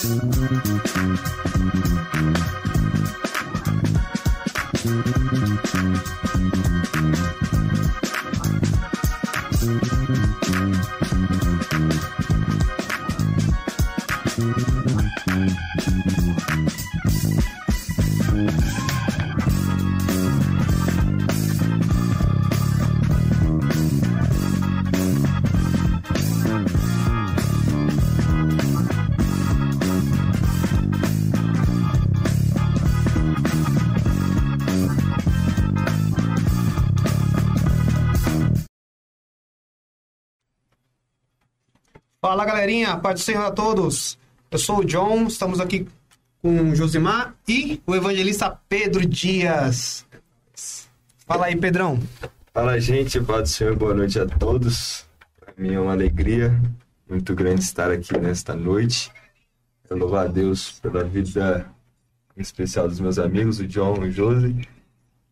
Fala galerinha, paz Senhor a todos. Eu sou o John, estamos aqui com o Josimar e o evangelista Pedro Dias. Fala aí, Pedrão. Fala, gente, paz do Senhor, boa noite a todos. Para mim é uma alegria muito grande estar aqui nesta noite. Eu louvo a Deus pela vida em especial dos meus amigos, o John e o Josi,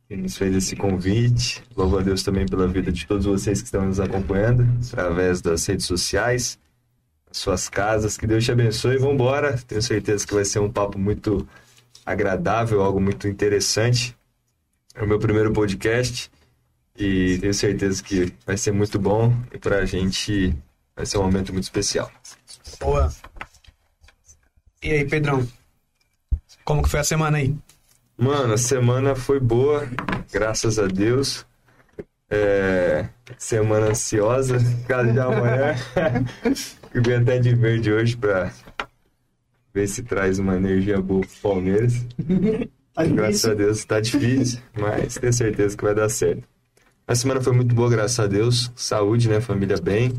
que nos fez esse convite. Louvo a Deus também pela vida de todos vocês que estão nos acompanhando através das redes sociais, suas casas. Que Deus te abençoe e vambora. Tenho certeza que vai ser um papo muito agradável, algo muito interessante. É o meu primeiro podcast e tenho certeza que vai ser muito bom e pra gente vai ser um momento muito especial. Boa. E aí, Pedrão? Como que foi a semana aí? Mano, a semana foi boa, graças a Deus. É, semana ansiosa, casa de amanhã. Fui até de verde hoje pra ver se traz uma energia boa pro Palmeiras. Graças a Deus tá difícil, mas tenho certeza que vai dar certo. A semana foi muito boa, graças a Deus. Saúde, né? Família bem.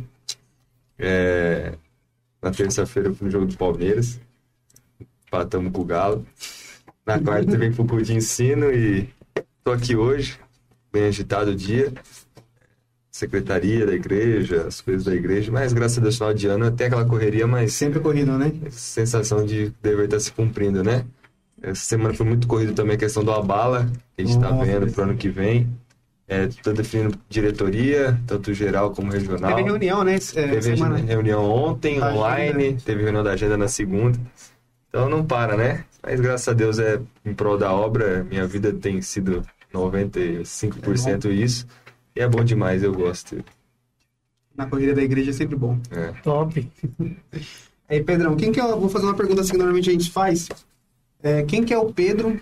É, Na terça-feira eu fui no jogo do Palmeiras. Empatamos com o Galo. Na quarta também fui pro de ensino e tô aqui hoje, bem agitado o dia. Secretaria da igreja, as coisas da igreja, mas graças a Deus, final de ano até aquela correria, mas Sempre corrido, né? sensação de dever estar se cumprindo, né? Essa semana foi muito corrido também a questão do Abala, que a gente está vendo pro ano que vem. É, tô definindo diretoria, tanto geral como regional. Teve reunião, né? É, Teve semana. reunião ontem, online, agenda. teve reunião da agenda na segunda. Então não para, né? Mas graças a Deus é em prol da obra, minha vida tem sido 95% isso. E é bom demais, eu gosto. Na corrida da igreja é sempre bom. É. Top. Aí, Pedrão, quem que é. o- Vou fazer uma pergunta assim que normalmente a gente faz. É, quem que é o Pedro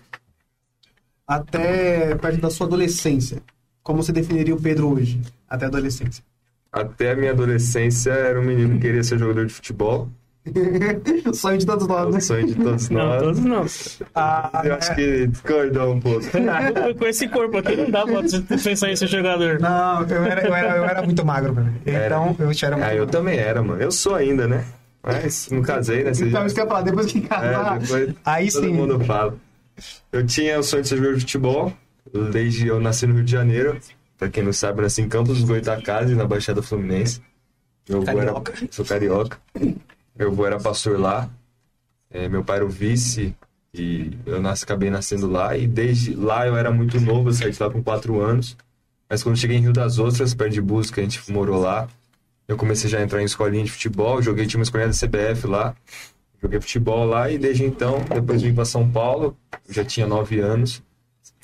até perto da sua adolescência? Como você definiria o Pedro hoje, até a adolescência? Até a minha adolescência era um menino que queria ser jogador de futebol. o sonho de todos É nós, o né? sonho de todos Não, nós. todos não. Ah, Eu acho que discordou um pouco. Com esse corpo aqui não dá pra você pensar em ser jogador. Não, eu era, eu era, eu era muito magro, velho. Então, eu era muito Ah, eu magro. também era, mano. Eu sou ainda, né? Mas não casei, né? Então, isso que eu ia falar, depois que casar, É, depois aí todo sim. mundo fala. Eu tinha o sonho de ser jogador de futebol. Desde eu nasci no Rio de Janeiro. Pra quem não sabe, eu nasci em Campos dos Goitacazes, na Baixada Fluminense. Meu avô era... Carioca. Sou carioca. Meu avô era pastor lá. É, meu pai era o vice. E eu nasci, acabei nascendo lá. E desde lá eu era muito novo, eu saí de lá com 4 anos. Mas quando cheguei em Rio das Ostras, perto de Busca, a gente morou lá. Eu comecei já a entrar em escolinha de futebol. Joguei, tinha uma escolinha da CBF lá. Joguei futebol lá e desde então, depois vim para São Paulo. Já tinha 9 anos.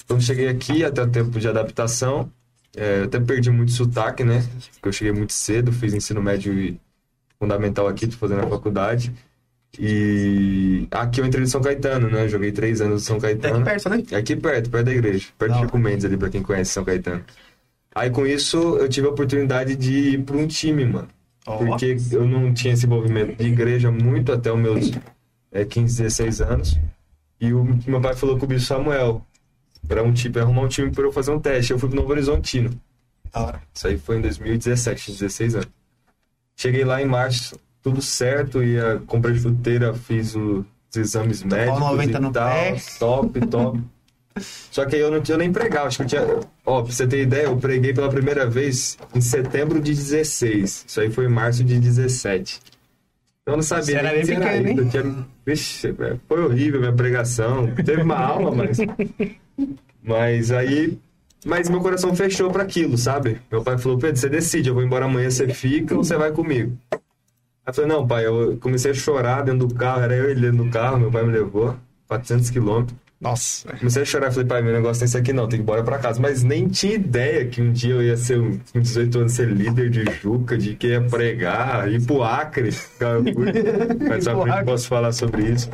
Quando cheguei aqui, até o tempo de adaptação, é, eu até perdi muito sotaque, né? Porque eu cheguei muito cedo, fiz ensino médio e fundamental aqui, tô fazendo a faculdade. E aqui eu entrei em São Caetano, né? Joguei três anos em São Caetano. aqui perto, né? Aqui perto, perto da igreja. Perto Da de hora. Chico Mendes ali, pra quem conhece São Caetano. Aí com isso eu tive a oportunidade de ir pra um time, mano. Porque eu não tinha esse envolvimento de igreja muito até os meus é, 15, 16 anos. E o meu pai falou com o Bispo Samuel. Pra um time, pra arrumar um time pra eu fazer um teste. Eu fui pro Novo Horizontino. Isso aí foi em 2017, 16 anos. Cheguei lá em março, tudo certo, ia comprei chuteira, fiz os exames médicos 90 e no tal, pé. top, top. Só que aí eu não tinha nem pregar, acho que eu tinha... Ó, pra você ter ideia, eu preguei pela primeira vez em setembro de 16. Isso aí foi em março de 17. Eu não sabia nem bem era isso. tinha... Vixe, velho, foi horrível a minha pregação. Teve uma aula, mas... Mas aí... Mas meu coração fechou pra aquilo, sabe? Meu pai falou, Pedro, você decide, eu vou embora amanhã, você fica ou você vai comigo? Aí eu falei, não, pai, eu comecei a chorar dentro do carro, era eu e ele dentro do carro, meu pai me levou, 400 quilômetros. Nossa. Comecei a chorar, falei, pai, meu negócio tem isso aqui não, tem que ir embora pra casa. Mas nem tinha ideia que um dia eu ia ser, com 18 anos, ser líder de Juca, de que ia pregar, ir pro Acre. Mas só Acre. posso falar sobre isso.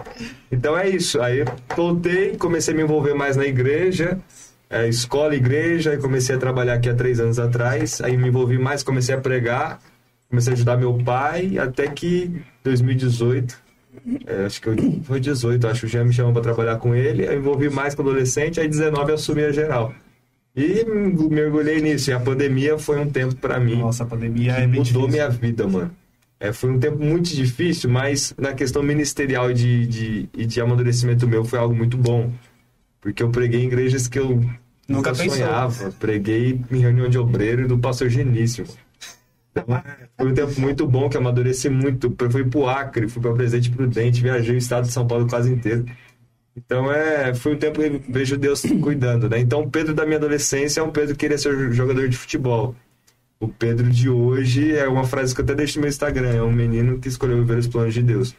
Então é isso. Aí voltei, comecei a me envolver mais na igreja, é, escola, igreja, aí comecei a trabalhar aqui há três anos atrás. Aí me envolvi mais, comecei a pregar, comecei a ajudar meu pai, até que 2018. É, acho que eu, foi 18, acho que o Jean me chamou pra trabalhar com ele, aí envolvi mais com adolescente, aí 19 eu assumi a geral. E mergulhei nisso, e a pandemia foi um tempo pra mim Nossa, a pandemia que é bem mudou difícil. minha vida, mano. É, foi um tempo muito difícil, mas na questão ministerial e de, de, e de amadurecimento meu foi algo muito bom. Porque eu preguei em igrejas que eu Nunca nunca, sonhava. Preguei em reunião de obreiro e do pastor Genício. Então, foi um tempo muito bom, que amadureci muito. Eu fui pro Acre, fui para Presidente Prudente, viajei o estado de São Paulo quase inteiro. Então, é, foi um tempo que eu vejo Deus cuidando, né? Então, o Pedro da minha adolescência é um Pedro que queria ser jogador de futebol. O Pedro de hoje é uma frase que eu até deixo no meu Instagram. É um menino que escolheu viver os planos de Deus.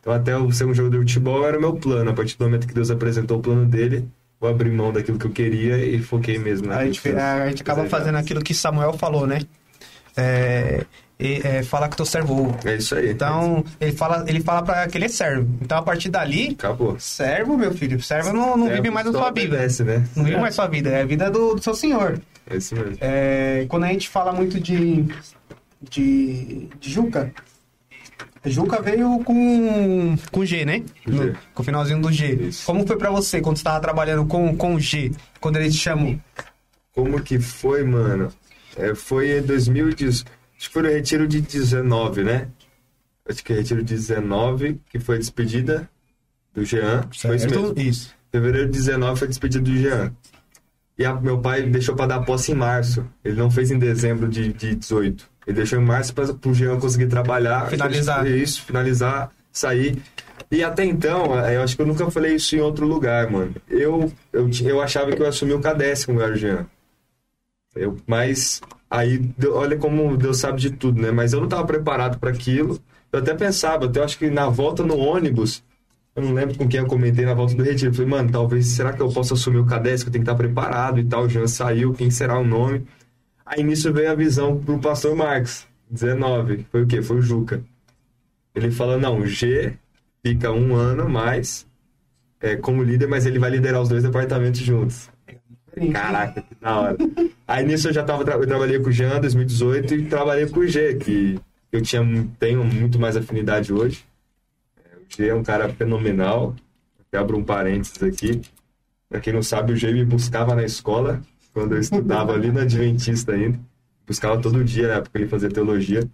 Então, até eu ser um jogador de futebol era o meu plano. A partir do momento que Deus apresentou o plano dele, vou abrir mão daquilo que eu queria e foquei mesmo A gente, a gente acaba fazendo aquilo que Samuel falou, né? É, e- é, falar que teu servo. É isso aí. Então, ele fala, ele fala pra que ele é servo. Então, a partir dali, Acabou. servo, meu filho, servo não, não vive mais a sua vida. obedece, né? Não vive mais sua vida, é a vida do, do seu senhor. É isso mesmo. É, quando a gente fala muito de, de, de Juca, Juca veio com, com G, né? Com G. No- com o finalzinho do G. Isso. Como foi pra você quando você tava trabalhando com, com o G? Quando ele te chamou? Como que foi, mano? É, foi em 2018. Acho que foi no retiro de 19, né? Acho que retiro de 19, que foi a despedida do Jean. Foi isso mesmo. Isso. Fevereiro de 19 foi a despedida do Jean. E a- meu pai deixou pra dar posse em março. Ele não fez em dezembro de, de 18. Ele deixou em março para o Jean conseguir trabalhar. Finalizar. Isso, finalizar, sair. E até então, eh, eu acho que eu nunca falei isso em outro lugar, mano. Eu, eu, eu achava que eu assumi o K10 com o Jean. Eu, mas aí, olha como Deus sabe de tudo, né? Mas eu não estava preparado para aquilo. Eu até pensava, até acho que na volta no ônibus, eu não lembro com quem eu comentei na volta do retiro. Eu falei, mano, talvez, será que eu posso assumir o K10, que eu tenho que estar preparado e tal? O Jean saiu, quem será o nome? Aí nisso veio a visão pro pastor Marcos, 19. Foi o quê? Foi o Juca. Ele falou, não, G fica um ano mais é, como líder, mas ele vai liderar os dois departamentos juntos. Caraca, que da hora. Aí nisso eu já tava, eu trabalhei com o Jean em 2018 e trabalhei com o G, que eu tinha, tenho muito mais afinidade hoje. É, O G é um cara fenomenal. Abro um parênteses aqui. Pra quem não sabe, o G me buscava na escola, quando eu estudava ali na Adventista ainda. Buscava todo dia, na época ele fazia teologia.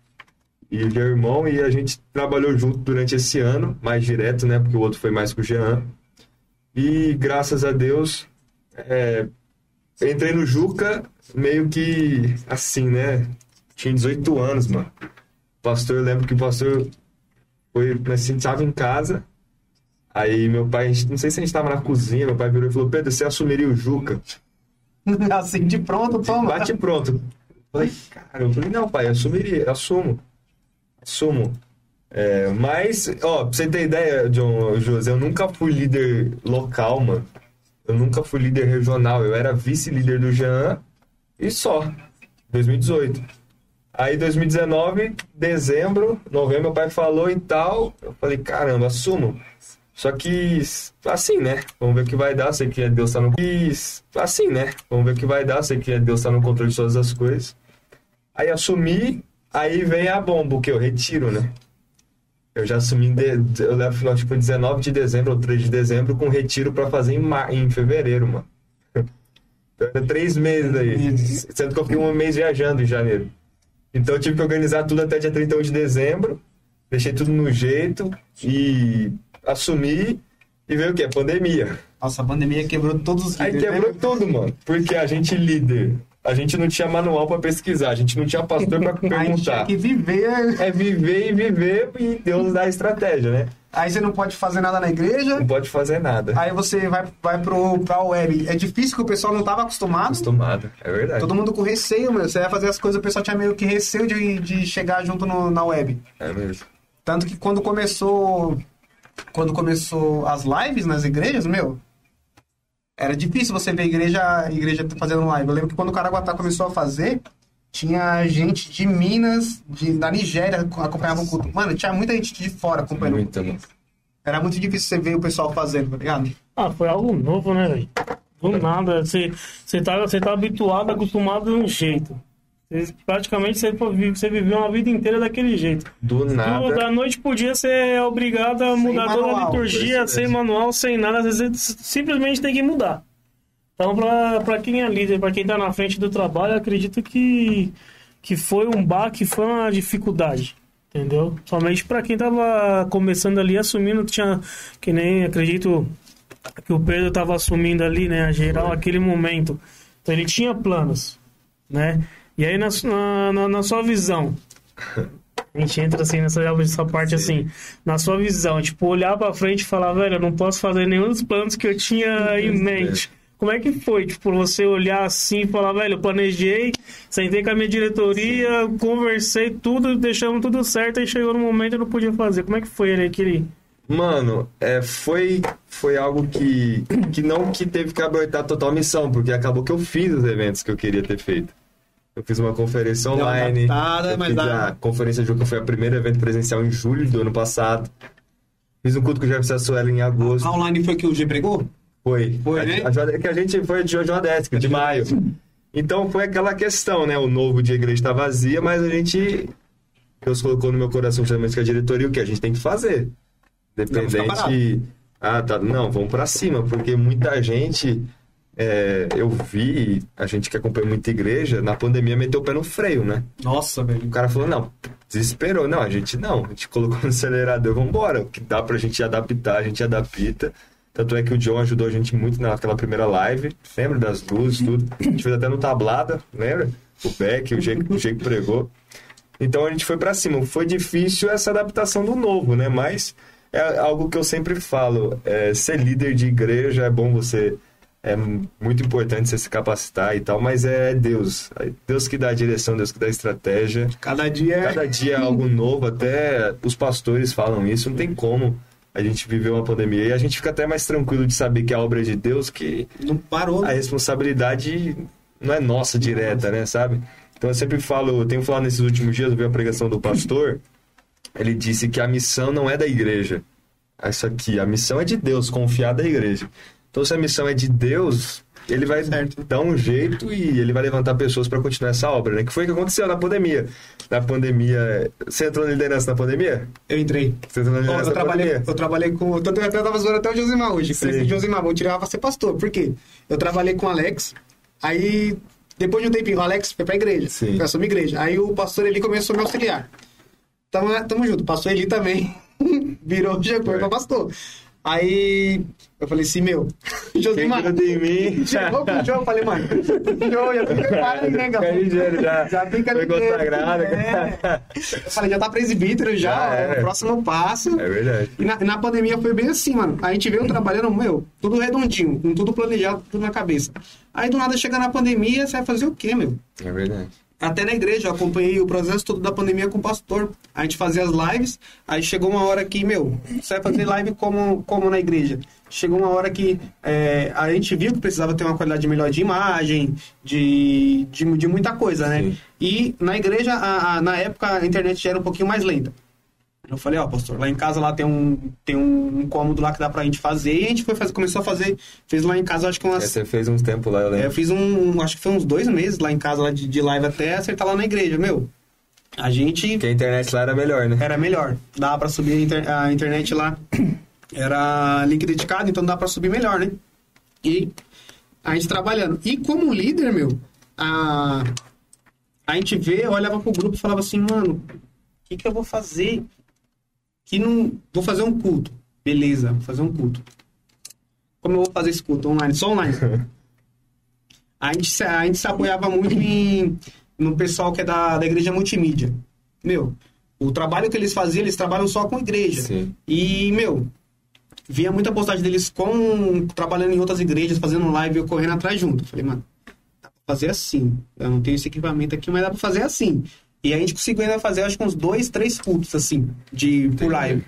E é irmão e a gente trabalhou junto durante esse ano, mais direto, né? Porque o outro foi mais com o Jean. E graças a Deus, é, entrei no Juca meio que assim, né? Tinha 18 anos, mano. Pastor, eu lembro que o pastor foi, nós a gente tava em casa. Aí meu pai, não sei se a gente tava na cozinha, meu pai virou e falou: Pedro, você assumiria o Juca? assim, de pronto, toma. Bate pronto. Falei, cara, eu falei, não, pai, assumiria, assumo. Assumo. É, mas, ó, pra você ter ideia, John, José, eu nunca fui líder local, mano. Eu nunca fui líder regional. Eu era vice-líder do Jean e só. 2018. Aí, 2019, dezembro, novembro, meu pai falou e tal. Eu falei, caramba, assumo. Só que, assim, né? Vamos ver o que vai dar. Sei que Deus tá no. Assim, né? Vamos ver o que vai dar. Sei que Deus tá no controle de todas as coisas. Aí assumi, aí vem a bomba, que? Eu retiro, né? Eu já assumi, de... eu levo, que foi 19 de dezembro ou 3 de dezembro, com retiro pra fazer em, mar... em fevereiro, mano. Então era três meses aí. Sendo que eu fiquei um mês viajando em janeiro. Então eu tive que organizar tudo até dia 31 de dezembro. Deixei tudo no jeito e assumi e veio o quê? Pandemia. Nossa, a pandemia quebrou todos os Aí líderes, quebrou né? tudo, mano. Porque a gente líder, a gente não tinha manual pra pesquisar, a gente não tinha pastor pra A gente tinha perguntar. que viver. É viver e viver e Deus dá a estratégia, né? Aí você não pode fazer nada na igreja. Não pode fazer nada. Aí você vai, vai pro, pra web. É difícil que o pessoal não tava acostumado. Acostumado, é verdade. Todo mundo com receio, meu. Você ia fazer as coisas, o pessoal tinha meio que receio de, de chegar junto no- na web. É mesmo. Tanto que quando começou. Quando começou as lives nas igrejas, meu. Era difícil você ver igreja, igreja fazendo live. Eu lembro que quando o Caraguatá começou a fazer, tinha gente de Minas, de, da Nigéria acompanhava o culto. Mano, tinha muita gente de fora acompanhando. Muita, mano. Era muito difícil você ver o pessoal fazendo, tá ligado? Ah, foi algo novo, né, velho? Do nada. Você, você, tá, você tá habituado, acostumado de um jeito. Você- praticamente você, você viveu uma vida inteira daquele jeito. Do nada. da noite pro dia você é obrigado a mudar toda a manual, liturgia, isso sem manual, sem nada. Às vezes você simplesmente tem que mudar. Então, pra, pra quem é líder, pra quem tá na frente do trabalho, eu acredito que, que foi um baque, foi uma dificuldade. Entendeu? Somente pra quem tava começando ali, assumindo, tinha. Que nem acredito que o Pedro tava assumindo ali, né? A geral, aquele momento. Então ele tinha planos, né? E aí, na, na, na, sua visão, a gente entra assim nessa, nessa parte assim, na sua visão, tipo, olhar pra frente e falar, velho, eu não posso fazer nenhum dos planos que eu tinha em mente. Como é que foi, tipo, você olhar assim e falar, velho, eu planejei, sentei com a minha diretoria, conversei tudo, deixamos tudo certo, e chegou no momento eu não podia fazer. Como é que foi ele aquele... Mano, é, foi, foi algo que, que não que teve que abortar total missão, porque acabou que eu fiz os eventos que eu queria ter feito. Eu fiz uma conferência online. adaptada, mas dá- a conferência de que foi o primeiro evento presencial em julho do ano passado. Fiz um culto com o Jefferson Suela em agosto. A online foi que o G pregou? Foi. Foi, a, né? a Jode- que a gente foi de Jodésica, de maio. Então foi aquela questão, né? O novo de igreja está vazia, mas a gente. Deus colocou no meu coração justamente que a diretoria o que a gente tem que fazer. Independente. Ah, tá. Não, vamos pra cima, porque muita gente. É, eu vi, a gente que acompanha muita igreja, na pandemia meteu o pé no freio, né? Nossa, velho. O cara falou, não, desesperou. Não, a gente não. A gente colocou no acelerador, vambora. O que dá pra gente adaptar, a gente adapta. Tanto é que o John ajudou a gente muito naquela primeira live. Lembra das luzes, tudo. A gente fez até no tablada, lembra? O Beck, o Jake, o Jake pregou. Então a gente foi pra cima. Foi difícil essa adaptação do novo, né? Mas é algo que eu sempre falo. é, ser líder de igreja é bom você... É muito importante você se capacitar e tal, mas é Deus. Deus que dá a direção, Deus que dá a estratégia. Cada dia é. Cada dia é algo novo, até os pastores falam isso, não tem como a gente viver uma pandemia. E a gente fica até mais tranquilo de saber que a obra é de Deus, que Não parou. a responsabilidade não é nossa direta, né, sabe? Então eu sempre falo, eu tenho falado nesses últimos dias, eu vi a pregação do pastor, ele disse que a missão não é da igreja. Isso aqui, a missão é de Deus, confiar da igreja. Então se a missão é de Deus, ele vai Certo. dar um jeito e ele vai levantar pessoas para continuar essa obra, né? Que foi o que aconteceu na pandemia. Na pandemia, você entrou na liderança na pandemia? Eu entrei. Você entrou na liderança eu, na trabalhei, pandemia? eu trabalhei com. Eu até tava zoando até o Josimar hoje. Falei Sim. assim, Josimar, vou tirar pra ser pastor. Por quê? Eu trabalhei com o Alex, aí, depois de um tempinho, o Alex foi pra igreja. Sim. Foi assumir igreja. Aí o pastor Eli começou a me auxiliar. Tamo, tamo junto. O pastor Eli também virou, já Foi. pra pastor. Aí eu falei assim, meu, Josimar. Chegou pro João, eu falei, mano, João, já fica aí, né, galera? já. Já fica Foi ligeiro, consagrado. é. Eu falei, já tá presbítero já, Já é o próximo passo. É verdade. E na, na pandemia foi bem assim, mano. A gente veio trabalhando, meu, tudo redondinho, com tudo planejado, tudo na cabeça. Aí do nada chega na pandemia, você vai fazer o quê, meu? É verdade. Até na igreja, eu acompanhei o processo todo da pandemia com o pastor. A gente fazia as lives, aí chegou uma hora que, meu, você vai fazer live como, como na igreja. Chegou uma hora que é, a gente viu que precisava ter uma qualidade melhor de imagem, de, de, de muita coisa, né? Sim. E na igreja, a- a- na época, a internet já era um pouquinho mais lenta. Eu falei, ó, pastor, lá em casa lá tem um, tem um cômodo lá que dá pra gente fazer. E a gente foi fazer, começou a fazer, fez lá em casa, acho que É, umas Você fez uns tempos lá, eu é, eu lembro. fiz um, acho que foi uns dois meses lá em casa lá de, de live até acertar lá na igreja, meu. A gente Porque a internet lá era melhor, né? era melhor, dava pra subir a, inter- a internet lá, era link dedicado, então dá pra subir melhor, né? E a gente trabalhando. E como líder, meu, a, a gente vê, olhava pro grupo e falava assim, mano, o que que eu vou fazer? Que não, vou fazer um culto, beleza, vou fazer um culto. Como eu vou fazer esse culto online? Só online. A gente, a gente se apoiava muito em, no pessoal que é da, da igreja multimídia. Meu, o trabalho que eles faziam, eles trabalham só com igreja. Sim. E, meu, via muita postagem deles com trabalhando em outras igrejas, fazendo live e eu correndo atrás junto. Falei, mano, dá pra fazer assim. Eu não tenho esse equipamento aqui, mas dá pra fazer assim. E a gente conseguiu ainda fazer, acho que uns dois, três cultos, assim, de, por live.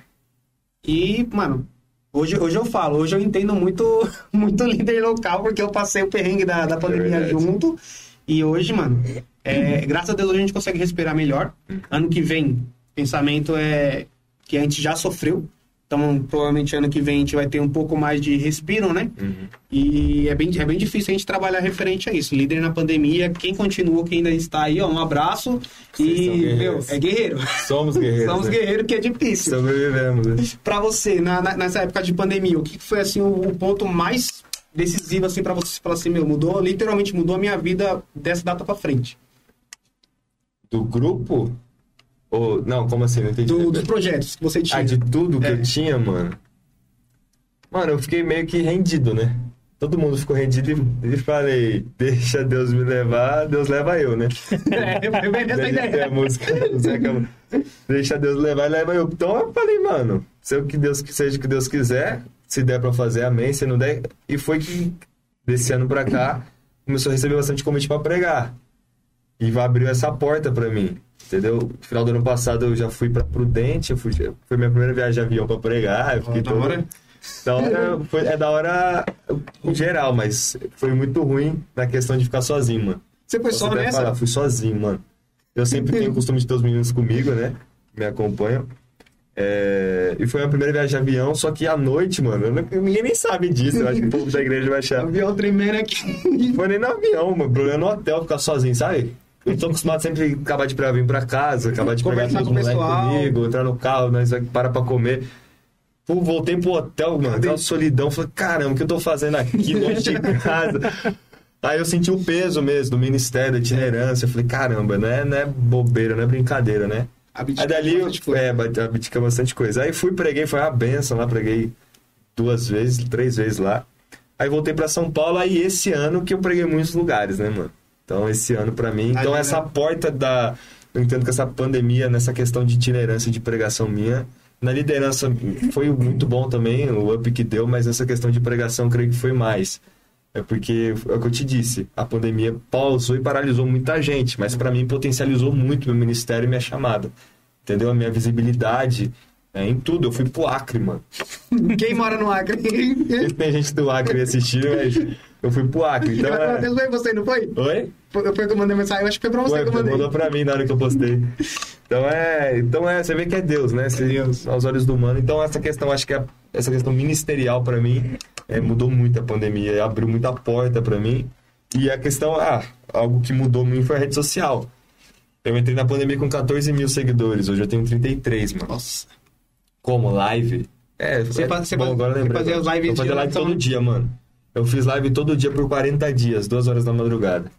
E, mano, hoje, hoje eu falo, hoje eu entendo muito, muito líder local, porque eu passei o perrengue da, da pandemia verdade. junto. E hoje, mano, é, graças a Deus hoje a gente consegue respirar melhor. Ano que vem, pensamento é que a gente já sofreu. Então, provavelmente ano que vem a gente vai ter um pouco mais de respiro, né? Uhum. E é bem, é bem difícil a gente trabalhar referente a isso. Líder na pandemia, quem continua, quem ainda está aí, ó, um abraço. Vocês e, meu, guerreiros. é guerreiro. Somos guerreiros. Somos né? guerreiros que é difícil. Sobrevivemos. né? Pra você, na- na- nessa época de pandemia, o que que foi, assim, o, o ponto mais decisivo, assim, pra você falar assim, meu, mudou, literalmente mudou a minha vida dessa data pra frente? Do grupo? Ou. Não, como assim? Não entendi. Do- dos projetos que você tinha. Ah, de tudo que É. eu tinha, mano. Mano, eu fiquei meio que rendido, né? Todo mundo ficou rendido e, e falei, deixa Deus me levar, Deus leva eu, né? É, foi bem essa tem a ideia. música do Zeca, deixa Deus levar e leva eu. Então eu falei, mano, seja o que Deus, seja o que Deus quiser, se der pra fazer, amém, se não der. E foi que desse ano pra cá começou a receber bastante convite pra pregar. E abriu essa porta pra mim. Entendeu? No final do ano passado eu já fui pra Prudente, eu fui, foi minha primeira viagem de avião pra pregar. Eu fiquei da todo- hora. Da hora foi, é da hora em geral, mas foi muito ruim na questão de ficar sozinho, mano. Você foi só nessa? falar, fui sozinho, mano. Eu sempre tenho o costume de ter os meninos comigo, né? Me acompanham. É, E foi a primeira viagem de avião, só que à noite, mano, não- ninguém nem sabe disso. Eu acho que o povo da igreja vai achar. Avião tremendo aqui. Foi nem no avião, mano. Problema é no hotel ficar sozinho, sabe? Eu tô acostumado sempre a acabar de pregar, vir pra casa, acabar de Conversar com os com moleques pessoal. comigo, entrar no carro, nós vai parar pra comer. Pô, voltei pro hotel, mano, aquela solidão. Falei, caramba, o que eu tô fazendo aqui, longe de casa? Aí eu senti o peso mesmo do ministério, da itinerância. Eu falei, caramba, não é, não é bobeira, não é brincadeira, né? Abdicar Aí dali, eu, coisa. é, bate- abdica bastante coisa. Aí fui, preguei, foi uma benção lá, preguei duas vezes, três vezes lá. Aí voltei pra São Paulo, aí esse ano que eu preguei em muitos lugares, né, mano? Então esse ano pra mim, então essa porta da... Eu entendo que essa pandemia, nessa questão de itinerância de pregação minha, na liderança foi muito bom também, o up que deu, mas nessa questão de pregação eu creio que foi mais. É porque, é o que eu te disse, a pandemia pausou e paralisou muita gente, mas pra mim potencializou muito meu ministério e minha chamada. Entendeu? A minha visibilidade é, em tudo. Eu fui pro Acre, mano. Quem mora no Acre? Tem gente do Acre assistindo, mas eu fui pro Acre. Então, é... Deus foi você, não foi? Oi? Foi foi que eu mandei mensagem, eu acho que foi pra você Ué, que eu mandei. mandou pra mim na hora que eu postei. Então é, então é, você vê que é Deus, né? Você, aos olhos do humano. Então essa questão, acho que é, essa questão ministerial pra mim é, mudou muito a pandemia, abriu muita porta pra mim. E a questão, ah, algo que mudou muito foi a rede social. Eu entrei na pandemia com 14 mil seguidores, hoje eu tenho 33, mano. Nossa. Como live? É, Você é, faz- você bom, faz- agora eu você lembrei. fazia lives eu fazia de live todo dia, mano. Eu fiz live todo dia por 40 dias, duas horas da madrugada.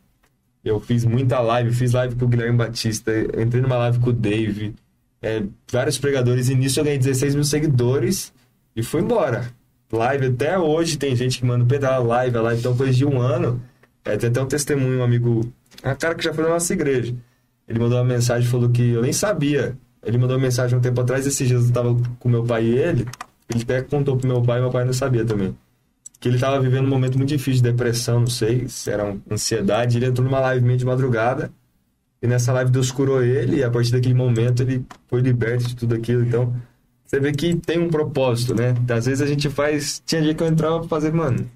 Eu fiz muita live, fiz live com o Guilherme Batista, entrei numa live com o Dave, é, vários pregadores, e nisso eu ganhei 16 mil seguidores e fui embora. Live até hoje, tem gente que manda pedal live, a live, então coisa de um ano. É, tem até um testemunho, um amigo, um cara que já foi na nossa igreja. Ele mandou uma mensagem falou que eu nem sabia. Ele mandou uma mensagem um tempo atrás, esses dias eu tava com meu pai e ele. Ele até contou pro meu pai meu pai não sabia também. Que ele tava vivendo um momento muito difícil de depressão, não sei se era ansiedade. Ele entrou numa live meio de madrugada. E nessa live Deus curou ele. E a partir daquele momento ele foi liberto de tudo aquilo. Então, você vê que tem um propósito, né? Às vezes a gente faz. Tinha dia que eu entrava pra fazer, mano.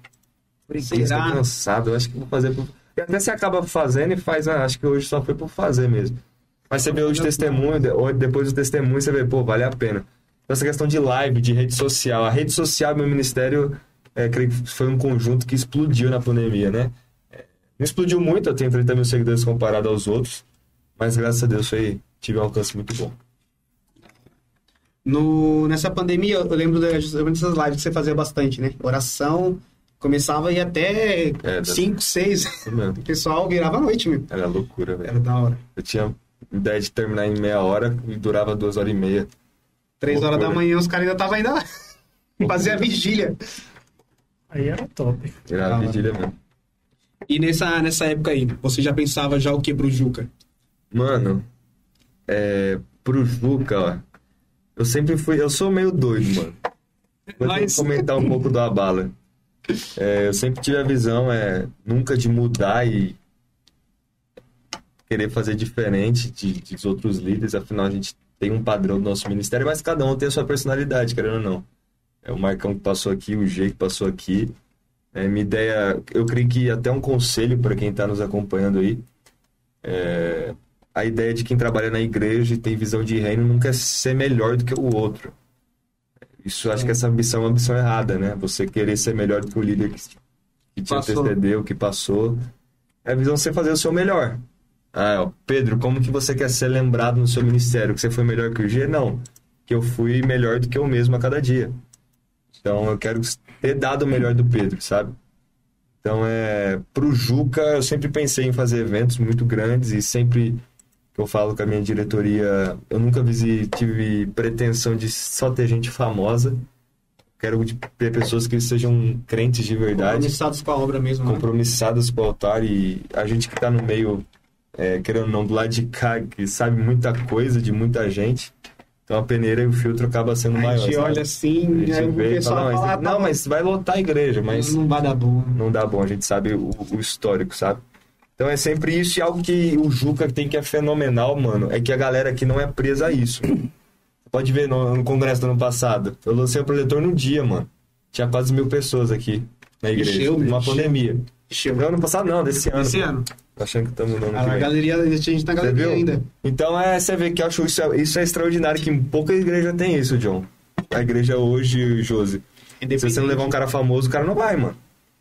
Preguiça, tô cansado. Eu acho que vou fazer. Por... E até você acaba fazendo e faz. Ah, acho que hoje só foi por fazer mesmo. Mas você vê hoje o testemunho, depois do testemunho, você vê, pô, vale a pena. Então, Essa questão de live, de rede social. A rede social e meu ministério, é, creio que foi um conjunto que explodiu na pandemia, né? É, Não explodiu muito, eu tenho 30 mil seguidores comparado aos outros. Mas graças a Deus foi, tive um alcance muito bom. No, nessa pandemia, eu lembro justamente dessas lives que você fazia bastante, né? Oração, começava ir até É, da- 5, 6. Isso mesmo. O pessoal virava a noite, meu. Era loucura, velho. Era da hora. Eu tinha ideia de terminar em meia hora e durava duas horas e meia. 3 horas da Loucura. manhã, os caras ainda estavam ainda lá. Fazia vigília. Aí era top. Era vigília mesmo. E nessa, nessa época aí, você já pensava já o que pro Juca? Mano, é, pro Juca, ó, eu sempre fui, eu sou meio doido, mano. Vou Nós. comentar um pouco do Abala. É, eu sempre tive a visão, é, nunca de mudar e querer fazer diferente de, dos outros líderes, afinal a gente tem um padrão do nosso ministério, mas cada um tem a sua personalidade, querendo ou não. É o Marcão que passou aqui, o G que passou aqui. É, minha ideia, eu creio que até um conselho para quem está nos acompanhando aí, é, a ideia de quem trabalha na igreja e tem visão de reino nunca é ser melhor do que o outro. Isso acho que essa ambição é uma ambição errada, né? Você querer ser melhor do que o líder que, que te Passou. antecedeu, que passou. É a visão de você fazer o seu melhor. Ah, ó, Pedro, como que você quer ser lembrado no seu ministério? Que você foi melhor que o G? Não. Que eu fui melhor do que eu mesmo a cada dia. Então eu quero ter dado o melhor do Pedro, sabe? Então é. Pro Juca, eu sempre pensei em fazer eventos muito grandes e sempre que eu falo com a minha diretoria, eu nunca visi- tive pretensão de só ter gente famosa. Quero de- ter pessoas que sejam crentes de verdade Compromissados com a obra mesmo, né? compromissadas com o altar e a gente que tá no meio, é, querendo ou não, do lado de cá, que sabe muita coisa de muita gente. Então a peneira e o filtro acaba sendo A maior. gente sabe? olha A assim, aí o vê e pessoal fala, fala, não, ah, mas, não, tá mas vai lotar a igreja, mas não vai dar bom. não dá bom, a gente sabe o, o histórico, sabe? Então é sempre isso e algo que o Juca tem que é fenomenal, mano, é que a galera aqui não é presa a isso. Pode ver no, no congresso do ano passado, eu lancei o projetor no dia, mano. Tinha quase mil pessoas aqui na igreja, Encheu, numa pandemia. Não, ano passado não, desse ano. Esse ano. Tô achando que estamos no ano que A vem. galeria, a gente tá na galeria viu? ainda. Então é, você vê que eu acho isso, é- isso é extraordinário, que pouca igreja tem isso, John. A igreja hoje, Josi. Se você não levar um cara famoso, o cara não vai, mano.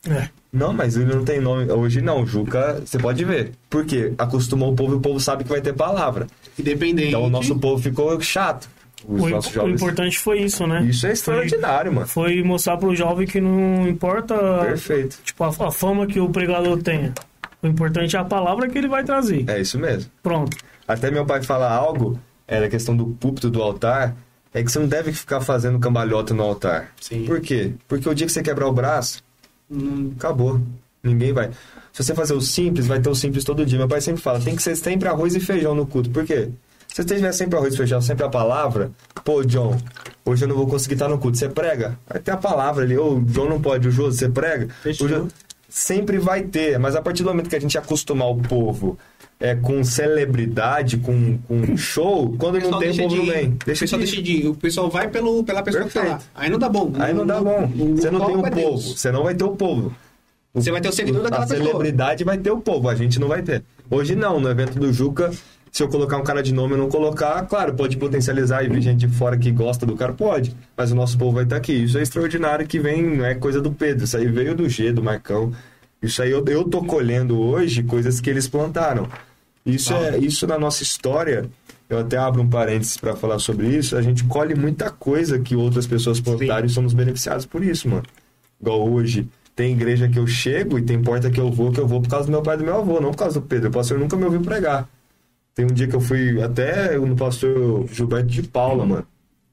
É. Não, mas ele não tem nome. Hoje não, Juca, você pode ver. Por quê? Acostumou o povo e o povo sabe que vai ter palavra. Independente. Então o nosso povo ficou chato. Os O, nossos o jovens. importante foi isso, né? Isso é extraordinário, mano. Foi mostrar pro jovem que não importa Perfeito. tipo, a, a fama que o pregador tenha. O importante é a palavra que ele vai trazer. É isso mesmo. Pronto. Até meu pai fala algo, é da questão do púlpito do altar, é que você não deve ficar fazendo cambalhota no altar. Sim. Por quê? Porque o dia que você quebrar o braço, Hum, acabou. Ninguém vai. Se você fazer o simples, vai ter o simples todo dia. Meu pai sempre fala, tem que ser sempre arroz e feijão no culto. Por quê? Se você tiver sempre arroz e feijão, sempre a palavra, pô, John, hoje eu não vou conseguir estar no culto. Você prega? Vai ter a palavra ali. Ô, o John não pode, o Josi, você prega? O Jo- Sempre vai ter, mas a partir do momento que a gente acostumar o povo é, com celebridade, com, com show, quando não tem, o povo não vem. o Deixa pessoal de deixa de ir. O pessoal vai pelo, pela pessoa que tá lá. Perfeito. Aí não dá bom. Aí não dá bom. O- Você não o tem o é povo. Deus. Você não vai ter o povo. Você vai ter o seguidor daquela a pessoa. celebridade vai ter o povo, a gente não vai ter. Hoje não, no evento do Juca, se eu colocar um cara de nome e não colocar, claro, pode potencializar e vir gente de fora que gosta do cara, pode. Mas o nosso povo vai estar aqui. Isso é extraordinário que vem, não é coisa do Pedro, isso aí veio do G, do Marcão. Isso aí eu, eu tô colhendo hoje coisas que eles plantaram. Isso é isso na nossa história. Eu até abro um parênteses para falar sobre isso. A gente colhe muita coisa que outras pessoas plantaram e somos beneficiados por isso, mano. Igual hoje, tem igreja que eu chego e tem porta que eu vou, que eu vou por causa do meu pai e do meu avô, não por causa do Pedro. O pastor nunca me ouviu pregar. Tem um dia que eu fui até no pastor Gilberto de Paula, mano.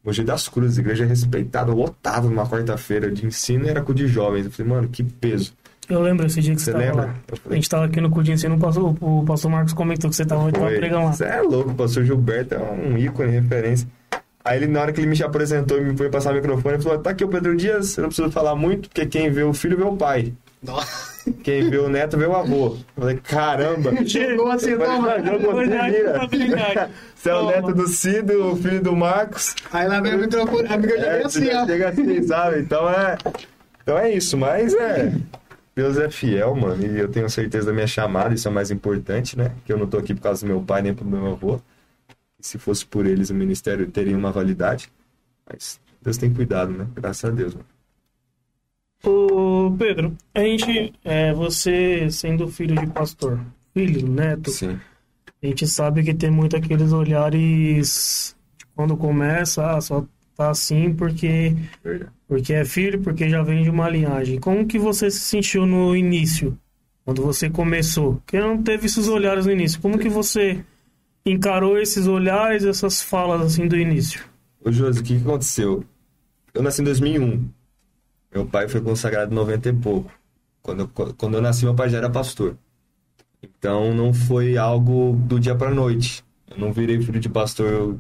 Mogi das Cruzes, igreja respeitada, lotada numa quarta-feira de ensino e era com o de jovens. Eu falei, mano, que peso. Eu lembro esse dia que você, Você lembra? lá. A gente tava aqui no Cudinho, você passou, o pastor Marcos comentou que você tava, Foi. pregando lá. Você é louco, o pastor Gilberto é um ícone, referência. Aí ele, na hora que ele me apresentou e me foi passar o microfone, ele falou, tá aqui o Pedro Dias, eu não preciso falar muito, porque quem vê o filho vê o pai. Nossa. Quem vê o neto vê o avô. Eu falei, caramba. Jogou assim, Eu toma. "Mas jogou assim, Verdade, mira." responsabilidade. Você é o neto do Cido, o filho do Marcos. Aí lá vem o microfone. A amiga já É, assim, ó. chega assim, sabe? Então é, então é isso, mas é. Deus é fiel, mano, e eu tenho certeza da minha chamada, isso é o mais importante, né? Que eu não tô aqui por causa do meu pai nem pro meu avô. Se fosse por eles, o ministério teria uma validade. Mas Deus tem cuidado, né? Graças a Deus, mano. Ô, Pedro, a gente, é, você sendo filho de pastor, filho, neto, Sim. a gente sabe que tem muito aqueles olhares quando começa, ah, só tá assim porque, porque é filho, porque já vem de uma linhagem. Como que você se sentiu no início, quando você começou? Porque não teve esses olhares no início. Como que você encarou esses olhares, essas falas assim do início? Ô, Josi, o que, que aconteceu? Eu nasci em 2001. Meu pai foi consagrado em 90 e pouco. Quando eu, quando eu nasci, meu pai já era pastor. Então, não foi algo do dia pra noite. Eu não virei filho de pastor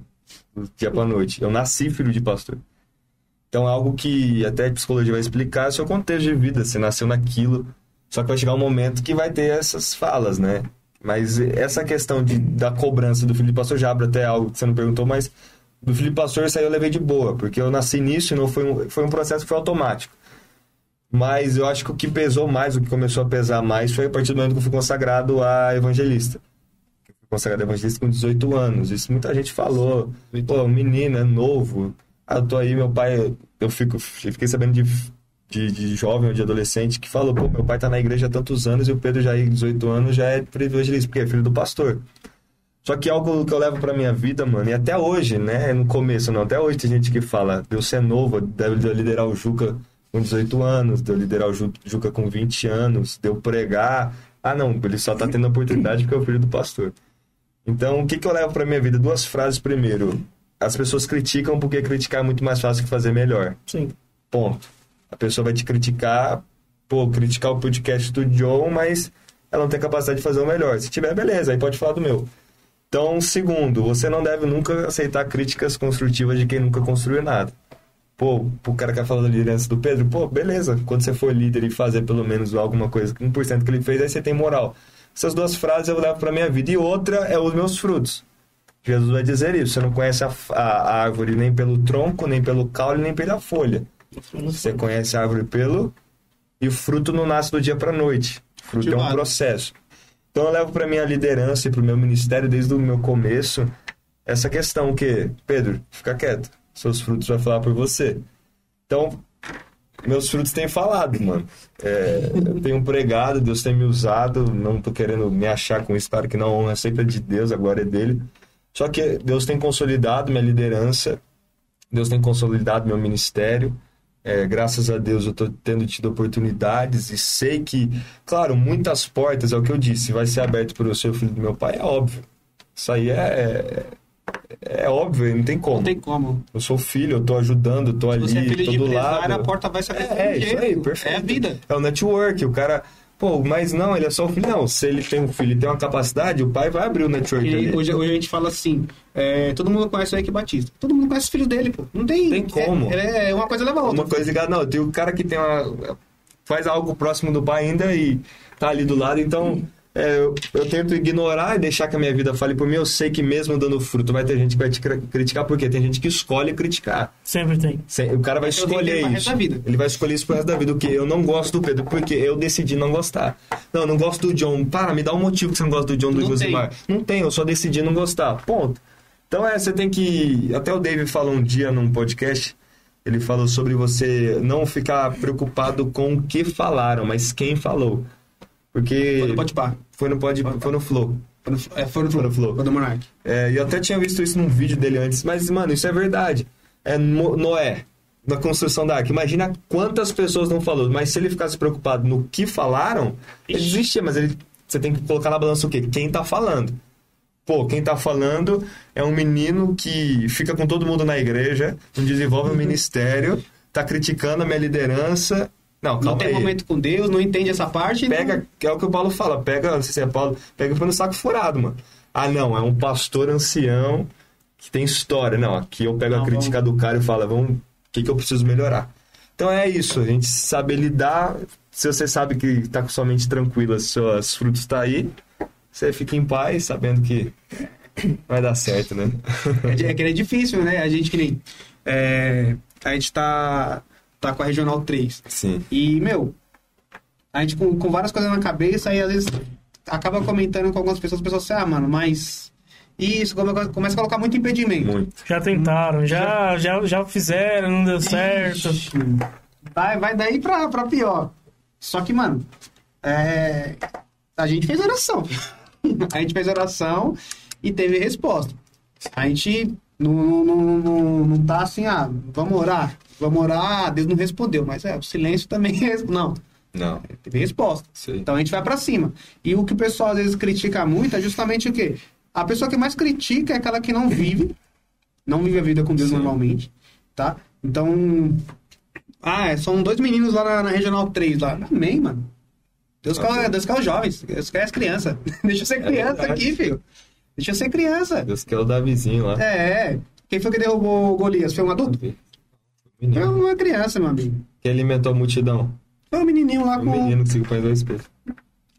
do dia pra noite. Eu nasci filho de pastor. Então, é algo que até a psicologia vai explicar, é o seu contexto de vida. Você nasceu naquilo. Só que vai chegar um momento que vai ter essas falas, né? Mas essa questão de, da cobrança do filho de pastor já abre até algo que você não perguntou, mas do filho de pastor isso aí eu levei de boa, porque eu nasci nisso e não foi um, foi um processo que foi automático. Mas eu acho que o que pesou mais, o que começou a pesar mais, foi a partir do momento que eu fui consagrado a evangelista. Eu fui consagrado a evangelista com 18 anos. Isso muita gente falou. Pô, menino, é novo. Ah, eu tô aí, meu pai. Eu, fico, eu fiquei sabendo de, de, de jovem ou de adolescente que falou: pô, meu pai tá na igreja há tantos anos e o Pedro já, com 18 anos, já é evangelista, porque é filho do pastor. Só que algo que eu levo pra minha vida, mano, e até hoje, né? No começo, não, até hoje tem gente que fala, Deus ser novo, deve liderar o Juca com 18 anos, de eu liderar o Juca com 20 anos, de eu pregar. Ah, não, ele só tá tendo oportunidade porque é o filho do pastor. Então, o que, que eu levo pra minha vida? Duas frases primeiro. As pessoas criticam porque criticar é muito mais fácil que fazer melhor. Sim. Ponto. A pessoa vai te criticar, pô, criticar o podcast do John, mas ela não tem capacidade de fazer o melhor. Se tiver, beleza, aí pode falar do meu. Então, segundo, você não deve nunca aceitar críticas construtivas de quem nunca construiu nada pô, o cara quer falar da liderança do Pedro, pô, beleza, quando você for líder e fazer pelo menos alguma coisa, 1% que ele fez, aí você tem moral. Essas duas frases eu levo pra minha vida. E outra é os meus frutos. Jesus vai dizer isso, você não conhece a, a, a árvore nem pelo tronco, nem pelo caule, nem pela folha. Você conhece a árvore pelo... E o fruto não nasce do dia pra noite. O fruto é um processo. Então eu levo para minha liderança e para o meu ministério desde o meu começo essa questão que, Pedro, fica quieto seus frutos vai falar por você. Então, meus frutos têm falado, mano. É, eu tenho pregado, Deus tem me usado, não tô querendo me achar com isso, claro que não, honra sempre é de Deus, a glória é dele. Só que Deus tem consolidado minha liderança, Deus tem consolidado meu ministério. É, graças a Deus eu tô tendo tido oportunidades e sei que, claro, muitas portas, é o que eu disse, vai ser aberto para o seu filho do meu pai, é óbvio. Isso aí é, é óbvio, não tem como. Não tem como. Eu sou filho, eu tô ajudando, eu tô ali, você é filho tô de do lado. a porta vai se abrir. É, é isso aí, perfeito. É a vida. É o network, o cara... Pô, mas não, ele é só o filho. Não, se ele tem um filho e tem uma capacidade, o pai vai abrir o network E ali. hoje, hoje a gente fala assim, é, todo mundo conhece o Eike Batista. Todo mundo conhece o filho dele, pô. Não tem... Tem como. É, é uma coisa leva a outra. Uma coisa ligada, não, tem o cara que tem uma... Faz algo próximo do pai ainda e tá ali do lado, então... É, eu, eu, tento ignorar e deixar que a minha vida fale por mim. Eu sei que mesmo dando fruto vai ter gente que vai te criticar, porque tem gente que escolhe criticar. Sempre tem. O cara vai escolher isso. Ele vai escolher isso pro resto da vida. O que? Eu não gosto do Pedro, porque eu decidi não gostar. Não, eu não gosto do John. Para, me dá um motivo que você não gosta do John do Josimar. Não tem, eu só decidi não gostar. Ponto. Então é, você tem que. Até o David falou um dia num podcast. Ele falou sobre você não ficar preocupado com o que falaram, mas quem falou. Porque. Foi no Podpah. Foi no, pod, foi no Flow. Foi no, é, foi no Flow. Foi no Flow. Foi do Monark. É, eu até tinha visto isso num vídeo dele antes, mas, mano, isso é verdade. É Noé, na construção da arca. Imagina quantas pessoas não falou, mas se ele ficasse preocupado no que falaram, ele desistia, mas ele, você tem que colocar na balança o quê? Quem tá falando. Pô, quem tá falando é um menino que fica com todo mundo na igreja, não desenvolve um ministério, tá criticando a minha liderança não, não tem aí. momento com Deus, não entende essa parte. Pega, não... é o que o Paulo fala, pega, não sei se é Paulo, pega pelo saco furado, mano. Ah, não, é um pastor ancião que tem história. Não, aqui eu pego não, a crítica vamos... do cara e falo, vamos, o que, que eu preciso melhorar? Então é isso, a gente saber lidar. Se você sabe que está com sua mente tranquila, seus frutos tá aí, você fica em paz, sabendo que vai dar certo, né? é que é difícil, né? A gente que nem. É, a gente tá tá com a Regional 3. Sim. E, meu, a gente com, com várias coisas na cabeça, aí às vezes acaba comentando com algumas pessoas, as pessoas assim, ah, mano, mas isso, começa a colocar muito impedimento. Muito. Já tentaram, já, já, já fizeram, não deu certo. Ixi, vai, vai daí pra, pra pior. Só que, mano, é... a gente fez oração. a gente fez oração e teve resposta. A gente não, não, não, não tá assim, ah, vamos orar. Vamos orar, ah, Deus não respondeu, mas é, o silêncio também não. Não. Teve resposta. Sim. Então a gente vai para cima. E o que o pessoal às vezes critica muito é justamente o quê? A pessoa que mais critica é aquela que não vive, não vive a vida com Deus Sim. normalmente, tá? Então, ah, é, são dois meninos lá na, na Regional 3 lá. Amém, mano. Deus quer, Deus quer os jovens, Deus quer as crianças. Deixa eu ser é criança é aqui, filho. Deixa eu ser criança. Deus quer o Davizinho lá. É, é. Quem foi que derrubou o Golias? Foi um adulto? Menino. Foi uma criança, meu amigo. Que alimentou a multidão. Foi um menininho lá um com... menino que se põe dois pés.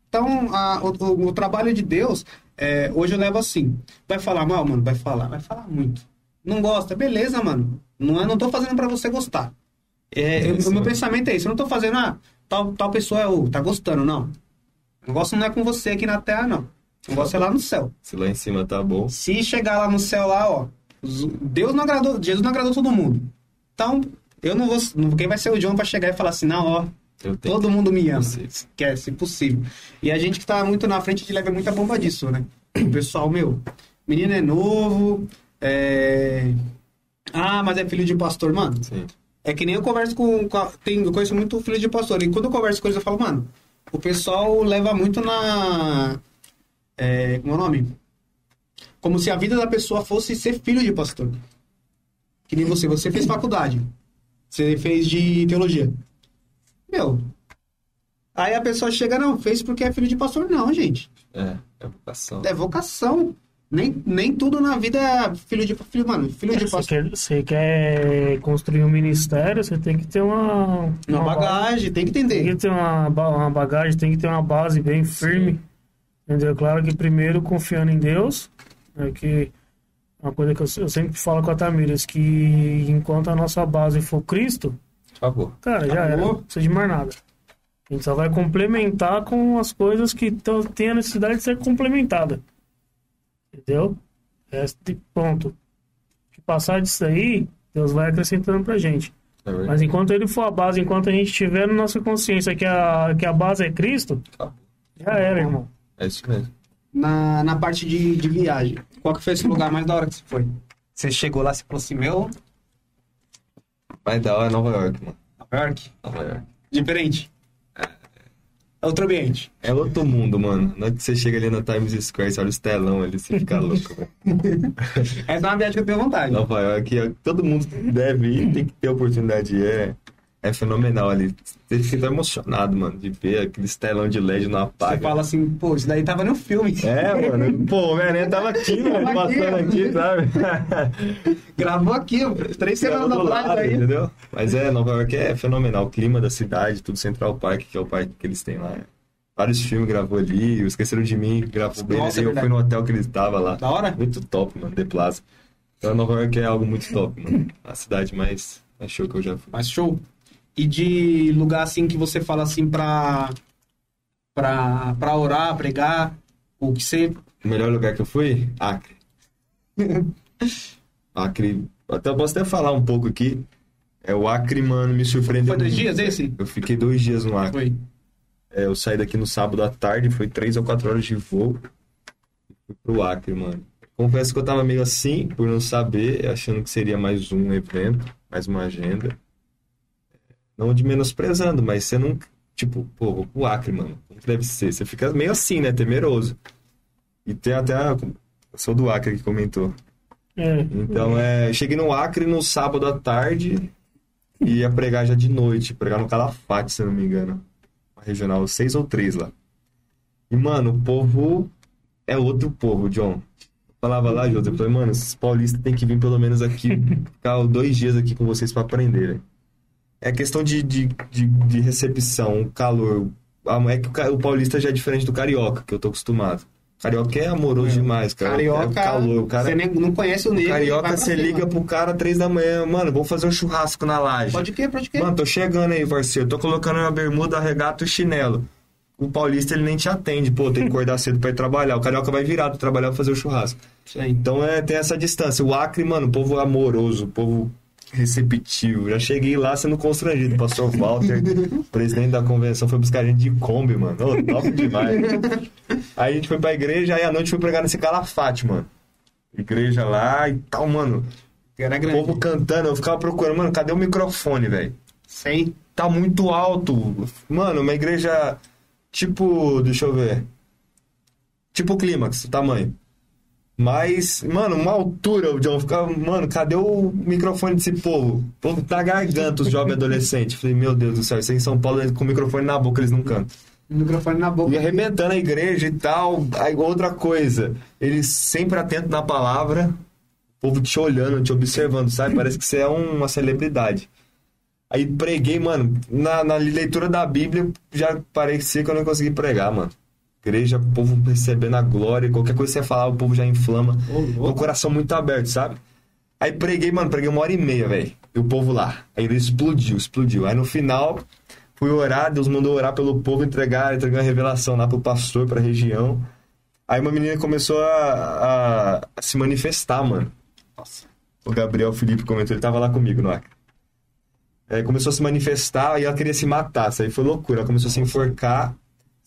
Então, a- o, o- o trabalho de Deus, é, hoje eu levo assim. Vai falar mal, mano? Vai falar. Vai falar muito. Não gosta? Beleza, mano. Não, é, não tô fazendo pra você gostar. É, eu- Isso, o meu mano. pensamento é isso. Eu não tô fazendo, ah, tal, tal pessoa é o, tá gostando, não. O negócio não é com você aqui na terra, não. O negócio é lá no céu. Se lá em cima tá bom. Se chegar lá no céu, lá, ó, Deus não agradou, Jesus não agradou todo mundo. Então, eu não vou. Quem vai ser o John pra chegar e falar assim, não, ó, todo mundo me ama. Esquece, impossível. E a gente que tá muito na frente de leva muita bomba disso, né? O pessoal, meu, menino é novo, é. Ah, mas é filho de pastor, mano. Sim. É que nem eu converso com. com a- tem, eu conheço muito filho de pastor. E quando eu converso com eles, eu falo, mano, o pessoal leva muito na. É, como é o nome? Como se a vida da pessoa fosse ser filho de pastor. Que nem você. Você fez faculdade. Você fez de teologia. Meu. Aí a pessoa chega, não, fez porque é filho de pastor. Não, gente. É, é vocação. É vocação. Nem, nem tudo na vida é filho de filho, mano, filho de Você pastor. quer, você quer construir um ministério, você tem que ter uma... Uma bagagem, tem que Tem entender. que ter uma, uma bagagem, tem que ter uma base bem firme. Entendeu? Claro que primeiro confiando em Deus, né, que uma coisa que eu, eu sempre falo com a Tamires, que enquanto a nossa base for Cristo, Acabou. cara, já era, Acabou. não precisa de mais nada. A gente só vai complementar com as coisas que tem a necessidade de ser complementada. Entendeu? Este ponto. Que passar disso aí, Deus vai acrescentando pra gente. É. Mas enquanto ele for a base, enquanto a gente tiver na nossa consciência que a, que a base é Cristo, Acabou. já era, irmão. É isso mesmo. Na, na parte de, de viagem, qual que foi esse lugar mais da hora que você foi? Você chegou lá e falou assim, meu, Mas da hora é Nova York, mano. Nova York, Nova York. diferente. É outro ambiente. É outro mundo, mano. Na hora que você chega ali na Times Square, você olha os telão ali, você fica louco, velho. Essa é uma viagem que eu tenho vontade. Nova York, é- todo mundo deve ir, tem que ter oportunidade. É, é fenomenal ali. Você fica emocionado, mano, de ver aqueles telão de LED Você apaga. fala assim, pô, isso daí tava no filme. É, mano. Pô, o Homem-Aranha tava aqui, mano, Tava aqui, passando ó. aqui, sabe? Gravou aqui, três semanas atrás lado, aí. entendeu? Mas é, Nova York é fenomenal. O clima da cidade, tudo Central Park, que é o parque que eles têm lá. Vários filmes gravou ali, Esqueceram de Mim gravou bem ali. Eu fui no hotel que ele estava lá. Da hora? Muito top, mano, The Plaza. Então Nova York é algo muito top, mano. A cidade mais, mais show que eu já fui. Mas show. E de lugar assim que você fala assim pra, pra, pra orar, pregar, o que você... O melhor lugar que eu fui? Acre. Acre. Até eu posso até falar um pouco aqui. É, o Acre, mano, me surpreendeu. Foi dois muito. dias esse? Eu fiquei dois dias no Acre. Foi. É, eu saí daqui no sábado à tarde, foi três ou quatro horas de voo. Fui pro Acre, mano. Confesso que eu tava meio assim, por não saber, achando que seria mais um evento, mais uma agenda. Não de menosprezando, mas você não. Tipo, pô, vou pro Acre, mano. Como que deve ser? Você fica meio assim, né? Temeroso. E tem até. A... Eu sou do Acre que comentou. É. Então, é, cheguei no Acre no sábado à tarde e ia pregar já de noite, pregar no Calafate, se eu não me engano. Uma regional 6 ou 3 lá. E, mano, o povo é outro povo, John. Eu falava lá, José, eu falei, mano, esses paulistas têm que vir pelo menos aqui, ficar dois dias aqui com vocês pra aprender, velho. É questão de, de, de, de recepção, calor. É que o paulista já é diferente do carioca, que eu tô acostumado. Carioca é amoroso demais, cara. Carioca, É calor, o cara... você nem, não conhece o negro. Carioca, pra você cima. liga pro cara três da manhã, mano, vou fazer um churrasco na laje. Pode que, pode que. Mano, tô chegando aí, parceiro. Tô colocando uma bermuda, regata e chinelo. O paulista, ele nem te atende. Pô, tem que acordar cedo pra ir trabalhar. O carioca vai virado trabalhar pra fazer o churrasco. Então, é, tem essa distância. O Acre, mano, povo amoroso, povo receptivo. Já cheguei lá sendo constrangido. Pastor Walter, presidente da convenção, foi buscar a gente de Kombi, mano. Ô, top demais. Aí a gente foi pra igreja, aí à noite foi pregar nesse calafate, mano. Igreja lá e tal, mano. Era O grande. povo cantando, eu ficava procurando, mano, cadê o microfone, velho? Sei. Tá muito alto. Mano, uma igreja tipo, deixa eu ver. Tipo clímax, o tamanho. Mas, mano, uma altura, o John ficava, mano, cadê o microfone desse povo? O povo tá garganta, os jovens adolescentes. Falei, meu Deus do céu, isso aí em São Paulo, com o microfone na boca, eles não cantam. O microfone na boca. E arrebentando a igreja e tal. Aí, outra coisa, eles sempre atentos na palavra, o povo te olhando, te observando, sabe? Parece que você é um- uma celebridade. Aí preguei, mano, na, na leitura da Bíblia, já parecia que eu não consegui pregar, mano. Igreja, o povo recebendo a glória, qualquer coisa que você falar, o povo já inflama. o coração muito aberto, sabe? Aí preguei, mano, preguei uma hora e meia, velho. E o povo lá. Aí ele explodiu, explodiu. Aí no final, fui orar, Deus mandou orar pelo povo, entregar, entregar uma revelação lá pro pastor, pra região. Aí uma menina começou a, a, a se manifestar, mano. Nossa. O Gabriel Felipe comentou, ele tava lá comigo no Acre. É, começou a se manifestar e ela queria se matar. Isso aí foi loucura. Ela começou a se enforcar,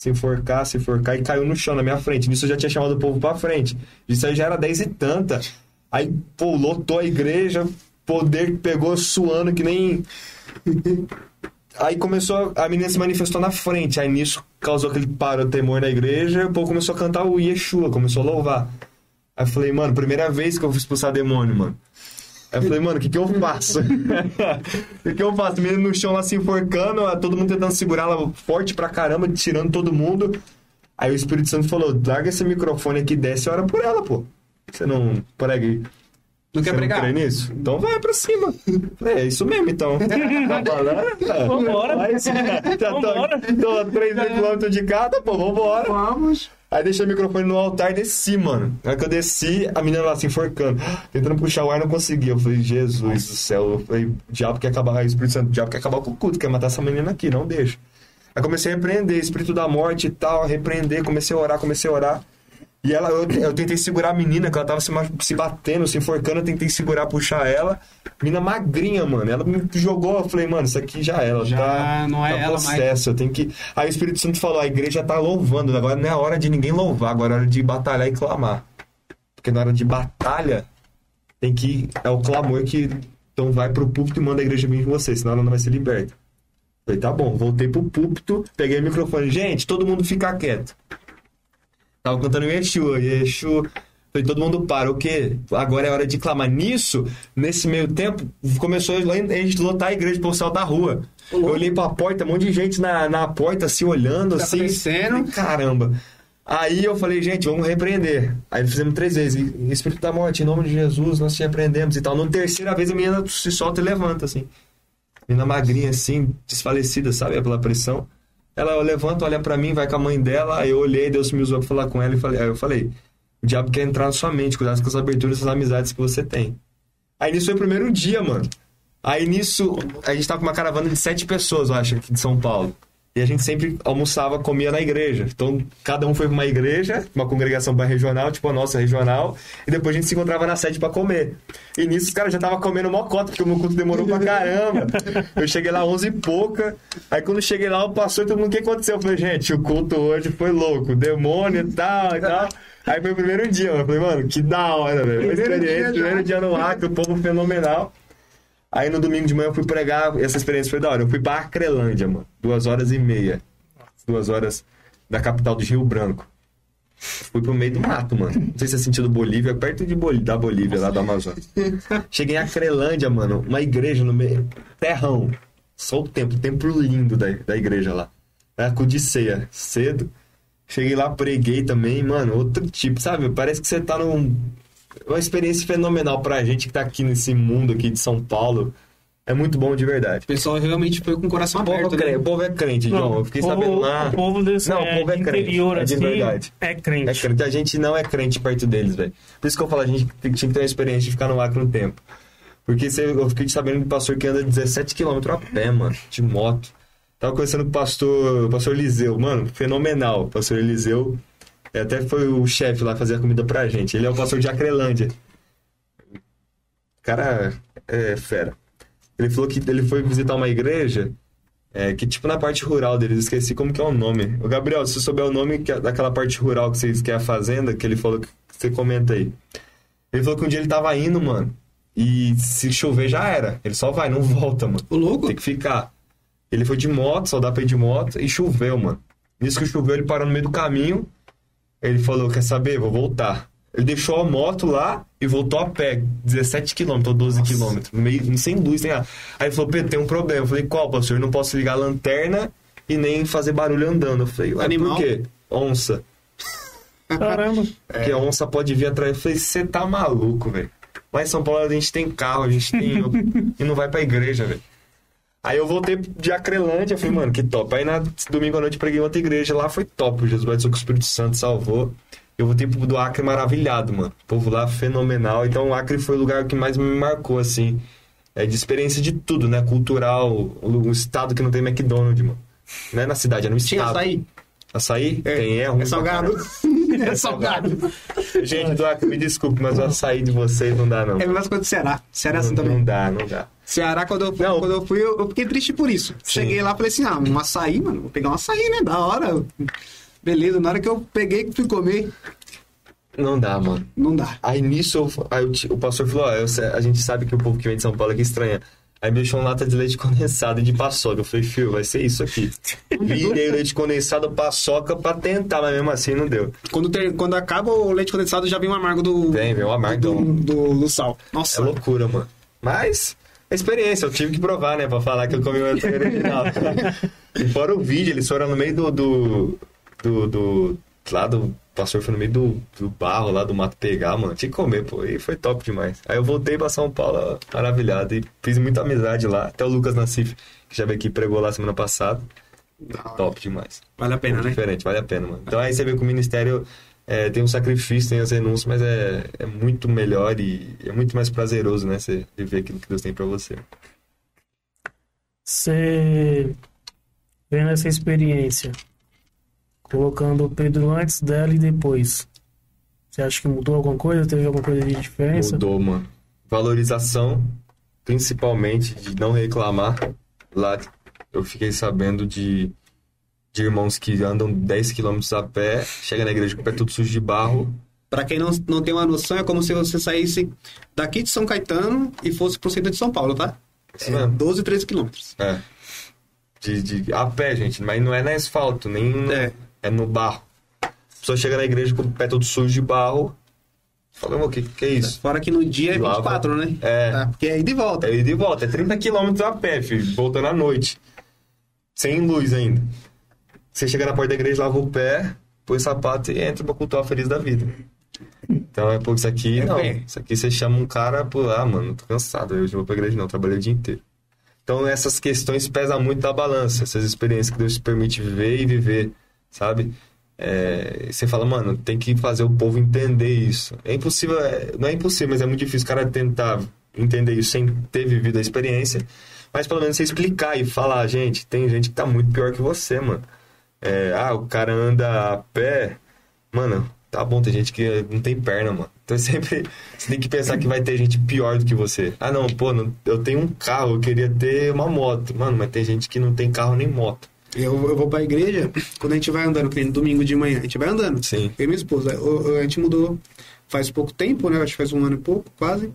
se enforcar, se enforcar e caiu no chão na minha frente. Nisso eu já tinha chamado o povo pra frente. Isso aí já era 10 e tanta. Aí, pô, lotou a igreja, poder pegou suando que nem. Aí começou, a menina se manifestou na frente. Aí nisso causou aquele paro temor na igreja. O povo começou a cantar o Yeshua, começou a louvar. Aí eu falei, mano, primeira vez que eu vou expulsar demônio, mano. Aí eu falei, mano, o que que eu faço? O que que eu faço? Menina no chão lá se enforcando, todo mundo tentando segurar ela forte pra caramba, tirando todo mundo. Aí o Espírito Santo falou, larga esse microfone aqui, desce e ora por ela, pô. Você não prega aí. Não quer Você pregar? crê nisso? Então vai pra cima. Falei, é isso mesmo, então. Tá falando? Vambora. Vai. Já tô, Vambora. tô a 3 km de cada, pô, vambora. Vamos. Aí deixei o microfone no altar e desci, mano. Na hora que eu desci, a menina lá se enforcando. Tentando puxar o ar, não conseguia. Eu falei, Jesus do céu. Eu falei, diabo quer acabar, Espírito Santo, diabo quer acabar com o culto, quer matar essa menina aqui, não deixa. Aí comecei a repreender, espírito da morte e tal, repreender, comecei a orar, comecei a orar. E ela, eu, eu tentei segurar a menina, que ela tava se, se batendo, se enforcando, eu tentei segurar, puxar ela. Menina magrinha, mano. Ela me jogou, eu falei, mano, isso aqui já é, ela Já tá, não é tá ela mais. possesso, eu tenho que... Aí o Espírito Santo falou, a igreja tá louvando, agora não é hora de ninguém louvar, agora é hora de batalhar e clamar. Porque na hora de batalha, tem que... É o clamor que... Então vai pro púlpito e manda a igreja vir em você, senão ela não vai ser liberta. Falei, tá bom, voltei pro púlpito, peguei o microfone. Gente, todo mundo fica quieto. Tava cantando Yeshua, Yeshua. Falei, todo mundo para, o quê? Agora é hora de clamar. Nisso, nesse meio tempo, começou a gente lotar a igreja pro céu da rua. Eu olhei pra porta, um monte de gente na, na porta, assim, olhando, Tá assim. Falei, Caramba. Aí eu falei, gente, vamos repreender. Aí fizemos três vezes. Espírito da morte, em nome de Jesus, nós te repreendemos e tal. Na terceira vez a menina se solta e levanta, assim. Menina magrinha, assim, desfalecida, sabe? Pela pressão. Ela levanta, olha pra mim, vai com a mãe dela. Aí eu olhei, Deus me usou pra falar com ela e falei, aí eu falei: o diabo quer entrar na sua mente, cuidado com as aberturas, essas amizades que você tem. Aí nisso foi o primeiro dia, mano. Aí nisso, a gente tava com uma caravana de sete pessoas, eu acho, aqui de São Paulo. E a gente sempre almoçava, comia na igreja. Então, cada um foi pra uma igreja, uma congregação pra regional, tipo a nossa regional, e depois a gente se encontrava na sede pra comer. E nisso os caras já estavam comendo mocota, porque o meu culto demorou pra caramba. Eu cheguei lá 11 e pouca, aí quando cheguei lá, o pastor, todo mundo, o que aconteceu? Eu falei, gente, o culto hoje foi louco, demônio e tal e tal. Aí foi o primeiro dia, mano. Eu falei, mano, que da hora, velho. Experiência, primeiro dia no Acre, o povo fenomenal. Aí no domingo de manhã eu fui pregar, essa experiência foi da hora. Eu fui pra Acrelândia, mano. Duas horas e meia. Duas horas da capital do Rio Branco. Fui pro meio do mato, mano. Não sei se é sentido Bolívia, perto de Bol... da Bolívia, lá do Amazonas. Cheguei em Acrelândia, mano. Uma igreja no meio. Terrão. Só o templo, templo lindo da, da igreja lá. Era com de ceia, cedo. Cheguei lá, preguei também, mano. Outro tipo, sabe? Parece que você tá num. Uma experiência fenomenal pra gente que tá aqui nesse mundo aqui de São Paulo. É muito bom de verdade. O pessoal realmente foi com o coração O aberto, é né? o povo é crente, John. Eu fiquei o povo, sabendo lá. O povo desse Não, o é, povo é de crente, interior, é de assim, verdade. é crente. É crente. A gente não é crente perto deles, velho. Por isso que eu falo, a gente tinha que ter uma experiência de ficar no Acre um tempo. Porque eu fiquei sabendo de pastor que anda 17km a pé, mano, de moto. Tava conversando com o pastor, o pastor Eliseu, mano, fenomenal. O pastor Eliseu é, até foi o chefe lá fazer a comida pra gente. Ele é o pastor de Acrelândia. O cara é fera. Ele falou que ele foi visitar uma igreja é, que, tipo, na parte rural deles, esqueci como que é o nome. Ô, Gabriel, se você souber o nome é daquela parte rural que vocês que é a fazenda, que ele falou que você comenta aí. Ele falou que um dia ele tava indo, mano, e se chover já era. Ele só vai, não volta, mano. O louco? Tem que ficar. Ele foi de moto, só dá pra ir de moto, e choveu, mano. Nisso que choveu, ele parou no meio do caminho. Ele falou: Quer saber? Vou voltar. Ele deixou a moto lá e voltou a pé, 17 km ou 12 km, meio, sem luz, sem nada. Aí ele falou: Pedro, tem um problema. Eu falei: Qual, pastor? Eu não posso ligar a lanterna e nem fazer barulho andando. Eu falei: Ué, Animal? por quê? Onça. Caramba. Porque a onça pode vir atrás. Eu falei: Você tá maluco, velho. Lá em São Paulo a gente tem carro, a gente tem. e não vai pra igreja, velho. Aí eu voltei de Acrelândia, falei, mano, que top. Aí na domingo à noite preguei outra igreja lá, foi top. Jesus batizou com o Espírito Santo, salvou. Eu voltei pro do Acre maravilhado, mano. O povo lá fenomenal. Então o Acre foi o lugar que mais me marcou, assim. É de experiência de tudo, né? Cultural, o estado que não tem McDonald's, mano. Não é na cidade, é no Tinha estado. açaí? Açaí? É, tem, é ruim. É salgado. é salgado. Gente do Acre, me desculpe, mas o açaí de vocês não dá, não. É a mesma coisa do Ceará. Ceará é assim também. não dá, não dá. Ceará, quando eu, fui- Não. quando eu fui, eu, eu fiquei triste por isso. Cheguei lá e falei assim, ah, um açaí, mano, vou pegar um açaí, né? Da hora. Beleza, na hora que eu peguei que fui comer, Não dá, mano. não dá. Aí nisso, eu- aí o pastor falou, ó, a gente sabe que o povo que vem de São Paulo é que estranha. Aí me deixou uma lata de leite condensado e de paçoca. Eu falei, filho, vai ser isso aqui. Virei o leite condensado, paçoca pra tentar, mas mesmo assim não deu. Quando, ter- quando acaba o leite condensado, já vem o amargo do, Vem, vem o amargão. do, do, do sal. É Nossa, loucura, mano. Mas, é experiência, eu tive que provar, né, pra falar que eu comi o original. e fora o vídeo, eles foram no meio do. do. do. do lá do. O pastor foi no meio do, do barro lá do mato pegar, mano. Tinha que comer, pô. E foi top demais. Aí eu voltei pra São Paulo maravilhado. E fiz muita amizade lá. Até o Lucas Nassif, que já veio aqui pregou lá semana passada. Top demais. vale a pena, Muito né? diferente, vale a pena, mano. Então aí você vê que o ministério é, tem um sacrifício, tem as renúncias, mas é, é muito melhor e é muito mais prazeroso, né? Você viver aquilo que Deus tem pra você. Você vendo essa experiência, colocando o Pedro antes dela e depois. Você acha que mudou alguma coisa? Teve alguma coisa de diferença? Mudou, mano. Valorização, principalmente de não reclamar. Lá eu fiquei sabendo de, de irmãos que andam 10 quilômetros a pé, chega na igreja com o pé tudo sujo de barro. Pra quem não, não tem uma noção, é como se você saísse daqui de São Caetano e fosse pro centro de São Paulo, tá? Isso É, mesmo. 12, 13 quilômetros. É. De, de, a pé, gente, mas não é no asfalto, nem É. é. no barro. A pessoa chega na igreja com o pé todo sujo de barro. Fala, o que, que é isso? Fora que no dia é Lava. 24, né? É. Tá, porque é ida e volta. É ida e volta, é 30 quilômetros a pé, filho, voltando à noite. Sem luz ainda. Você chega na porta da igreja, lava o pé, põe o sapato e entra pra cultuar feliz da vida. Então é, pô, isso aqui, É não. pé. Isso aqui você chama um cara, pô, ah, mano, tô cansado, hoje não vou pra igreja não, trabalhei o dia inteiro. Então essas questões pesam muito na balança, essas experiências que Deus te permite viver e viver, sabe? É, você fala, mano, tem que fazer o povo entender isso. É impossível, é- não é impossível, mas é muito difícil o cara tentar entender isso sem ter vivido a experiência. Mas pelo menos você explicar e falar, gente, tem gente que tá muito pior que você, mano. É, ah, o cara anda a pé, mano, tá bom, tem gente que não tem perna, mano. Então sempre você tem que pensar que vai ter gente pior do que você. Ah, não, pô, não- eu tenho um carro, eu queria ter uma moto. Mano, mas tem gente que não tem carro nem moto. Eu, eu vou pra igreja, quando a gente vai andando, que nem no domingo de manhã, a gente vai andando. Sim. Eu e minha esposa. A gente mudou faz pouco tempo, né? Acho que faz um ano e pouco, quase.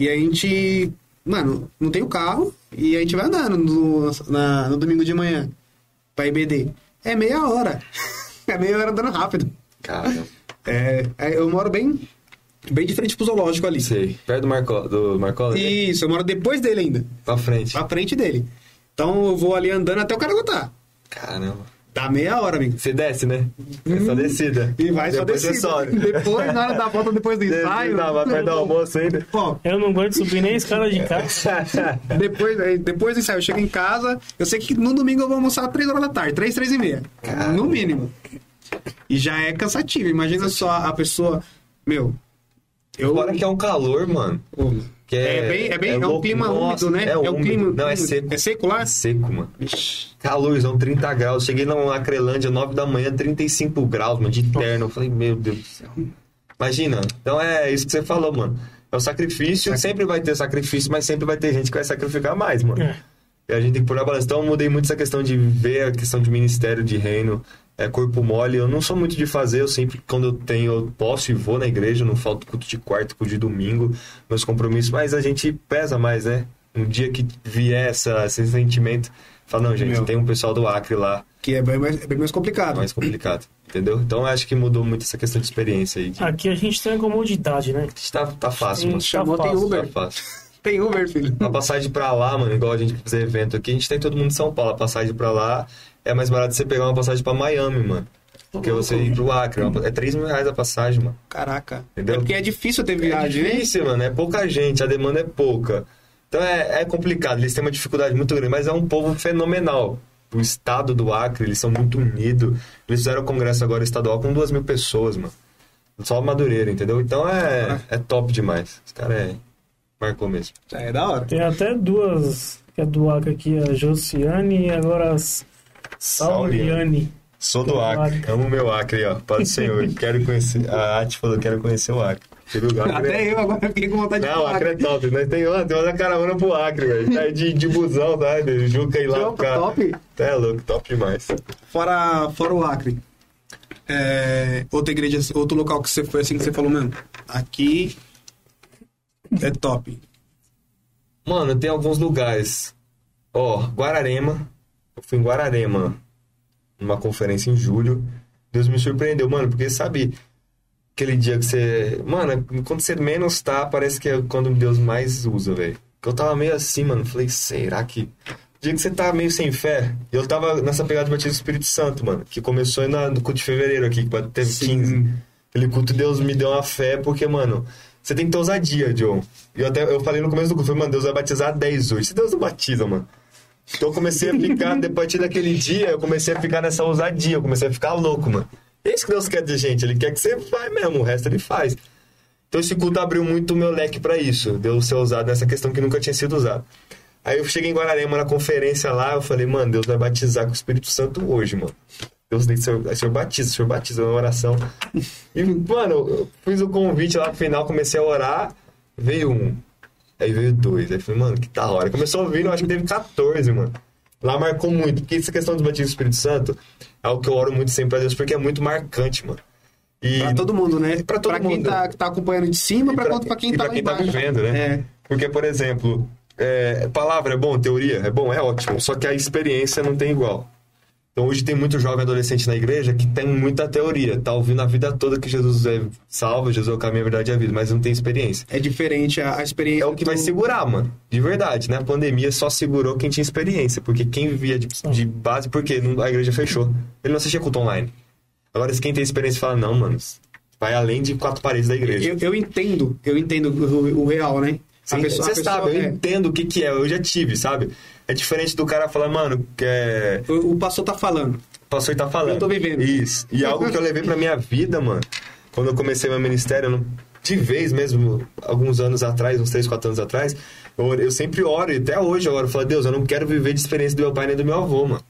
E a gente, mano, não tem o carro e a gente vai andando no, na- no domingo de manhã pra IBD. É meia hora. É meia hora andando rápido. Cara, É, é, eu moro bem, bem de frente pro zoológico ali. sei. Perto do, Marco, do Marcola? Isso, eu moro depois dele ainda. Pra frente. Pra frente dele. Então eu vou ali andando até o cara aguentar. Caramba. Dá meia hora, amigo. Você desce, né? É só descida. E vai só descida. você sobe. Depois, na hora da volta, depois do ensaio. Não, vai perto do almoço ainda. Ó, Eu não gosto de subir nem a escada de casa. depois, aí, depois do ensaio, eu chego em casa. Eu sei que no domingo eu vou almoçar às 3 horas da tarde, 3, 3 e meia. No mínimo. E já é cansativo. Imagina só a pessoa. Meu. Eu. Fora que é um calor, mano. Que é, bem, é, bem, é, um louco. clima Nossa, úmido, né? É, um úmido. clima. Não, é seco. É seco lá? É seco, mano. Ixi. Calorzão, 30 graus. Cheguei na Acrelândia, 9 da manhã, 35 graus, mano, de terno. Eu falei, meu Deus do céu. Imagina. Então é isso que você falou, mano. É o sacrifício, sempre vai ter sacrifício, mas sempre vai ter gente que vai sacrificar mais, mano. É. E a gente tem que pôr na balança. Então eu mudei muito essa questão de ver a questão de ministério, de reino, é, corpo mole. Eu não sou muito de fazer, eu sempre, quando eu tenho, eu posso e vou na igreja, não falto culto de quarto, culto de domingo, meus compromissos, mas a gente pesa mais, né? Um dia que vier essa, esse sentimento, fala, não, gente, Meu. tem um pessoal do Acre lá, Que é bem mais, é bem mais complicado. mais complicado, entendeu? Então eu acho que mudou muito essa questão de experiência aí. de- Aqui a gente tem a comodidade, né? Tá, tá fácil, mano. Chamou, Tá tem fácil, Uber. Tá fácil. Tem Uber, filho. A passagem pra lá, mano, igual a gente fazer evento aqui, a gente tem todo mundo em São Paulo. A passagem pra lá é mais barato você pegar uma passagem pra Miami, mano. Porque você ir pro Acre. É 3 mil reais a passagem, mano. Caraca. Entendeu? É porque é difícil ter É viagem, né? difícil, mano. É pouca gente, a demanda é pouca. Então é, é complicado, eles têm uma dificuldade muito grande, mas é um povo fenomenal. O estado do Acre, eles são muito unidos. Eles fizeram o congresso agora estadual com duas mil pessoas, mano. Só Madureira, entendeu? Então é, é top demais. Os caras é... marcou mesmo. Já é da hora. Tem até duas, que é do Acre aqui, a Josiane e agora a Sauliane. Sou do Acre, amo meu Acre, ó. Paz do Senhor. quero conhecer. A Ati falou: quero conhecer o Acre. Acre. Até eu agora fiquei com vontade de Não, o. Acre é top. Nós tem, ó, tem uma caravana pro Acre, velho. Tá de, de busão, tá? De Juca e lá Top, pro cara. top. É louco, top demais. Fora, fora o Acre. É, outra igreja, outro local que você foi assim que você falou, mano, aqui é top. Mano, tem alguns lugares. Ó, Guararema. Eu fui em Guararema numa conferência em julho. Deus me surpreendeu, mano, porque sabe aquele dia que você. Mano, quando você menos tá, parece que é quando Deus mais usa, velho. Que eu tava meio assim, mano. Falei, será que. O dia que você tá meio sem fé, eu tava nessa pegada de batismo do Espírito Santo, mano. Que começou aí na- no culto de fevereiro aqui, que teve Sim. 15. Aquele culto Deus me deu uma fé, porque, mano, você tem que ter ousadia, John. E eu até eu falei no começo do culto, falei, mano, Deus vai batizar 10 hoje. Se Deus não batiza, mano. Então eu comecei a ficar, partir daquele dia, eu comecei a ficar nessa ousadia, eu comecei a ficar louco, mano. É isso que Deus quer de gente, Ele quer que você vai mesmo, o resto Ele faz. Então esse culto abriu muito o meu leque pra isso, Deus ser usado nessa questão que nunca tinha sido usado. Aí eu cheguei em Guararema na conferência lá, eu falei, mano, Deus vai batizar com o Espírito Santo hoje, mano. Deus disse, Senhor, Senhor batiza, Senhor batiza, uma oração. E, mano, eu fiz o convite lá no final, comecei a orar, veio um. Aí veio dois. Aí falei, mano, que da hora. Começou eu acho que teve 14, mano. Lá marcou muito, porque essa questão dos batismos do Espírito Santo é algo que eu oro muito sempre pra Deus, porque é muito marcante, mano. E Pra todo mundo, né? Pra todo quem mundo. tá, tá acompanhando de cima, e pra, quanto pra quem e tá pra quem tá vivendo, né? É. Porque, por exemplo, é, palavra é bom, teoria é bom, é ótimo, só que a experiência não tem igual. Então hoje tem muito jovem adolescente na igreja que tem muita teoria, tá ouvindo a vida toda que Jesus é salvo, Jesus é o caminho, a verdade e a vida, mas não tem experiência. É diferente a, a experiência. É o que vai do- segurar, mano. De verdade, né? A pandemia só segurou quem tinha experiência. Porque quem vivia de, de base, porque a igreja fechou. Ele não assistia culto online. Agora, se quem tem experiência fala, não, mano, vai além de quatro paredes da igreja. Eu, eu entendo, eu entendo o, o real, né? Sim, você sabe, eu é, entendo o que, que é, eu já tive, sabe? É diferente do cara falar, mano, que é. o, o pastor tá falando. O pastor tá falando. Eu tô vivendo. Isso. E algo que eu levei pra minha vida, mano, quando eu comecei meu ministério, eu não- de vez mesmo, alguns anos atrás, uns 3, 4 anos atrás, eu, eu sempre oro, e até hoje eu oro, eu falo, Deus, eu não quero viver de experiência do meu pai nem do meu avô, mano.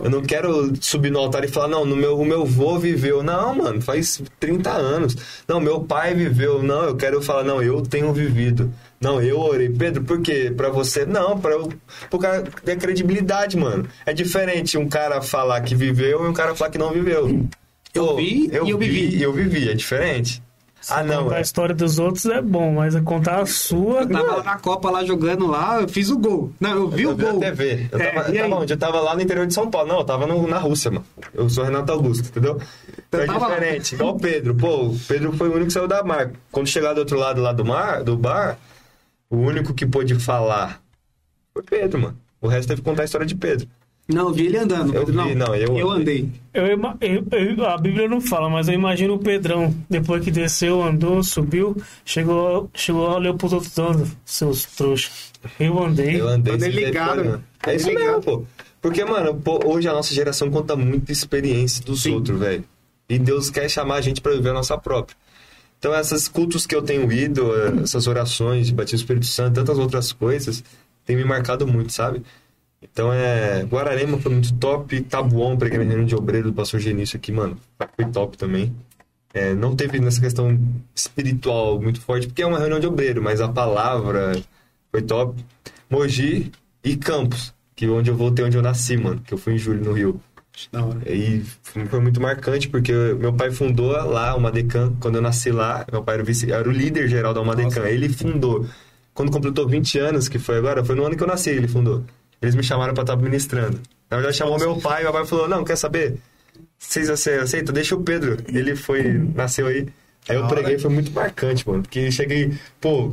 Eu não quero subir no altar e falar, não, no meu, o meu avô viveu. Não, mano, faz 30 anos. Não, meu pai viveu. Não, eu quero falar, não, eu tenho vivido. Não, eu orei. Pedro, por quê? Pra você? Não, pra eu. Pro cara ter credibilidade, mano. É diferente um cara falar que viveu e um cara falar que não viveu. Eu Pô, vi e eu vivi. e eu vivi, é diferente. ah, não. Contar a é. história dos outros é bom, mas contar a sua. Eu tava lá na Copa, lá jogando lá, eu fiz o gol. Não, eu vi Eu o vi gol. na TV. Eu É, tava, eu tava onde? Eu tava lá no interior de São Paulo. Não, eu tava no- na Rússia, mano. Eu sou Renato Augusto, entendeu? Então é tava lá. diferente. Igual o Pedro. Pô, o Pedro foi o único que saiu da mar. Quando chegar do outro lado lá do mar, do bar, o único que pôde falar foi Pedro, mano. O resto teve que contar a história de Pedro. Não, eu vi ele andando. Eu Pedro, vi, não, eu eu andei. Eu, eu- eu- a Bíblia não fala, mas eu imagino o Pedrão, depois que desceu, andou, subiu, chegou, chegou lá, olhou pros outros dando, seus trouxas. Eu andei. Eu andei Andei ligado, mano. É isso Andei mesmo, ligado. pô. Porque, mano, pô, hoje a nossa geração conta muita experiência dos Sim. outros, velho. E Deus quer chamar a gente pra viver a nossa própria. Então, esses cultos que eu tenho ido, eh, essas orações batismo Espírito Santo, tantas outras coisas, tem me marcado muito, sabe? Então, é... Guararema foi muito top. Tabuão, preguei na reunião de obreiro do pastor Genício aqui, mano. Foi top também. É, não teve nessa questão espiritual muito forte, porque é uma reunião de obreiro, mas a palavra foi top. Mogi e Campos, que é onde eu voltei, onde eu nasci, mano, que eu fui em julho no Rio. Da hora. E foi muito marcante, porque meu pai fundou lá o Madecan, quando eu nasci lá, meu pai era o, vice, era o líder geral da Madecan, Nossa. ele fundou. Quando completou 20 anos, que foi agora, foi no ano que eu nasci, ele fundou. Eles me chamaram pra estar ministrando. Na verdade, chamou meu pai, meu pai falou, não, quer saber? Vocês ace- aceitam? Deixa o Pedro. Ele foi, nasceu aí. Aí eu preguei, foi muito marcante, mano. Porque cheguei, pô,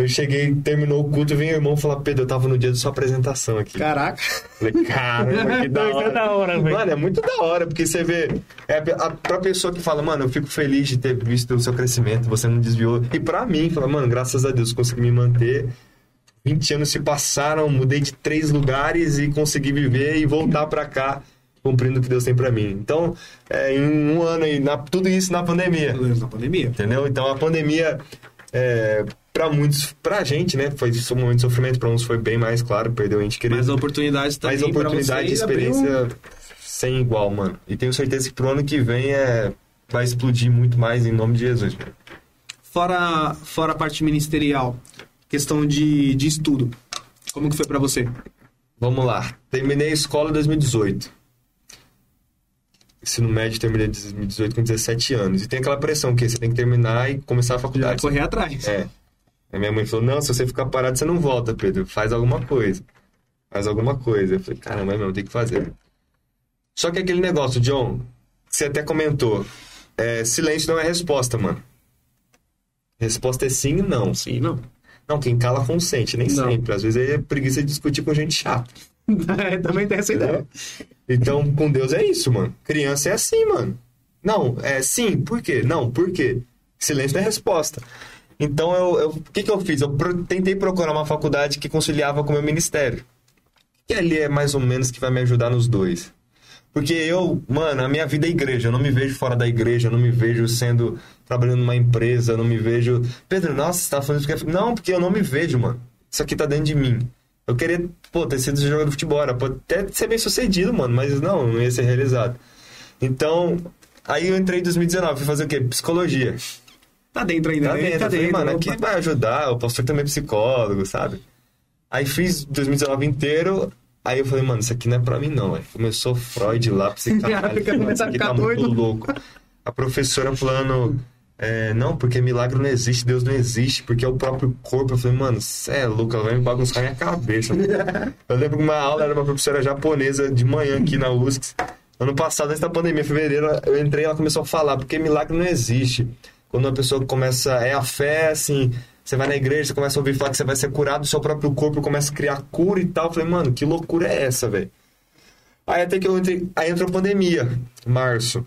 eu cheguei, terminou o culto, vem o irmão falar, Pedro, eu tava no dia da sua apresentação aqui. Caraca. Falei, caramba, que da Isso é hora. da hora, velho. Mano, é muito da hora, porque você vê. É a, pra pessoa que fala, mano, eu fico feliz de ter visto o seu crescimento, você não desviou. E pra mim, fala, mano, graças a Deus consegui me manter 20 anos se passaram, mudei de três lugares e consegui viver e voltar pra cá cumprindo o que Deus tem pra mim. Então, é, em um ano aí, na- tudo isso na pandemia. Na pandemia. Entendeu? Então a pandemia, é, para muitos, pra gente, né? Foi um momento de sofrimento, pra uns foi bem mais claro, perdeu a gente querido. Mas oportunidades também Mas oportunidade e experiência sem igual, mano. E tenho certeza que pro ano que vem é, vai explodir muito mais em nome de Jesus, mano. Fora, fora a parte ministerial, questão de, de estudo. Como que foi pra você? Vamos lá. Terminei a escola em 2018. Ensino médio terminei em 2018 com 17 anos. E tem aquela pressão que você tem que terminar e começar a Já faculdade. correr atrás. É. Aí minha mãe falou, não, se você ficar parado, você não volta, Pedro. Faz alguma coisa. Faz alguma coisa. Eu falei, caramba, meu, tem que fazer. Só que aquele negócio, John, que você até comentou, é, silêncio não é resposta, mano. Resposta é sim e não. Sim, não. Não, quem cala consente, nem Não. sempre. Às vezes é preguiça de discutir com gente chata. É, também tem essa ideia. Então, com Deus é isso, mano. Criança é assim, mano. Não, é sim, por quê? Não, por quê? Silêncio não é resposta. Então, eu, o que, que eu fiz? Eu pro- tentei procurar uma faculdade que conciliava com o meu ministério. Que ali é mais ou menos que vai me ajudar nos dois. Porque eu, mano, a minha vida é igreja. Eu não me vejo fora da igreja, eu não me vejo sendo. trabalhando numa empresa, eu não me vejo. Pedro, nossa, você tá falando isso porque. Não, porque eu não me vejo, mano. Isso aqui tá dentro de mim. Eu queria, pô, ter sido jogador de futebol, era, pode até ser bem sucedido, mano, mas não, não ia ser realizado. Então, aí eu entrei em 2019, fui fazer o quê? Psicologia. Tá dentro ainda, Tá né? dentro, Tá falei, dentro. mano, opa. aqui vai ajudar, o pastor também é psicólogo, sabe? Aí fiz 2019 inteiro, aí eu falei, mano, isso aqui não é pra mim não, velho. Começou Freud lá, psicanálise, isso aqui tá muito louco. A professora falando, é, não, porque milagre não existe, Deus não existe, porque é o próprio corpo. Eu falei, mano, cê é louco, ela vai me bagunçar minha cabeça. eu lembro que uma aula era uma professora japonesa de manhã aqui na USC. Ano passado, antes da pandemia, em fevereiro, eu entrei e ela começou a falar, porque milagre não existe. Quando uma pessoa começa, é a fé, assim, você vai na igreja, você começa a ouvir falar que você vai ser curado, o seu próprio corpo começa a criar cura e tal. Eu falei, mano, que loucura é essa, velho? Aí até que eu entrei, aí entrou a pandemia, março.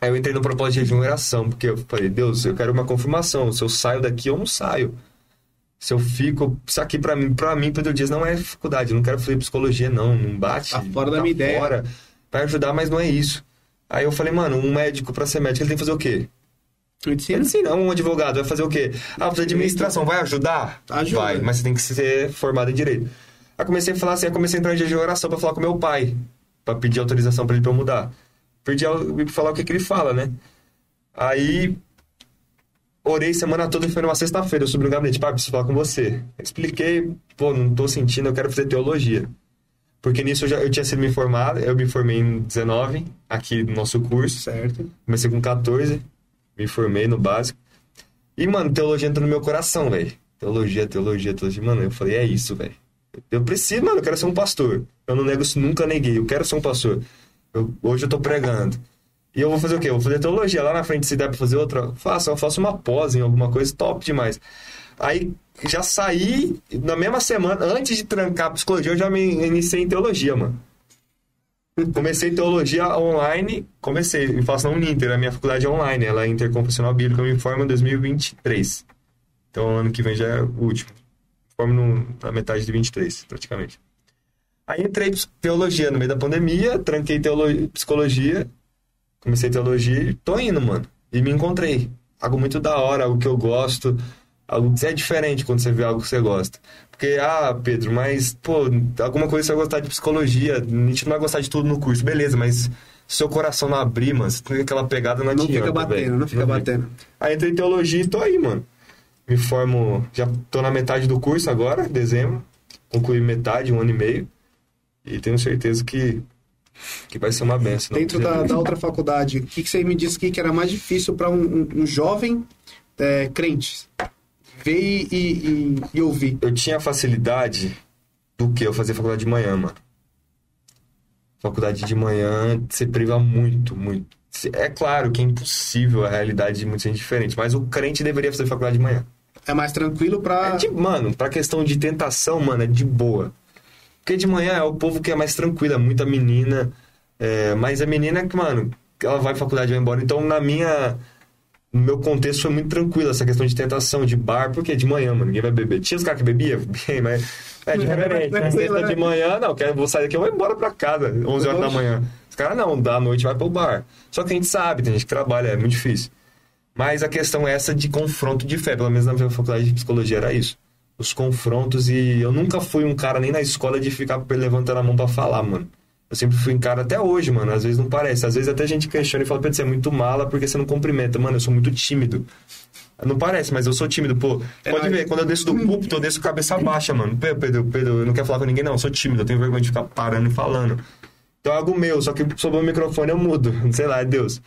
Aí eu entrei no propósito de jejum e oração, porque eu falei, Deus, eu quero uma confirmação. Se eu saio daqui, eu não saio. Se eu fico. Isso aqui pra mim, pra mim, Pedro Dias, não é dificuldade. Eu não quero fazer psicologia, não. Não bate. Tá fora da minha ideia. Fora. Vai ajudar, mas não é isso. Aí eu falei, mano, um médico pra ser médico, ele tem que fazer o quê? Medicina? Medicina, um advogado vai fazer o quê? Ah, fazer administração, vai ajudar? Ajuda. Vai, mas você tem que ser formado em direito. Aí comecei a falar assim, aí comecei a entrar em jejum oração pra falar com meu pai, pra pedir autorização pra ele pra eu mudar. Pedi pra falar o que, que ele fala, né? Aí orei semana toda e foi numa sexta-feira, eu subi no gabinete, pai, preciso falar com você. Expliquei, pô, não tô sentindo, eu quero fazer teologia. Porque nisso eu, já, eu tinha sido me formado, eu me formei em 19, aqui no nosso curso. Certo. Comecei com 14, me formei no básico. E, mano, teologia entrou no meu coração, velho. Teologia, teologia, teologia. Mano, eu falei, é isso, velho. Eu preciso, mano, eu quero ser um pastor. Eu não nego isso, nunca neguei. Eu quero ser um pastor. Eu- hoje eu tô pregando. E eu vou fazer o quê? Eu vou fazer teologia. Lá na frente, se der pra fazer outra, faça. Eu faço uma pós em alguma coisa top demais. Aí, já saí, na mesma semana, antes de trancar psicologia, eu já me iniciei em teologia, mano. Comecei teologia online, comecei, e faço na Uninter, a minha faculdade é online, ela é interconfessional bíblica, eu me formo em 2023. Então ano que vem já é o último. Formo no- na metade de 23, praticamente. Aí entrei em teologia no meio da pandemia, tranquei teolo- psicologia, comecei teologia e tô indo, mano. E me encontrei. Algo muito da hora, algo que eu gosto, algo que é diferente quando você vê algo que você gosta. Porque, ah, Pedro, mas, pô, alguma coisa você vai gostar de psicologia, a gente não vai gostar de tudo no curso, beleza, mas se seu coração não abrir, mano, você tem aquela pegada não Não adianta, fica batendo, velho. não fica fica. batendo. Aí entrei em teologia e tô aí, mano. Me formo, já tô na metade do curso agora, dezembro. Concluí metade, um ano e meio. E tenho certeza que, que vai ser uma benção. Dentro da, da outra faculdade, o que, que você me disse aqui que era mais difícil para um, um- um jovem é, crente ver e, e- e ouvir? Eu tinha facilidade do que eu fazer faculdade de manhã, mano. Faculdade de manhã, você priva muito, muito. É claro que é impossível, a realidade de muita gente é diferente, mas o crente deveria fazer faculdade de manhã. É mais tranquilo para É de, mano, pra questão de tentação, mano, é de boa. Porque de manhã é o povo que é mais tranquilo, é muita menina. é, mas a menina que, mano, ela vai pra faculdade e vai embora. Então, na minha. No meu contexto foi muito tranquilo essa questão de tentação, de bar, porque de manhã, mano, ninguém vai beber. Tinha os caras que bebiam, bem, mas. É, de, É, é, sexta de manhã, não, quero, vou sair daqui, eu vou embora pra casa, 11 horas da manhã. Os caras não, da noite vai pro bar. Só que a gente sabe, tem gente que trabalha, é muito difícil. Mas a questão é essa de confronto de fé, pelo menos na minha faculdade de psicologia era isso. Os confrontos e eu nunca fui um cara nem na escola de ficar levantando a mão pra falar, mano. Eu sempre fui um cara até hoje, mano. Às vezes não parece. Às vezes até a gente questiona e fala, Pedro, você é muito mala porque você não cumprimenta. Mano, eu sou muito tímido. Não parece, mas eu sou tímido, pô. Pode ver, quando eu desço do púlpito, eu desço cabeça baixa, mano. Pedro, Pedro, eu não quero falar com ninguém, não. Eu sou tímido, eu tenho vergonha de ficar parando e falando. Então é algo meu, só que sob o microfone eu mudo. Sei lá, é Deus.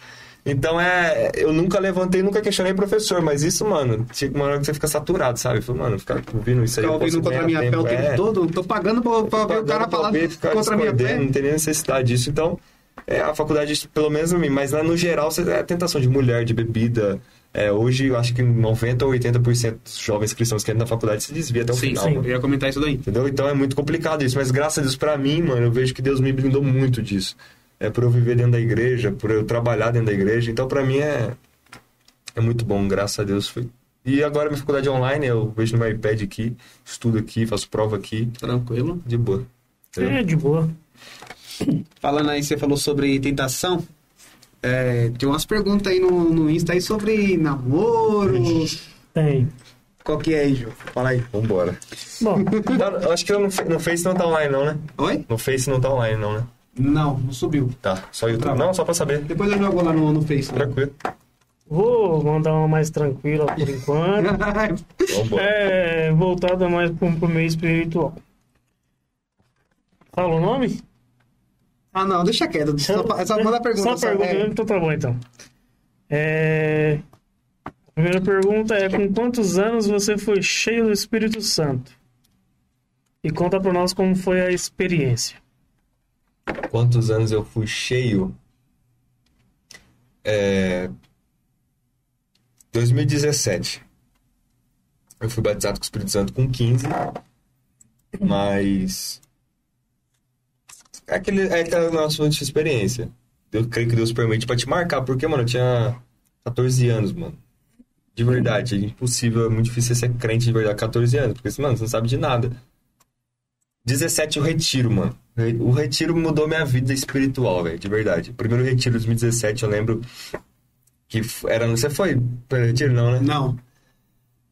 Então é. Eu nunca levantei, nunca questionei professor, mas isso, mano, chega uma hora que você fica saturado, sabe? Eu falo, mano, ficar ouvindo isso aí. Ficar eu ouvindo contra a minha ganhar fé o tempo, tempo é. todo. Tô pagando pra, pra ver o cara Pagando falar contra a minha fé. Não tem nem necessidade disso. Então, é, a faculdade, pelo menos a mim, mas lá no geral, você- é a tentação de mulher, de bebida. É, hoje, eu acho que 90 ou 80% dos jovens cristãos que entram na faculdade se desvia até o Sim, final. sim, mano. eu ia comentar isso daí. Entendeu? Então é muito complicado isso. Mas graças a Deus, pra mim, mano, eu vejo que Deus me blindou muito disso. É por eu viver dentro da igreja, por eu trabalhar dentro da igreja. Então, pra mim, é, é muito bom, graças a Deus. Foi. E agora, minha faculdade é online, eu vejo no meu iPad aqui, estudo aqui, faço prova aqui, Tranquilo. de boa. Entendeu? É, de boa. Falando aí, você falou sobre tentação. É, tem umas perguntas aí no, no Insta aí sobre namoro. Tem. Qual que é aí, Ju? Fala aí. Vambora. Bom, Não, eu acho que eu no, no Face não tá online, não, né? Oi? No Face não tá online, não, né? Não, não subiu. Tá, só YouTube. Tá. Não, só pra saber. Depois eu jogo lá no, no Face. né? Tranquilo. vou mandar uma mais tranquila por enquanto. É, voltada mais pro, pro meio espiritual. Fala o nome? ah, não, deixa quieto. Só, fa- só manda a pergunta. Só só, pergunta, é. então tá bom então. É... A primeira pergunta é: com quantos anos você foi cheio do Espírito Santo? E conta pra nós como foi a experiência. Quantos anos eu fui cheio? É... 2017. Eu fui batizado com o Espírito Santo com 15. Mas. É, aquele, é aquela nossa experiência. Eu creio que Deus permite pra te marcar, porque, mano, eu tinha 14 anos, mano. De verdade, é impossível, é muito difícil ser crente de verdade, 14 anos, porque, mano, você não sabe de nada. 17 o retiro, mano. O retiro mudou minha vida espiritual, velho, de verdade. O primeiro retiro de 2017, eu lembro que era. Você foi para retiro, não, né? Não.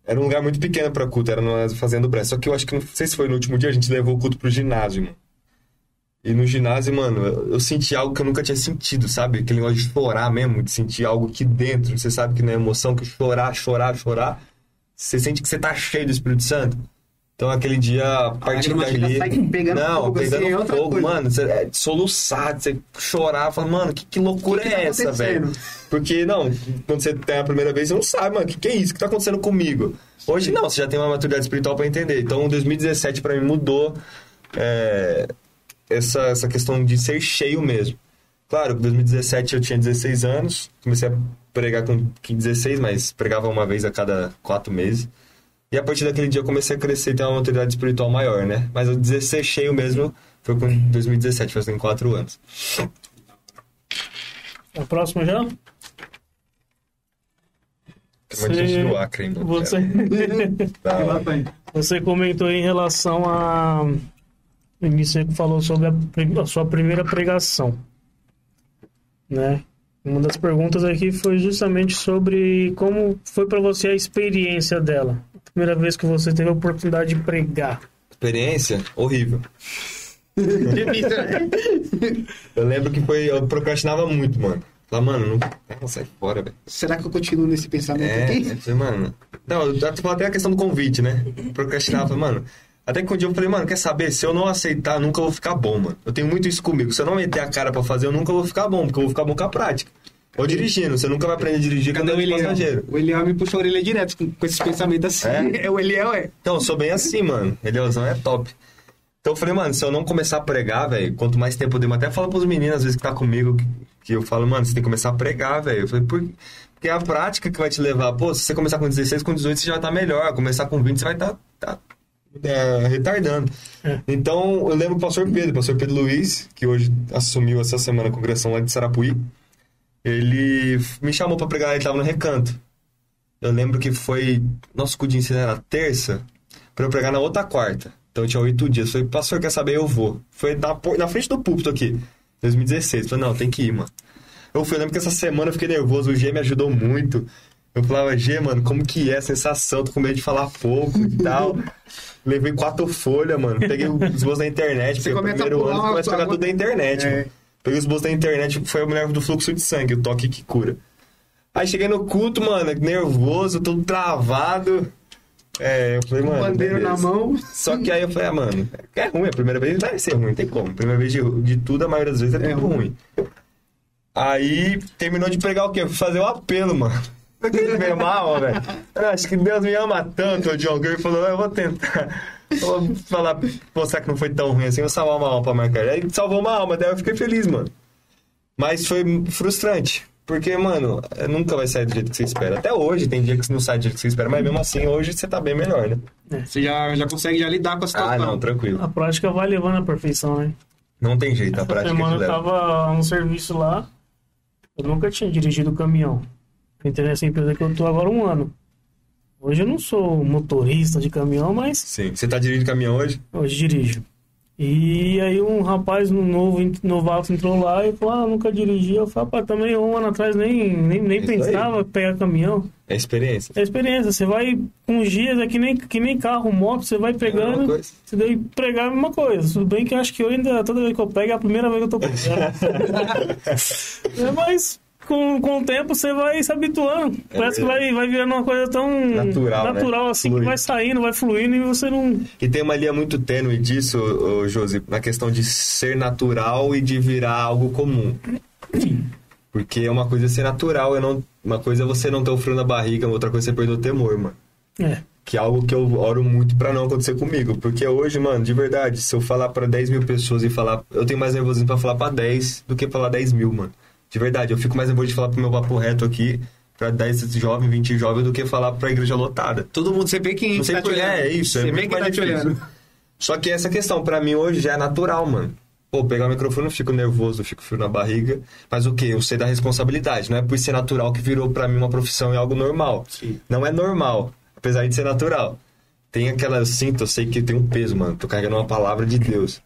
Era um lugar muito pequeno pra culto, era na Fazenda Brás. Só que eu acho que, não sei se foi no último dia, a gente levou o culto pro ginásio, mano. E no ginásio, mano, eu, senti algo que eu nunca tinha sentido, sabe? Aquele negócio de chorar mesmo, de sentir algo aqui dentro. Você sabe que não é emoção, que chorar, chorar, chorar. Você sente que você tá cheio do Espírito Santo. Então aquele dia, a partir chega, dali. sai pegando não, fogo, assim, pegando é outra fogo, coisa. mano. Você é soluçar, você chorar, falar, mano, que, que loucura Que que tá é essa, velho? Porque, não, quando você tem a primeira vez, você não sabe, mano, o que, que é isso? O que tá acontecendo comigo? Hoje não, você já tem uma maturidade espiritual pra entender. Então, 2017 pra mim mudou é, essa, essa questão de ser cheio mesmo. Claro, em 2017 eu tinha 16 anos, comecei a pregar com 16, mas pregava uma vez a cada quatro meses. E a partir daquele dia eu comecei a crescer e ter uma maturidade espiritual maior, né? Mas o 16 cheio mesmo foi com 2017, fazendo quatro anos. A próxima já? Gente do Acre ainda. Você, você comentou em relação a. No início você falou sobre a, prim- a sua primeira pregação. Né? Uma das perguntas aqui foi justamente sobre como foi para você a experiência dela. Primeira vez que você teve a oportunidade de pregar. Experiência horrível. Eu lembro que foi. Eu procrastinava muito, mano. Falei, mano, não. sai fora, velho. Será que eu continuo nesse pensamento É, aqui? eu falei, mano. Não, eu até a questão do convite, né? Procrastinava, falei, mano. Até que um dia eu falei, mano, quer saber? Se eu não aceitar, nunca vou ficar bom, mano. Eu tenho muito isso comigo. Se eu não meter a cara pra fazer, eu nunca vou ficar bom, porque eu vou ficar bom com a prática. Ou dirigindo, você nunca vai aprender a dirigir Cadê o é Eliel? passageiro. O Eliel me puxou a orelha direto com, com esses pensamentos assim. É? É? o Eliel, é. Então, eu sou bem assim, mano. Elielzão é top. Então eu falei, mano, se eu não começar a pregar, velho, quanto mais tempo eu demo, até falo pros meninos, às vezes, que tá comigo, que, que eu falo, mano, você tem que começar a pregar, velho. Eu falei, por? Porque é a prática que vai te levar. Pô, se você começar com 16, com 18 você já tá melhor. Começar com 20, você vai tá, tá é, retardando. É. Então, eu lembro o pastor Pedro, o pastor Pedro Luiz, que hoje assumiu essa semana a congregação lá de Sarapuí. Ele me chamou pra pregar, ele tava no recanto. Eu lembro que foi. Nosso cu de ensino era terça, pra eu pregar na outra quarta. Então tinha oito dias. Eu falei, pastor, quer saber? Eu vou. Foi na, na frente do púlpito aqui, 2016. Eu falei, não, tem que ir, mano. Eu fui, eu lembro que essa semana eu fiquei nervoso, o G me ajudou muito. Eu falava, G, mano, como que é a sensação? Tô com medo de falar pouco e tal. Levei quatro folhas, mano. Peguei os bolsos da internet, Você porque o primeiro ano começa a pegar tudo da internet, É. mano. Peguei os bolsos da internet, foi a mulher do fluxo de sangue, o toque que cura. Aí cheguei no culto, mano, nervoso, todo travado. É, eu falei, mano. Bandeira na mão. Só que aí eu falei, ah, mano, é ruim, a primeira vez vai ser ruim, não tem como. Primeira vez de, de tudo, a maioria das vezes é, É tudo ruim. Aí terminou de pregar o quê? Fui fazer o apelo, mano. Eu queria ver mal, velho. Acho que Deus me ama tanto, o John Gray falou, eu vou tentar. Eu vou falar, mostrar que não foi tão ruim assim, vou salvar uma alma pra marcar. Aí salvou uma alma, daí eu fiquei feliz, mano. Mas foi frustrante. Porque, mano, nunca vai sair do jeito que você espera. Até hoje tem dia que não sai do jeito que você espera, mas mesmo assim, hoje você tá bem melhor, né? Você já, já consegue já lidar com a situação. Ah, não, tranquilo. A prática vai levando à perfeição, né? Não tem jeito, a Essa prática semana eu tava no serviço lá, eu nunca tinha dirigido caminhão. Entrei nessa empresa que eu tô agora um ano. Hoje eu não sou motorista de caminhão, mas Sim. Você tá dirigindo caminhão hoje? hoje dirijo. E aí um rapaz novo, novato entrou lá e falou, ah, nunca dirigi. Eu falei, rapaz, também um ano atrás nem, nem, nem Isso aí. pensava em pegar caminhão. É experiência. É experiência, você vai com os dias, é que nem, que nem carro, moto, você vai É pegando, coisa. você daí pregar é a mesma coisa. Tudo bem que eu acho que eu ainda, toda vez que eu pego, é a primeira vez que eu tô pegando. é, mas com, com o tempo você vai se habituando. Parece que vai, vai virando uma coisa tão É Natural, né? natural assim, Flui. que vai saindo, vai fluindo e você não... E tem uma linha muito tênue disso, ô, Josi, na questão de ser natural e de virar algo comum. Porque é uma coisa ser natural, é não, uma coisa é você não ter o frio na barriga, outra coisa é você perder o temor, mano. É, Que é algo que eu oro muito pra não acontecer comigo. Porque hoje, mano, de verdade, se eu falar pra 10 mil pessoas e falar. Eu tenho mais nervosismo pra falar pra 10 do que falar 10 mil, mano. De verdade, eu fico mais nervoso de falar pro meu papo reto aqui, pra 10 jovens, 20 jovens, do que falar pra igreja lotada. Todo mundo, você vê quem Não sei tá te olhando. é, é isso, é Você vê muito mais tá difícil. Só que essa questão, pra mim, hoje já é natural, mano. Pô, pegar o microfone eu fico nervoso, eu fico frio na barriga. Mas o quê? Eu sei da responsabilidade. Não é por ser natural que virou pra mim uma profissão e algo normal. Sim. Não é normal, apesar de ser natural. Tem aquela, eu sinto, eu sei que tem um peso, mano. Tô carregando uma palavra de Deus.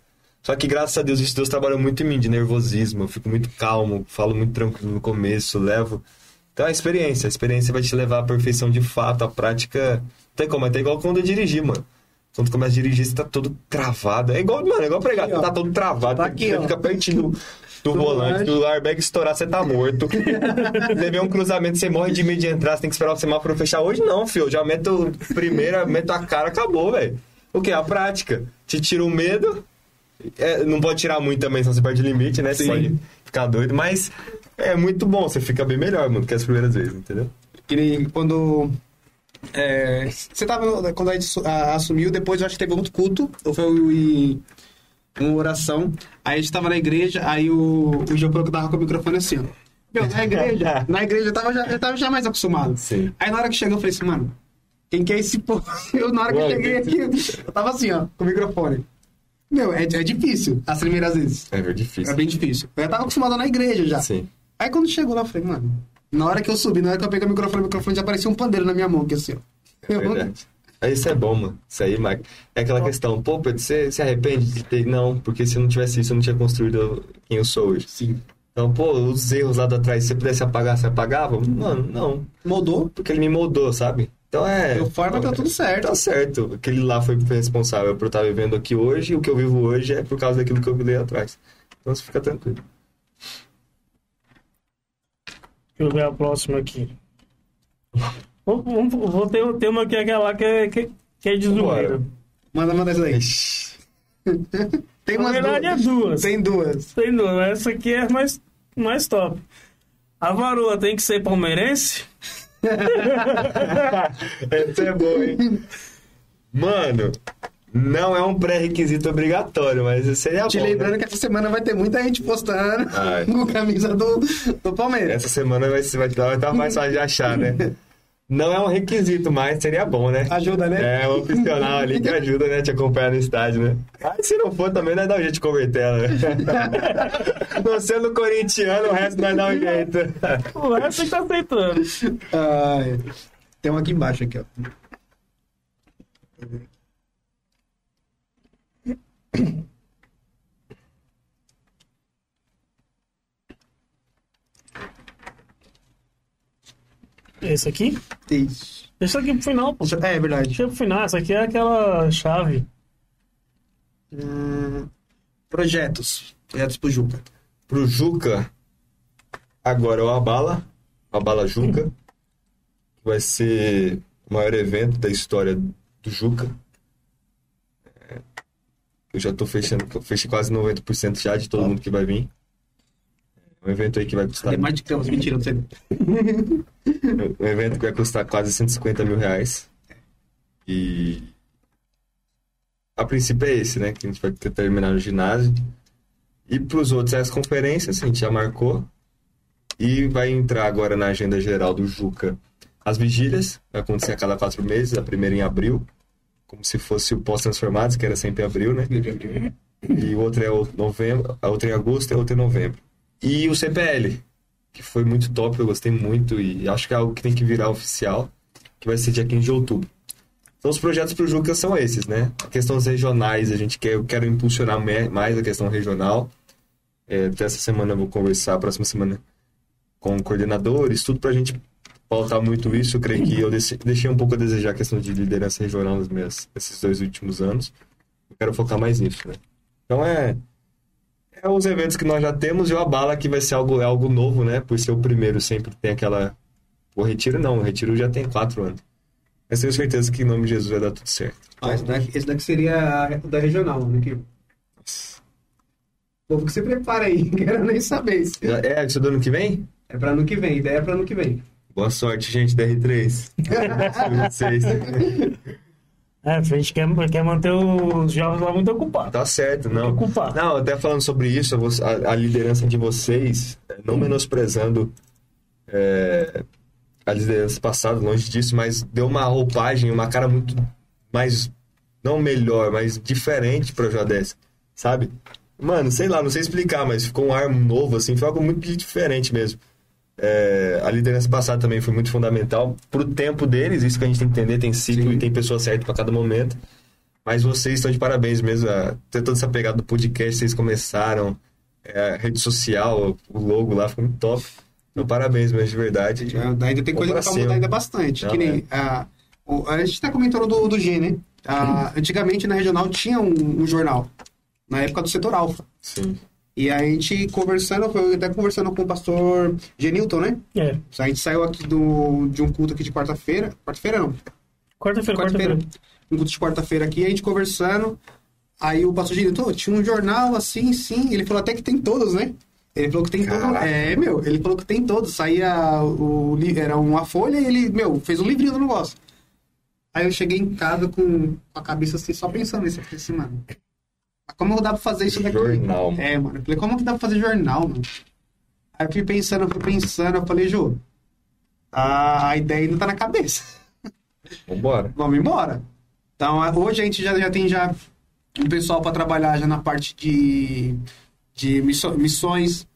Só que graças a Deus, isso Deus trabalhou muito em mim, de nervosismo. Eu fico muito calmo, falo muito tranquilo no começo, levo. Então a experiência, a experiência vai te levar à perfeição de fato, a prática. Tem como, é até igual quando eu dirigi, mano. Quando tu começa a dirigir, você tá todo travado. É igual, mano, é igual pregar, Aqui, tá todo travado. Tá aqui, você ó. fica pertinho do, do volante, do airbag estourar, você tá morto. você vê um cruzamento, você morre de medo de entrar, você tem que esperar o semáforo fechar. Hoje não, filho. Eu já meto primeira, meto a cara, acabou, velho. O que? A prática. Te tira o medo. É, não pode tirar muito também, senão você perde o limite, né? Você Sim. pode ficar doido, mas é muito bom, você fica bem melhor, mano, que as primeiras vezes, entendeu? Quando. é, você tava. Quando a gente assumiu, depois eu acho que teve outro culto. Ou foi em uma oração. Aí a gente tava na igreja, aí o, o João tava com o microfone assim, ó. Meu, na igreja, na igreja eu tava já, eu tava já mais acostumado. Sim. Aí na hora que chegou, eu falei assim, mano, quem que é esse povo? Eu, na hora que eu cheguei aqui, eu tava assim, ó, com o microfone. Meu, é, é difícil as primeiras vezes. É bem difícil. É bem difícil. Eu já tava acostumado na igreja já. Sim. Aí quando chegou lá, eu falei, mano, na hora que eu subi, na hora que eu peguei o microfone, o microfone já parecia um pandeiro na minha mão, aqui assim, ó. É verdade. Isso é bom, mano. Isso aí, Mike. É aquela questão, pô, Pedro, você se arrepende de ter. Não, porque se eu não tivesse isso, eu não tinha construído quem eu sou hoje. Sim. Então, pô, os erros lá atrás, se você pudesse apagar, você apagava? Mano, não. Moldou, Porque ele me moldou, sabe? Então é. deu forma, tá tudo certo. Tá certo. Aquele lá foi responsável por estar vivendo aqui hoje, e o que eu vivo hoje é por causa daquilo que eu vi lá atrás. Então você fica tranquilo. Deixa eu ver a próxima aqui. Vou, ter um tema aqui, aquela que é, que, que é de zoeira. Manda, manda essa daí. Tem Na verdade é duas. duas. Tem duas. Tem duas. Essa aqui é mais, mais top. A varoa tem que ser palmeirense? Essa é boa, hein? Mano, não é um pré-requisito obrigatório, mas seria Te bom. né? lembrando que essa semana vai ter muita gente postando Ai. com camisa do, do Palmeiras. Essa semana vai, vai, vai estar mais fácil de achar, né? Não é um requisito, mas seria bom, né? Ajuda, né? É, um profissional ali que ajuda, né? Te acompanhar no estádio, né? Mas se não for também, nós dá um jeito de converter ela, né? Não sendo corintiano, o resto nós dá um jeito. O resto tá aceitando. Ai. Tem um aqui embaixo, aqui, ó. Esse aqui? Isso. Deixa aqui pro final, pô. É, é verdade. Deixa pro final. Essa aqui é aquela chave. Hum, projetos. Projetos pro Juca. Pro Juca, agora é o Abala, Abala Juca. Vai ser o maior evento da história do Juca. É, Eu já tô fechando, eu fechei quase 90% já de todo mundo que vai vir. É um evento aí que vai custar. Tem mais de gramas. Mentira, não sei. Um evento que vai custar quase 150 mil reais. E. A princípio é esse, né? Que a gente vai ter terminar no ginásio. E pros outros, é as conferências, a gente já marcou. E vai entrar agora na agenda geral do Juca as vigílias, vai acontecer a cada quatro meses, a primeira em abril, como se fosse o pós-transformados, que era sempre em abril, né? E o outro é o novembro, a outra em agosto e a outra em novembro. E o CPL, que foi muito top, eu gostei muito e acho que é algo que tem que virar oficial, que vai ser dia 15 de outubro. Então os projetos para o Juca são esses, né? A questão regionais, a gente quer, eu quero impulsionar mais a questão regional. É, até essa semana eu vou conversar, próxima semana, com coordenadores, tudo pra gente pautar muito isso. Eu creio que eu deixei um pouco a desejar a questão de liderança regional nos meus, esses dois últimos anos. Eu quero focar mais nisso, né? Então é, é os eventos que nós já temos e o Abala que vai ser algo, é algo novo, né? Por ser o primeiro, sempre tem aquela... O Retiro não, o Retiro já tem quatro anos. Mas tenho certeza que em nome de Jesus vai dar tudo certo. Ah, esse, daqui, esse daqui seria da regional, né? Que... Povo que se prepara aí, quero nem saber. isso. É, isso do ano que vem? É pra ano que vem, ideia é pra ano que vem. Boa sorte, gente da R3. 2026. É, a gente quer, quer manter os jovens lá muito ocupados. Tá certo, não. Muito ocupado. Não, até falando sobre isso, a, a liderança de vocês, é, não menosprezando é, a liderança passada, longe disso, mas deu uma roupagem, uma cara muito mais, não melhor, mas diferente pro Jodessa, sabe? Mano, sei lá, não sei explicar, mas ficou um ar novo, assim, foi algo muito diferente mesmo. É, a liderança passada também foi muito fundamental pro tempo deles, isso que a gente tem que entender, tem ciclo Sim. e tem pessoa certa para cada momento. Mas vocês estão de parabéns mesmo. A, ter toda essa pegada do podcast, vocês começaram, é, a rede social, o logo lá, foi muito top. Então, parabéns mesmo, de verdade. É, ainda tem coisa pra mudar ainda bastante. Não, que nem, é. a, o- a gente tá comentando do, do G, né? Ah, antigamente na regional tinha um, um jornal, na época do setor alfa. Sim. E a gente conversando, foi até conversando com o pastor Genilton, né? É. A gente saiu aqui do, de um culto aqui de quarta-feira. Quarta-feira não. Quarta-feira, Quarta-feira. quarta-feira. Um culto de quarta-feira aqui, a gente conversando. Aí o pastor Genilton, tinha um jornal assim, sim. Ele falou até que tem todos, né? Ele falou que tem todos. É, meu, ele falou que tem todos. Saía o, era uma folha e ele, meu, fez um livrinho do negócio. Aí eu cheguei em casa com a cabeça assim, só pensando nisso. Eu falei assim, mano, como dá pra fazer isso daqui? Jornal. É, mano. Eu falei, como que dá pra fazer jornal, mano? Aí eu fui pensando, eu fui pensando, eu falei, Jô, a, ideia ainda tá na cabeça. Vambora. Vamos embora. Então, a- hoje a gente já, já tem já um pessoal para trabalhar já na parte de, de missões.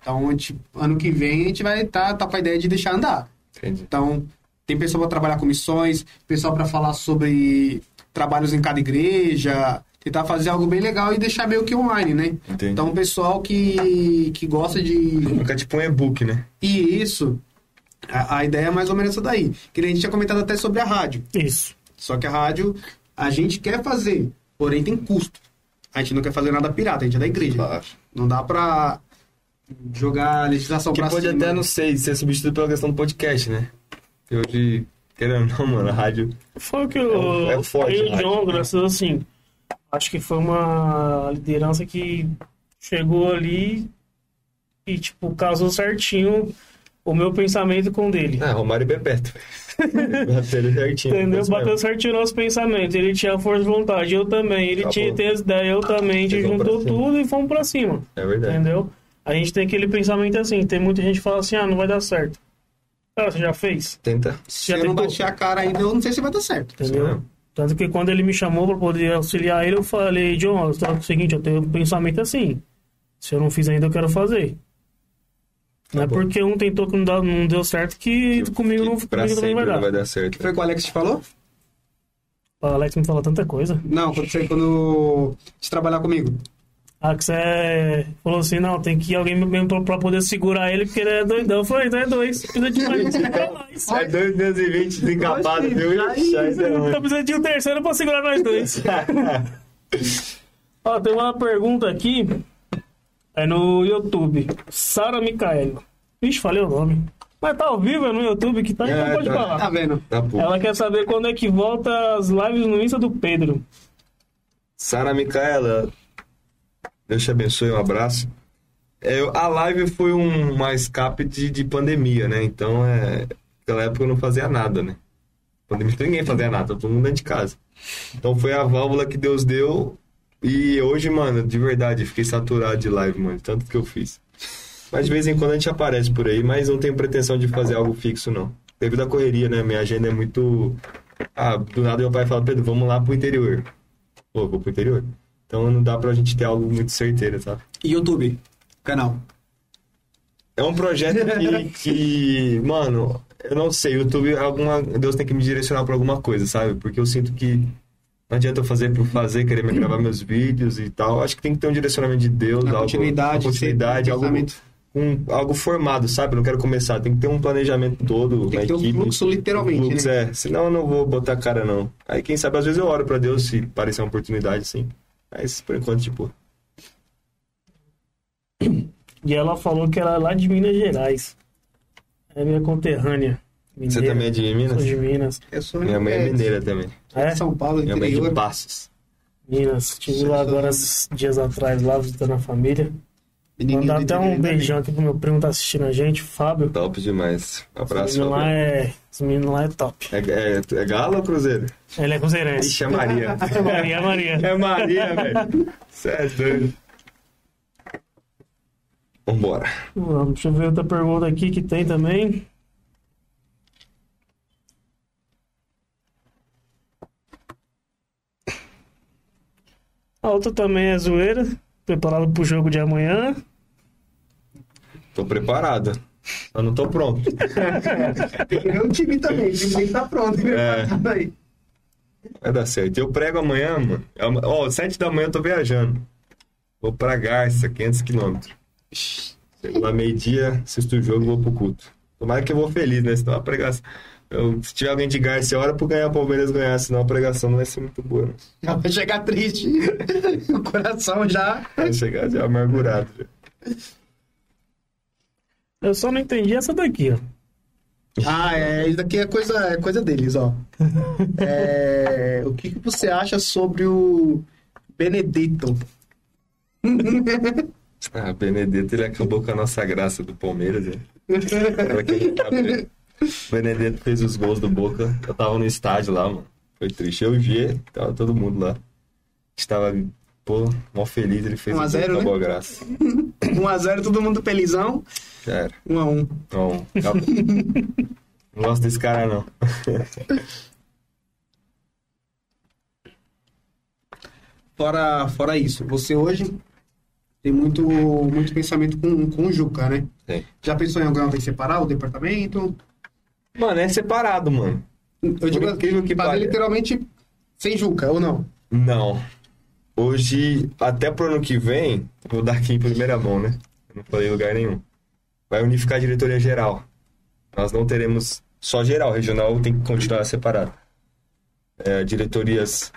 Então, gente- ano que vem a gente vai estar tá, com a ideia de deixar andar. Entendi. Então, tem pessoal para trabalhar com missões, pessoal para falar sobre trabalhos em cada igreja, tentar fazer algo bem legal e deixar meio que online, né? Entendi. Então, o pessoal que, que gosta de Fica tipo um e-book, né? e isso, a, a ideia é mais ou menos essa daí. Que nem a gente tinha comentado até sobre a rádio. Isso. Só que a rádio a gente quer fazer, porém tem custo. A gente não quer fazer nada pirata, a gente é da igreja. Claro. Não dá pra jogar a legislação Que pra pode cima. até, não sei, ser substituído pela questão do podcast, né? Que hoje, querendo ou não, mano, a rádio. Foi o que É eu. é forte, eu e o né? John, graças assim. Acho que foi uma liderança que chegou ali e, tipo, casou certinho o meu pensamento com o dele. Ah, Romário e Bebeto. Bateram certinho. Entendeu? Bateu certinho o nosso pensamento. Ele tinha força de vontade, eu também. Ele Acabou. tinha tem as ideias, eu também. A gente Vocês juntou tudo e fomos pra cima. É verdade. Entendeu? A gente tem aquele pensamento assim. Tem muita gente que fala assim: ah, não vai dar certo. Cara, você já fez? Tenta. Se Já eu não bati a cara ainda, eu não sei se vai dar certo. Entendeu? Tanto que quando ele me chamou pra poder auxiliar ele, eu falei, John, ó, é o seguinte, eu tenho um pensamento assim. Se eu não fiz ainda, eu quero fazer. Não é porque um tentou que não, não deu certo que comigo não, Que pra comigo sempre vai não dar. vai dar certo. Foi o que o Alex te falou? O Alex me fala tanta coisa. Não, quando você quando te trabalhar comigo. Ah, que você é- falou assim, não, tem que ir alguém mesmo pra, pra poder segurar ele, porque ele é doidão. Eu falei, então é dois. Precisa de mais. É 220 desencapado, viu? Ixi, aí deu ruim. Tá precisando de um terceiro pra segurar nós dois. Ó, tem uma pergunta aqui. É no YouTube. Sara Micaela. Ixi, falei o nome. Mas tá ao vivo, é no YouTube que tá, então É, pode tá. falar. Tá vendo? Tá. Ela quer saber quando é que volta as lives no Insta do Pedro. Sara Micaela, Deus te abençoe, um abraço. É, a live foi um, uma escape de, de pandemia, né? Então, é, naquela época eu não fazia nada, né? Pandemia, ninguém fazia nada, todo mundo dentro de casa. Então foi a válvula que Deus deu. E hoje, mano, de verdade, fiquei saturado de live, mano, tanto que eu fiz. Mas de vez em quando a gente aparece por aí, mas não tenho pretensão de fazer algo fixo, não. Devido à correria, né? Minha agenda é muito. Ah, do nada meu pai fala, Pedro, vamos lá pro interior. Pô, vou pro interior. Então não dá pra gente ter algo muito certeiro, tá? E YouTube, canal. É um projeto que, que, mano, eu não sei, YouTube, alguma, Deus tem que me direcionar pra alguma coisa, sabe? Porque eu sinto que não adianta eu fazer por fazer, querer me gravar meus vídeos e tal. Acho que tem que ter um direcionamento de Deus, algo, continuidade, continuidade, algo, um, algo formado, sabe? Eu não quero começar, tem que ter um planejamento todo, Tem uma que ter um equipe. fluxo, literalmente, Um fluxo, né? é. Senão eu não vou botar cara, não. Aí quem sabe, às vezes eu oro pra Deus se parecer uma oportunidade, sim. Mas por enquanto, tipo, E ela falou que ela é lá de Minas Gerais. É minha conterrânea. você Mineira. também é de Minas? Sou de Minas. Eu sou Minha mãe é mineira também. É? São Paulo, Minha mãe é de. Passos. Minas. Estive lá agora esses dias atrás, lá visitando a família. Mandar até um né? beijão aqui pro meu primo que tá assistindo a gente, o Fábio. Top demais. Um Os abraço, meninos lá é, os meninos lá é top. É, é, é Galo ou Cruzeiro? Ele é cruzeirense. Ixi, é Maria. Maria, Maria. É Maria, velho. Você é doido. Vambora. Vamos, deixa eu ver outra pergunta aqui que tem também. A outra também é zoeira. Preparado pro jogo de amanhã. Tô preparado. Mas não tô pronto. Tem que ver o time também, o time estar pronto. É. preparado aí. Vai dar certo. Eu prego amanhã, mano. É Ó, sete da manhã eu tô viajando. Vou pra Garça, 500 quilômetros. Chego lá meio-dia, assisto o jogo e vou pro culto. Tomara que eu vou feliz, né? Senão a pregação... Eu, se tiver alguém de Garça, é hora pro ganhar o Palmeiras ganhar, senão a pregação não vai ser muito boa. Não. Já vai chegar triste. o coração já. Vai chegar já amargurado. já. Eu só não entendi essa daqui, ó. Ah, é, isso daqui é coisa, é coisa deles, ó. É, o que, que você acha sobre o Benedetto? Ah, Benedetto, ele acabou com a nossa graça do Palmeiras, né? Benedetto fez os gols do Boca. Eu tava no estádio lá, mano. Foi triste. Eu e o Vier, tava todo mundo lá. A gente tava, pô, mó feliz. Ele fez 1 a o 0, gol da né? boa graça. 1x0, todo mundo felizão. Já era. 1x1. Não, gosto desse cara, não. Fora, fora isso, você hoje tem muito, muito pensamento com, com o Juca, né? Tem. Já pensou em alguma vez separar o departamento? Mano, é separado, mano. Eu digo incrível que fazer literalmente sem Juca, ou não? Não. Hoje, até pro ano que vem, vou dar aqui em primeira mão, né? Eu não falei lugar nenhum. Vai unificar a diretoria geral. Nós não teremos só geral, regional tem que continuar separado. É, diretorias.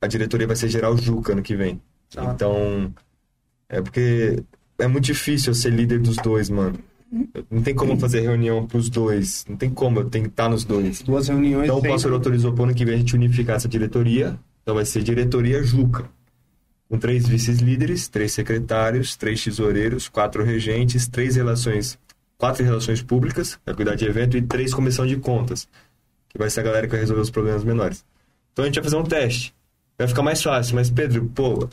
A diretoria vai ser geral Juca ano que vem. Tá. Então. É porque é muito difícil eu ser líder dos dois, mano. Não tem como fazer reunião pros dois. Não tem como, eu tenho que estar nos dois. Duas reuniões. Então o pastor autorizou para ano que vem a gente unificar essa diretoria. Então vai ser diretoria Juca. Com três vices-líderes, três secretários, três tesoureiros, quatro regentes, três relações, quatro relações públicas, para cuidar de evento, e três comissão de contas, que vai ser a galera que vai resolver os problemas menores. Então a gente vai fazer um teste. Vai ficar mais fácil, mas Pedro, pô,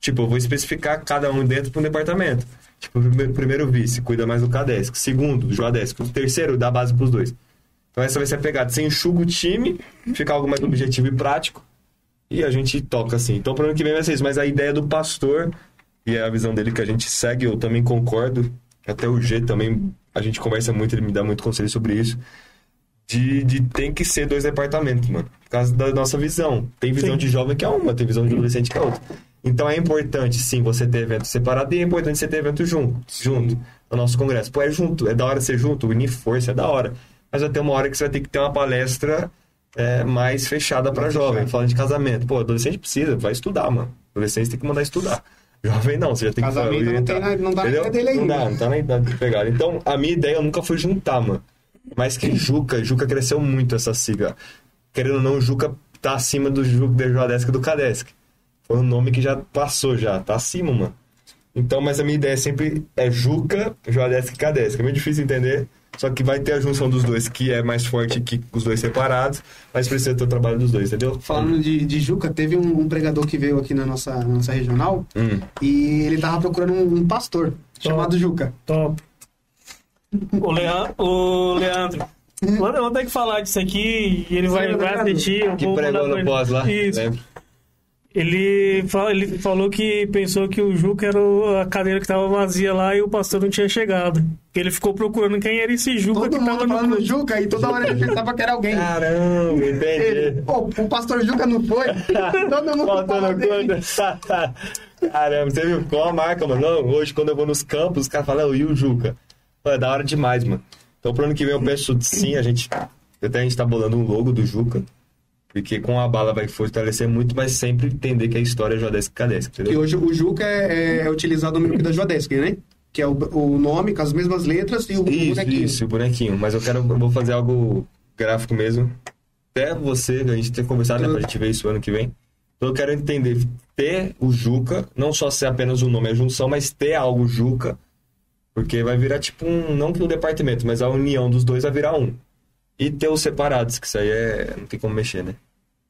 tipo, eu vou especificar cada um dentro para um departamento. Tipo, primeiro, vice cuida mais do Cadesc, segundo, do Joadesc, o terceiro dá base pros dois. Então essa vai ser a pegada. Você enxuga o time, fica algo mais objetivo e prático. E a gente toca assim. Então, pro ano que vem vai ser isso. Mas a ideia do pastor e a visão dele que a gente segue, eu também concordo, até o G também, a gente conversa muito, ele me dá muito conselho sobre isso. De, de tem que ser dois departamentos, mano. Por causa da nossa visão. Tem visão Sim. de jovem que é uma, tem visão de adolescente que é outra. Então é importante, sim, você ter evento separado e é importante você ter evento junto, junto no nosso congresso. Pô, é junto, é da hora ser junto, unir força, é da hora. Mas vai ter uma hora que você vai ter que ter uma palestra é, mais fechada Mais jovem, fechada. falando de casamento. Pô, adolescente precisa, vai estudar, mano. Adolescente tem que mandar estudar. Jovem não, você já tem Casamento que não orientar. tem na- não dá na idade dele Não ainda. dá, não tá na idade de pegar. Então, a minha ideia nunca foi juntar, mano. Mas que Juca, Juca cresceu muito essa sigla. Querendo ou não, Juca tá acima do Juca do Joadesc e do Cadesc. Foi um nome que já passou já, tá acima, mano. Então, mas a minha ideia sempre é Juca, Joadesc e Cadesc. É meio difícil entender, só que vai ter a junção dos dois, que é mais forte que os dois separados, mas precisa ter o trabalho dos dois, entendeu? Falando de, de Juca, teve um, um pregador que veio aqui na nossa, na nossa regional Hum. e ele tava procurando um, um pastor chamado Juca. Top. O, Leandro, o Leandro. Eu vou ter que falar disso aqui e ele vai, Sim, vai Leandro. assistir. Eu Que pregou no pós lá, Isso. lembra? Ele, ele falou que pensou que o Juca era a cadeira que tava vazia lá e o pastor não tinha chegado. Ele ficou procurando quem era esse Juca Todo que mundo tava falando no... Juca e toda hora ele pensava que era alguém. Caramba, Ele, entendi. pô, o pastor Juca não foi? Todo mundo Faltando dele. coisa. Caramba, você viu qual a marca, mano? Não, hoje quando eu vou nos campos, os caras falam, "Ô, e o Juca? Pô, é da hora demais, mano. Então pro ano que vem eu peço sim, a gente. Até a gente tá bolando um logo do Juca. Porque com a bala vai fortalecer muito, mas sempre entender que a história é Jodesc Cadesc, E hoje o Juca é, é utilizado no meio da Jodesk, né? Que é o, o nome com as mesmas letras e o Isso, bonequinho. isso, o bonequinho. Mas eu quero, eu vou fazer algo gráfico mesmo. Até você, a gente tem conversado, né, pra gente ver isso ano que vem. Então eu quero entender, ter o Juca, não só ser apenas um nome, a junção, mas ter algo Juca, porque vai virar tipo um, não que um departamento, mas a união dos dois vai virar um. E ter os separados, que isso aí é, não tem como mexer, né?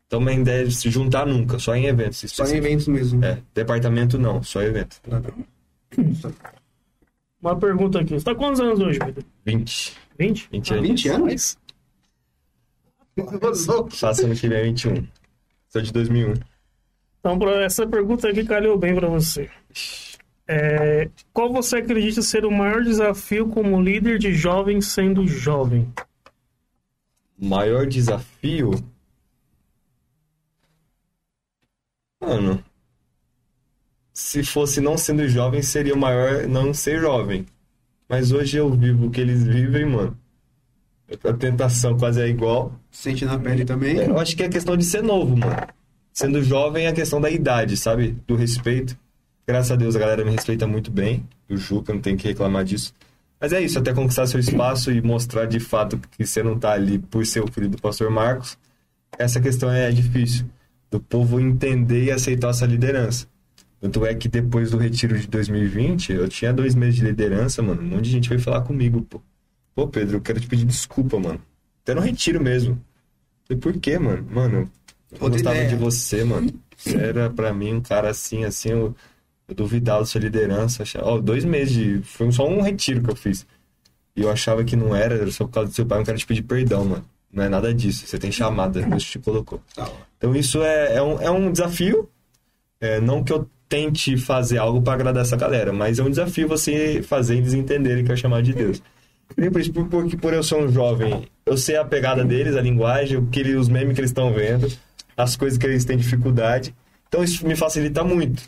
Então a ideia é se juntar nunca, só em eventos. Só em específicos. eventos mesmo. É, departamento não, só evento. Uma pergunta aqui. Você tá quantos anos hoje, Pedro? 20. 20? 20 Ah, anos. 20 anos? Faço ano que vem 21. Sou de 2001. Então, essa pergunta aqui calhou bem pra você. É, qual você acredita ser o maior desafio como líder de jovens sendo jovem? Maior desafio? Mano. Se fosse não sendo jovem, seria o maior não ser jovem. Mas hoje eu vivo o que eles vivem, mano. A tentação quase é igual. Sente na pele também. Eu acho que é questão de ser novo, mano. Sendo jovem é a questão da idade, sabe? Do respeito. Graças a Deus a galera me respeita muito bem. O Juca não tem que reclamar disso. Mas é isso, até conquistar seu espaço e mostrar de fato que você não tá ali por ser o filho do pastor Marcos. Essa questão é difícil. Do povo entender e aceitar essa liderança. Tanto é que depois do retiro de 2020, eu tinha dois meses de liderança, mano. Um monte de gente veio falar comigo, pô. Pô, Pedro, eu quero te pedir desculpa, mano. Até no retiro mesmo. Falei, por quê, mano? Mano, eu Outra gostava ideia. de você, mano. Você era pra mim um cara assim, assim, eu, eu duvidava da sua liderança. Achava... Ó, dois meses de. Foi só um retiro que eu fiz. E eu achava que não era, era só por causa do seu pai, eu quero te pedir perdão, mano. Não é nada disso. Você tem chamada, Deus te colocou. Então isso é, é, um, é um desafio. É, não que eu tente fazer algo pra agradar essa galera, mas é um desafio você fazer eles entenderem que é o chamado de Deus. Nem por isso, por- porque por eu ser um jovem, eu sei a pegada deles, a linguagem, o que eles, os memes que eles estão vendo, as coisas que eles têm dificuldade. Então isso me facilita muito.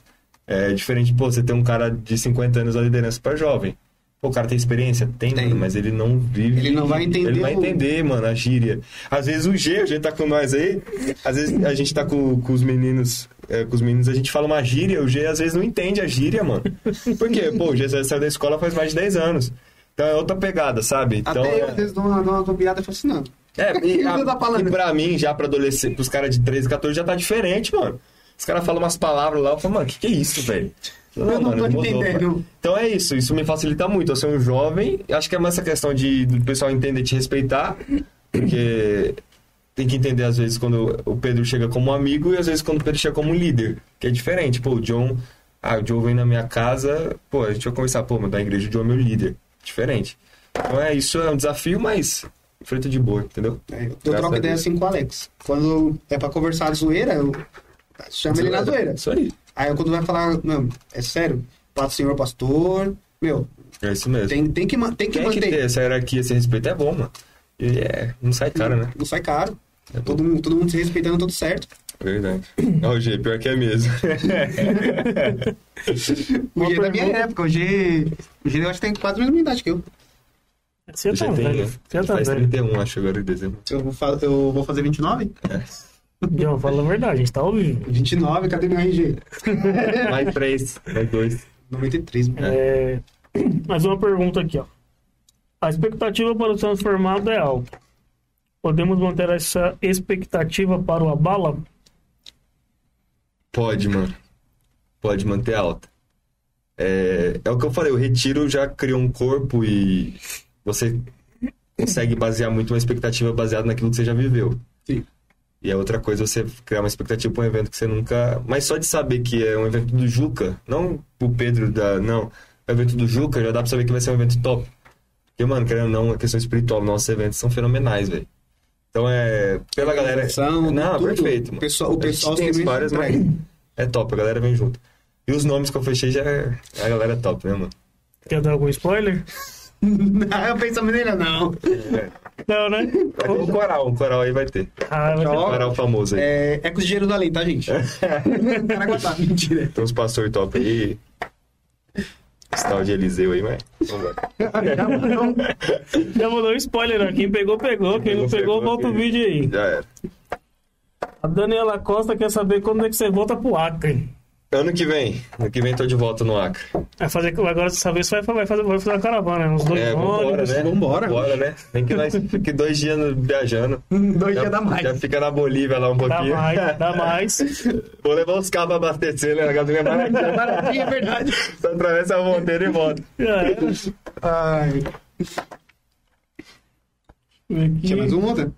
É diferente, pô, você tem um cara de 50 anos na liderança pra jovem. Pô, o cara tem experiência? Tem, Tem. mano, mas ele não vive. Ele não vai entender Ele vai entender, mano, a gíria. Às vezes o G, a gente tá com nós aí, às vezes a gente tá com, com os meninos, é, com os meninos, a gente fala uma gíria, o G às vezes não entende a gíria, mano. Por quê? Pô, o G saiu da escola faz mais de 10 anos. Então é outra pegada, sabe? Então, Até eu, às vezes, dou uma, dou uma bobeada assim, não. é, e, falando? e pra mim, já pra adolescente, pros caras de 13, 14, já tá diferente, mano. Os caras falam umas palavras lá, eu falo, mano, o que, que é isso, velho? Eu não tô mudou, entendendo. Então é isso, isso me facilita muito. Eu sou um jovem, acho que é mais essa questão de do pessoal entender e te respeitar, porque tem que entender às vezes quando o Pedro chega como amigo e às vezes quando o Pedro chega como líder, que é diferente. Pô, o John, ah, o John vem na minha casa, pô, a gente vai conversar, pô, mas da igreja o John é meu líder. Diferente. Então é, isso é um desafio, mas frente de boa, entendeu? É, eu Graças troco ideia assim com o Alex. Quando é pra conversar zoeira, eu chamo ele na zoeira. Isso aí. Aí quando vai falar, não, é sério, Paz do Senhor Pastor, meu, É isso mesmo. Tem, tem que, tem que Tem que manter. ter essa hierarquia, esse respeito é bom, mano. E é, não sai cara, né? Não sai caro. É todo, mundo, todo mundo se respeitando, tudo certo. Verdade. Ó, o G, pior que é mesmo. O G é da minha pergunta- época. O G, o G eu acho que tem quase a mesma idade que eu. Você tá tem, velho. né? Você tá Faz velho. 31, acho, agora em dezembro. Eu vou, fa- eu vou fazer 29? John, fala a verdade, a gente tá ao vivo. 29, cadê meu RG? Mais três, mais dois. 93, mano. É, Mais uma pergunta aqui, ó. A expectativa para o transformado é alta. Podemos manter essa expectativa para o Abala? Pode, mano. Pode manter alta. É, é o que eu falei, o retiro já criou um corpo e você consegue basear muito uma expectativa baseada naquilo que você já viveu. Sim. E é outra coisa você criar uma expectativa para um evento que você nunca. Mas só de saber que é um evento do Juca, não o Pedro da. Não, é o evento do Juca, já dá pra saber que vai ser um evento top. Porque, mano, querendo ou não, a questão espiritual, nossos eventos são fenomenais, velho. Então é. Pela galera. São, Não, tudo. perfeito. O Mano. pessoal, o A pessoal tem histórias, mas é top, a galera vem junto. E os nomes que eu fechei já é. A galera é top, né, mano? Quer dar algum spoiler? Não, eu pensamento nele, não. Não, né? Um coral, um coral aí vai ter. Ah, vai ter- Um coral famoso aí. É, é com o dinheiro da lei, tá, gente? Caraca, tá, mentira. Tem uns pastor top aí. Esse tal de Eliseu aí, mas. Vambora. Já mandou um spoiler, ó. Quem pegou, pegou. Quem não pegou, volta o vídeo aí. Já era. A Daniela Costa quer saber quando é que você volta pro Acre. Ano que vem. Ano que vem tô de volta no Acre. Vai fazer, agora dessa vez vai, vai, fazer, vai fazer uma caravana, né? Uns dois É, vambora, né? vambora. Vambora, né? Tem que nós fique dois dias viajando. Dois Já, dias dá mais. já fica na Bolívia lá um Dá pouquinho. mais, dá mais. Vou levar os carros pra abastecer, né? A gasolina é baratinha. Baratinho, é verdade. Só atravessa a monteira e volta. Era. Ai, Aqui. tinha mais um outra?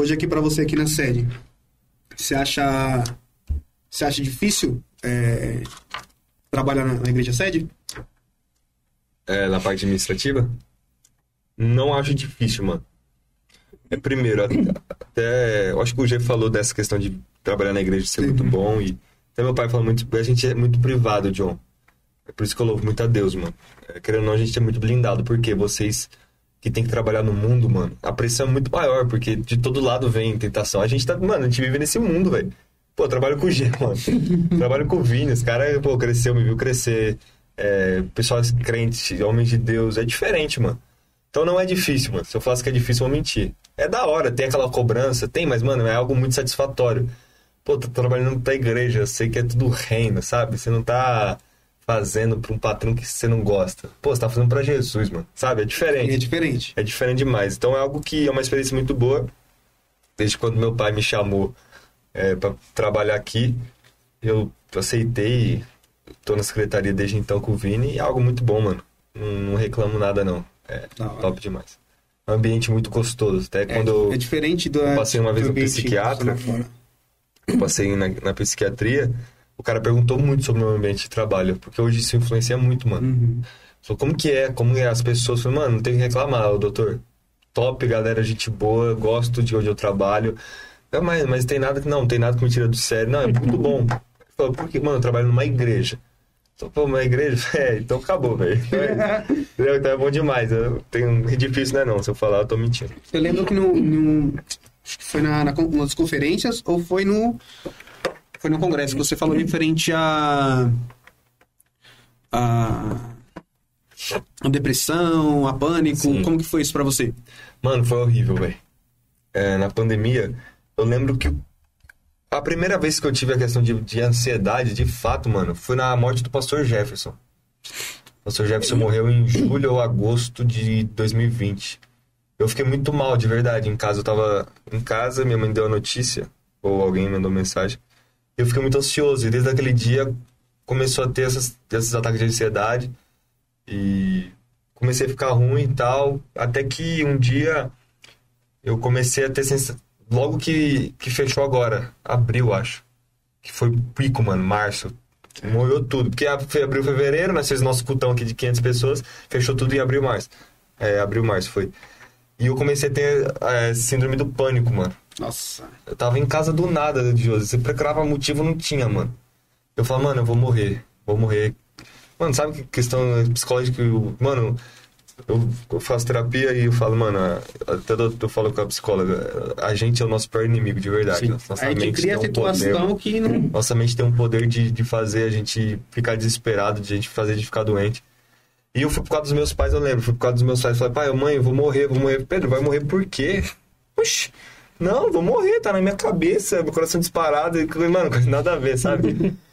Hoje aqui pra você aqui na sede, você acha, você acha difícil é, trabalhar na, na igreja sede? É, na parte administrativa? Não acho difícil, mano. É primeiro, até, até- eu acho que o G falou dessa questão de trabalhar na igreja ser muito bom e até meu pai falou muito, a gente é muito privado, John. É por isso que eu louvo muito a Deus, mano. É, querendo ou não, a gente é muito blindado, porque vocês que tem que trabalhar no mundo, mano, a pressão é muito maior, porque de todo lado vem tentação. A gente tá, mano, a gente vive nesse mundo, velho. Pô, eu trabalho com o G, mano. trabalho com o Vini, os caras, pô, cresceu, me viu crescer. É, pessoal crente, homens de Deus, é diferente, mano. Então não é difícil, mano. Se eu falasse que é difícil, eu vou mentir. É da hora, tem aquela cobrança, tem, mas, mano, é algo muito satisfatório. Pô, tô trabalhando pra igreja, sei que é tudo reino, sabe? Você não tá fazendo pra um patrão que você não gosta. Pô, você tá fazendo pra Jesus, mano. Sabe? É diferente. É diferente. É diferente demais. Então é algo que é uma experiência muito boa. Desde quando meu pai me chamou é, para trabalhar aqui, eu aceitei. e Tô na secretaria desde então com o Vini e é algo muito bom, mano. Não, não reclamo nada, não. É hora. top demais. É um ambiente muito gostoso. Até quando eu- é diferente do. eu passei uma vez no psiquiatra. eu passei na, na psiquiatria, o cara perguntou muito sobre o meu ambiente de trabalho, porque hoje isso influencia muito, mano. Uhum. Falou, como que é? Como é as pessoas? Falei, mano, não tem que reclamar, doutor. Top, galera, gente boa, gosto de onde eu trabalho. Não, mas, mas tem nada que não, tem nada que me tira do sério. Não, é muito bom. Falei, por que, mano, eu trabalho numa igreja. Então, pô, uma igreja? É, então acabou, velho. Então é-? Então é bom demais. Eu tenho, é difícil, né, não? Se eu falar, eu tô mentindo. Eu lembro que no. no- acho que foi na, na, nas conferências ou foi no. Foi no congresso que você falou referente a. a. a depressão, a pânico. Sim. Como que foi isso pra você? Mano, foi horrível, velho. É, na pandemia, eu lembro que a primeira vez que eu tive a questão de, de ansiedade, de fato, mano, foi na morte do pastor Jefferson. O pastor Jefferson morreu em julho ou agosto de 2020. Eu fiquei muito mal, de verdade. Em casa, eu tava em casa, minha mãe deu a notícia, ou alguém mandou mensagem. Eu fiquei muito ansioso, e desde aquele dia começou a ter essas, esses ataques de ansiedade. E comecei a ficar ruim e tal. Até que um dia eu comecei a ter sensação. Logo que, que fechou agora, abril, acho. Que foi pico, mano, março. Molhou tudo. Porque ab- foi abril fevereiro, nós fizemos nosso cutão aqui de 500 pessoas, fechou tudo em abril março. É, abril março foi. E eu comecei a ter é, síndrome do pânico, mano. Nossa. Eu tava em casa do nada, Josi. Você procurava motivo, não tinha, mano. Eu falava, mano, eu vou morrer. Vou morrer. Mano, sabe que questão psicológica? eu- Mano, eu, eu faço terapia e eu falo, mano, até eu, eu falo com a psicóloga, a gente é o nosso pior inimigo, de verdade. Sim. Nossa a gente mente cria tem um poder- situação que não. nossa mente tem um poder de, de fazer a gente ficar desesperado, de a gente fazer a gente ficar doente. E eu fui por causa dos meus pais, eu lembro, fui por causa dos meus pais. Falei, pai, mãe, eu vou morrer, vou morrer. Pedro, vai morrer por quê? Oxi, não, vou morrer, tá na minha cabeça, meu coração disparado. Mano, nada a ver, sabe?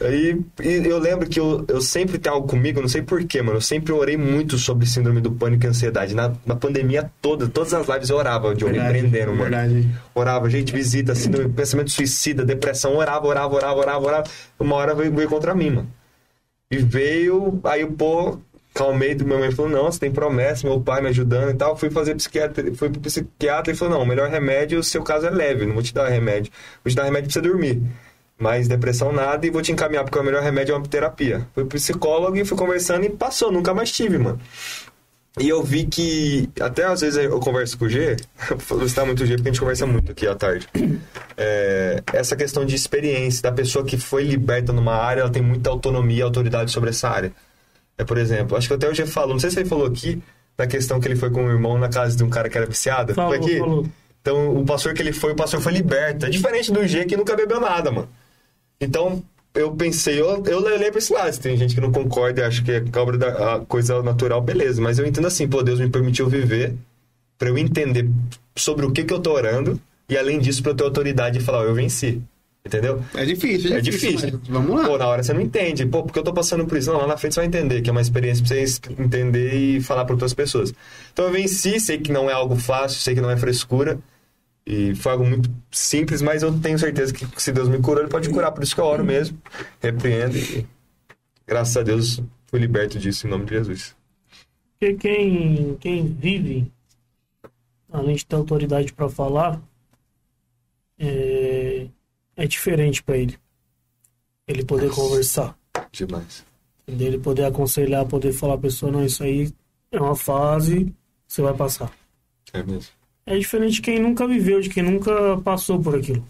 Aí eu lembro que eu, eu sempre tenho algo comigo, não sei porquê, mano. Eu sempre orei muito sobre síndrome do pânico e ansiedade. Na, na pandemia toda, todas as lives eu orava, de me prendendo, mano. Verdade. Orava, gente, visita, síndrome, pensamento suicida, depressão, orava, orava, orava, orava, orava. Uma hora veio, veio contra mim, mano. E veio, aí o pô, calmei, minha mãe falou, não, você tem promessa, meu pai me ajudando e tal. Fui fazer psiquiatra, fui pro psiquiatra e falou, não, o melhor remédio, o seu caso é leve, não vou te dar remédio. Vou te dar remédio pra você dormir. Mas depressão nada e vou te encaminhar, porque o melhor remédio é uma terapia. Fui pro psicólogo e fui conversando e passou, nunca mais tive, mano. E eu vi que, até às vezes eu converso com o G, vou citar muito o G porque a gente conversa muito aqui à tarde. É, essa questão de experiência, da pessoa que foi liberta numa área, ela tem muita autonomia e autoridade sobre essa área. É, por exemplo, acho que até o G falou, não sei se ele falou aqui, da questão que ele foi com o irmão na casa de um cara que era viciado. Falou, foi aqui? falou. Então, o pastor que ele foi, o pastor foi liberto. É diferente do G que nunca bebeu nada, mano. Então, eu pensei, eu, eu pra esse lado. Se tem gente que não concorda e acha que é cobra da a coisa natural, beleza. Mas eu entendo assim, pô, Deus me permitiu viver pra eu entender sobre o que que eu tô orando e, além disso, pra eu ter autoridade e falar, ó, eu venci. Entendeu? É difícil, é, É difícil. Vamos lá. Pô, na hora você não entende. Pô, porque eu tô passando por isso? Não, lá na frente você vai entender, que é uma experiência pra você entender e falar para outras pessoas. Então eu venci, sei que não é algo fácil, sei que não é frescura. E foi algo muito simples, mas eu tenho certeza que se Deus me curou, Ele pode curar. Por isso que eu oro mesmo, repreendo e graças a Deus fui liberto disso em nome de Jesus. Porque quem, quem vive, além de ter autoridade para falar, é, é diferente para ele. Ele poder conversar, Demais. entendeu? ele poder aconselhar, poder falar a pessoa, não, isso aí é uma fase, você vai passar. É mesmo. É diferente de quem nunca viveu, de quem nunca passou por aquilo.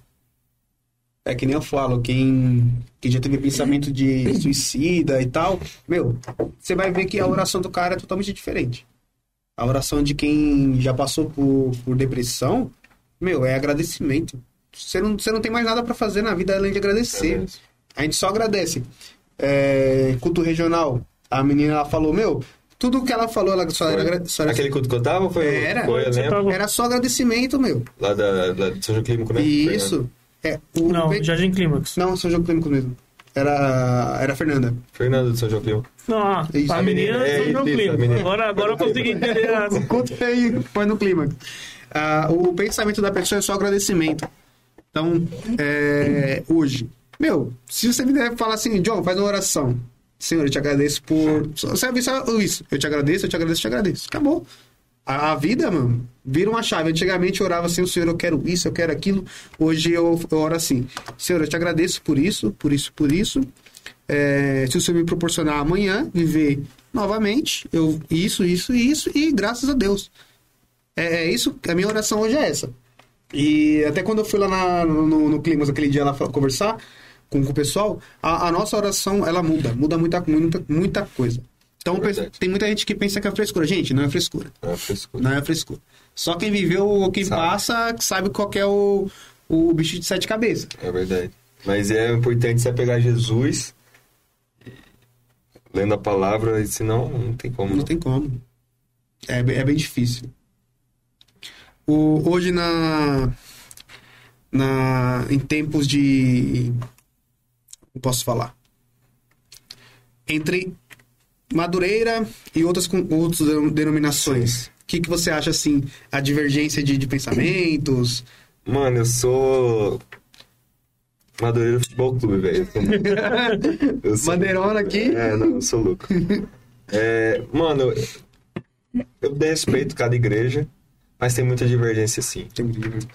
É que nem eu falo, quem, quem já teve pensamento de suicida e tal, meu, você vai ver que a oração do cara é totalmente diferente. A oração de quem já passou por, por depressão, meu, é agradecimento. Você não, você não tem mais nada pra fazer na vida além de agradecer. A gente só agradece. É, culto regional, a menina ela falou, meu, tudo que ela falou, ela só era, agra- só era, Aquele culto que eu tava foi, Era. foi eu era só agradecimento, meu. lá da, da São João Clínico, né? Isso. É, o, Não, Pe- Jardim Clímax. não, São João Clínico mesmo. Era, era a Fernanda. Fernando de São João Clínico. Não, Isso, a menina menina, é é São João Clímax. Agora, agora eu consegui entender. Conta aí, põe no clima. Ah, o pensamento da pessoa é só agradecimento. Então, é, hoje, meu, se você me der falar assim, John, faz uma oração. Senhor, eu te agradeço por. Vai só isso. Eu te agradeço, eu te agradeço, eu te agradeço. Acabou. A, a vida, mano, vira uma chave. Antigamente eu orava assim, Senhor, eu quero isso, eu quero aquilo. Hoje eu, eu oro assim, Senhor, eu te agradeço por isso, por isso, por isso. É, se o Senhor me proporcionar amanhã viver novamente, eu isso, isso isso, e graças a Deus. É, é isso, a minha oração hoje é essa. E até quando eu fui lá na- no, no Climas aquele dia lá conversar com, com o pessoal, a, a nossa oração ela muda, muda muita, muita, muita coisa. Então Verdade. tem muita gente que pensa que é frescura. Gente, não é frescura. É frescura. Não é frescura. Só quem viveu ou quem Sabe. passa sabe qual que é o, o bicho de sete cabeças. É verdade. Mas é importante você pegar Jesus, lendo a palavra, senão não tem como. Não Não. tem como. É, é bem difícil. O, hoje na, na em tempos de como posso falar entre Madureira e outras outras denominações. O que, que você acha assim a divergência de, de pensamentos? Mano, eu sou. Madureira Futebol Clube, velho. Eu sou Bandeirona aqui. É, não, eu sou louco. É, mano, eu, respeito cada igreja, mas tem muita divergência sim. Tem muito divergência.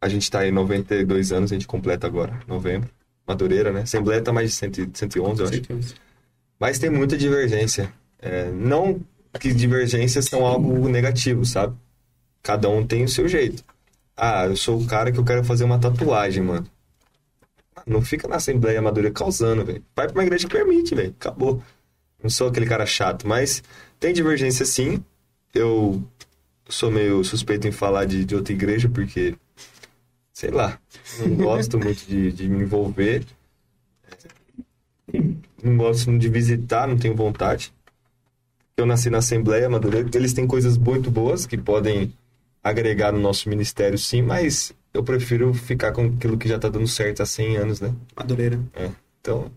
A gente tá aí 92 anos, a gente completa agora, novembro. Madureira, né? Assembleia tá mais de 100, 111, eu acho. Mas tem muita divergência. É, não que divergências são algo negativo, sabe? Cada um tem o seu jeito. Ah, eu sou o cara que eu quero fazer uma tatuagem, mano. Não fica na Assembleia Madureira causando, velho. Vai pra uma igreja que permite, velho. Acabou. Não sou aquele cara chato, mas tem divergência sim. Eu sou meio suspeito em falar de, de outra igreja, porque, sei lá, não gosto muito de, de me envolver. Não gosto de visitar, não tenho vontade. Eu nasci na Assembleia Madureira, eles têm coisas muito boas que podem agregar no nosso ministério, sim, mas eu prefiro ficar com aquilo que já tá dando certo há 100 anos, né? Madureira. É. Então,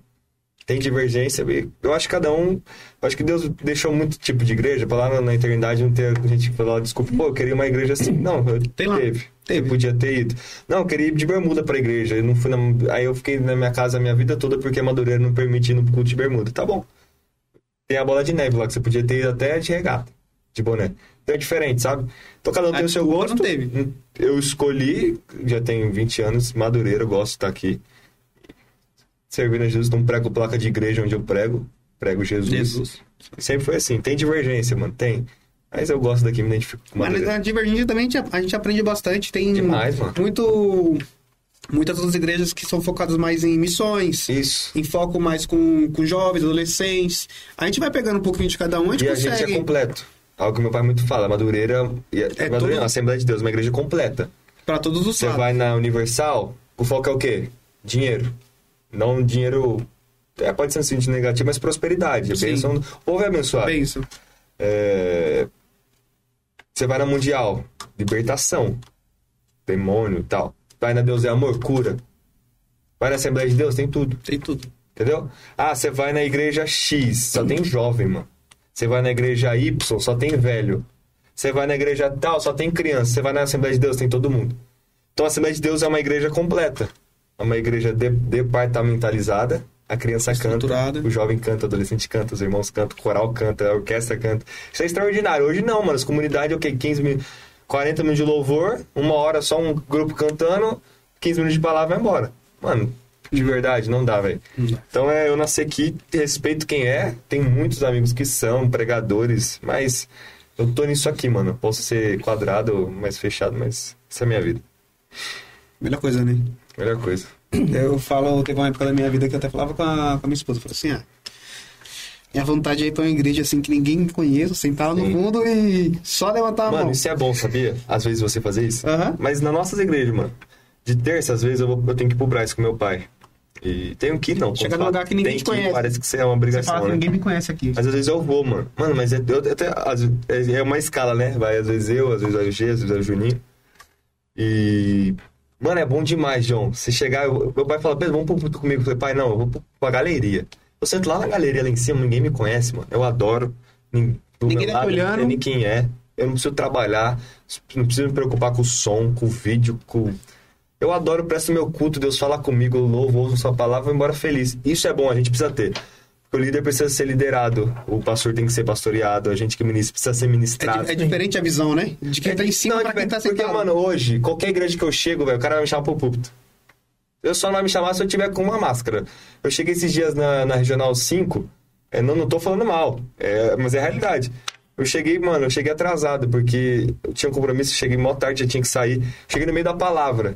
tem divergência. e Eu acho que cada um. Eu acho que Deus deixou muito tipo de igreja pra lá na, eternidade não ter gente que falar, desculpa, pô, eu queria uma igreja assim. Não, eu, Tem lá. teve. Teve. Eu podia ter ido. Não, eu queria ir de bermuda pra igreja. Eu não fui na- Aí eu fiquei na minha casa a minha vida toda porque a Madureira não permitia ir no culto de bermuda. Tá bom. Tem a bola de neve lá que você podia ter ido até de regata, de boné. Então é diferente, sabe? Então cada um tem o seu gosto. não teve. Eu escolhi, já tenho 20 anos, Madureira, eu gosto de estar aqui. Servindo a Jesus, não prego placa de igreja onde eu prego, prego Jesus. Jesus. Sempre foi assim. Tem divergência, mano, tem. Mas eu gosto daqui, me identifico com Mas na divergência também a gente, a aprende bastante. Tem Demais, mano. muito. Muitas outras igrejas que são focadas mais em missões. Isso. Em foco mais com, com jovens, adolescentes. A gente vai pegando um pouquinho de cada um, a gente E a consegue. gente é completo. Algo que meu pai muito fala, Madureira, a- É Madureira, tudo- não, Assembleia de Deus, uma igreja completa. Pra todos os Você lados. vai na Universal, o foco é o quê? Dinheiro. Não dinheiro. É, pode ser um sentido negativo, mas prosperidade. A Sim. bênção, o povo é abençoado. Pensa. É, Você vai na Mundial, libertação, demônio e tal. Vai na Deus é Amor, cura. Vai na Assembleia de Deus, tem tudo. Tem tudo. Entendeu? Ah, você vai na igreja X, só tem jovem, mano. Você vai na igreja Y, só tem velho. Você vai na igreja tal, só tem criança. Você vai na Assembleia de Deus, tem todo mundo. Então a Assembleia de Deus é uma igreja completa. É uma igreja de- departamentalizada. A criança canta, o jovem canta, o adolescente canta, os irmãos cantam, o coral canta, a orquestra canta. Isso é extraordinário. Hoje não, mano. As comunidades, ok, 15 minutos, 40 minutos de louvor, uma hora só um grupo cantando, 15 minutos de palavra vai embora. Mano, de verdade, não dá, velho. Então é, eu nasci aqui, respeito quem é, tenho muitos amigos que são pregadores, mas eu tô nisso aqui, mano. Posso ser quadrado, mais fechado, mas essa é a minha vida. Melhor coisa, né? Melhor coisa. Eu falo, teve uma época da minha vida que eu até falava com a, com a minha esposa. Eu falei assim, ah, minha vontade é ir pra uma igreja assim que ninguém me conheça, sentar lá no Sim. fundo e só levantar a Mano, mão. isso é bom, sabia? Às vezes você fazer isso. Aham. Mas nas nossas igrejas, mano, de terça, às vezes eu, vou, eu tenho que ir pro Braz com meu pai. E tenho que ir, não. Chega como num fala, lugar que ninguém te que conhece. Parece que isso é uma Você obrigação, fala que né? ninguém me conhece aqui. Mas às vezes eu vou, mano. Mano, mas é, eu, até, é é uma escala, né? Vai às vezes eu, às vezes vai o G, às vezes vai o Juninho. E. Mano, é bom demais, João. Você chegar. eu- meu pai fala, Pedro, vamos pro culto comigo. Eu falei, pai, não, eu vou pra galeria. Eu sento lá na galeria, lá em cima, ninguém me conhece, mano. Eu adoro. Nin- do Ninguém meu tá lado, olhando. Não nem quem é. Eu não preciso trabalhar, não preciso me preocupar com o som, com o vídeo, com. Eu adoro, presto meu culto, Deus fala comigo, eu louvo, ouço sua palavra, vou embora feliz. Isso é bom, a gente precisa ter. O líder precisa ser liderado, o pastor tem que ser pastoreado, a gente que ministra precisa ser É, ministrado. di- é diferente a visão, né? De quem tá em cima Não, é pra quem tá sentado. Porque, mano, hoje, qualquer igreja que eu chego, velho, o cara vai me chamar pro púlpito. Eu só não vai me chamar se eu tiver com uma máscara. Eu cheguei esses dias na, na Regional 5, é, não, não tô falando mal, é, mas é a realidade. Eu cheguei, mano, eu cheguei atrasado, porque eu tinha um compromisso, cheguei mó tarde, já tinha que sair. Cheguei no meio da palavra.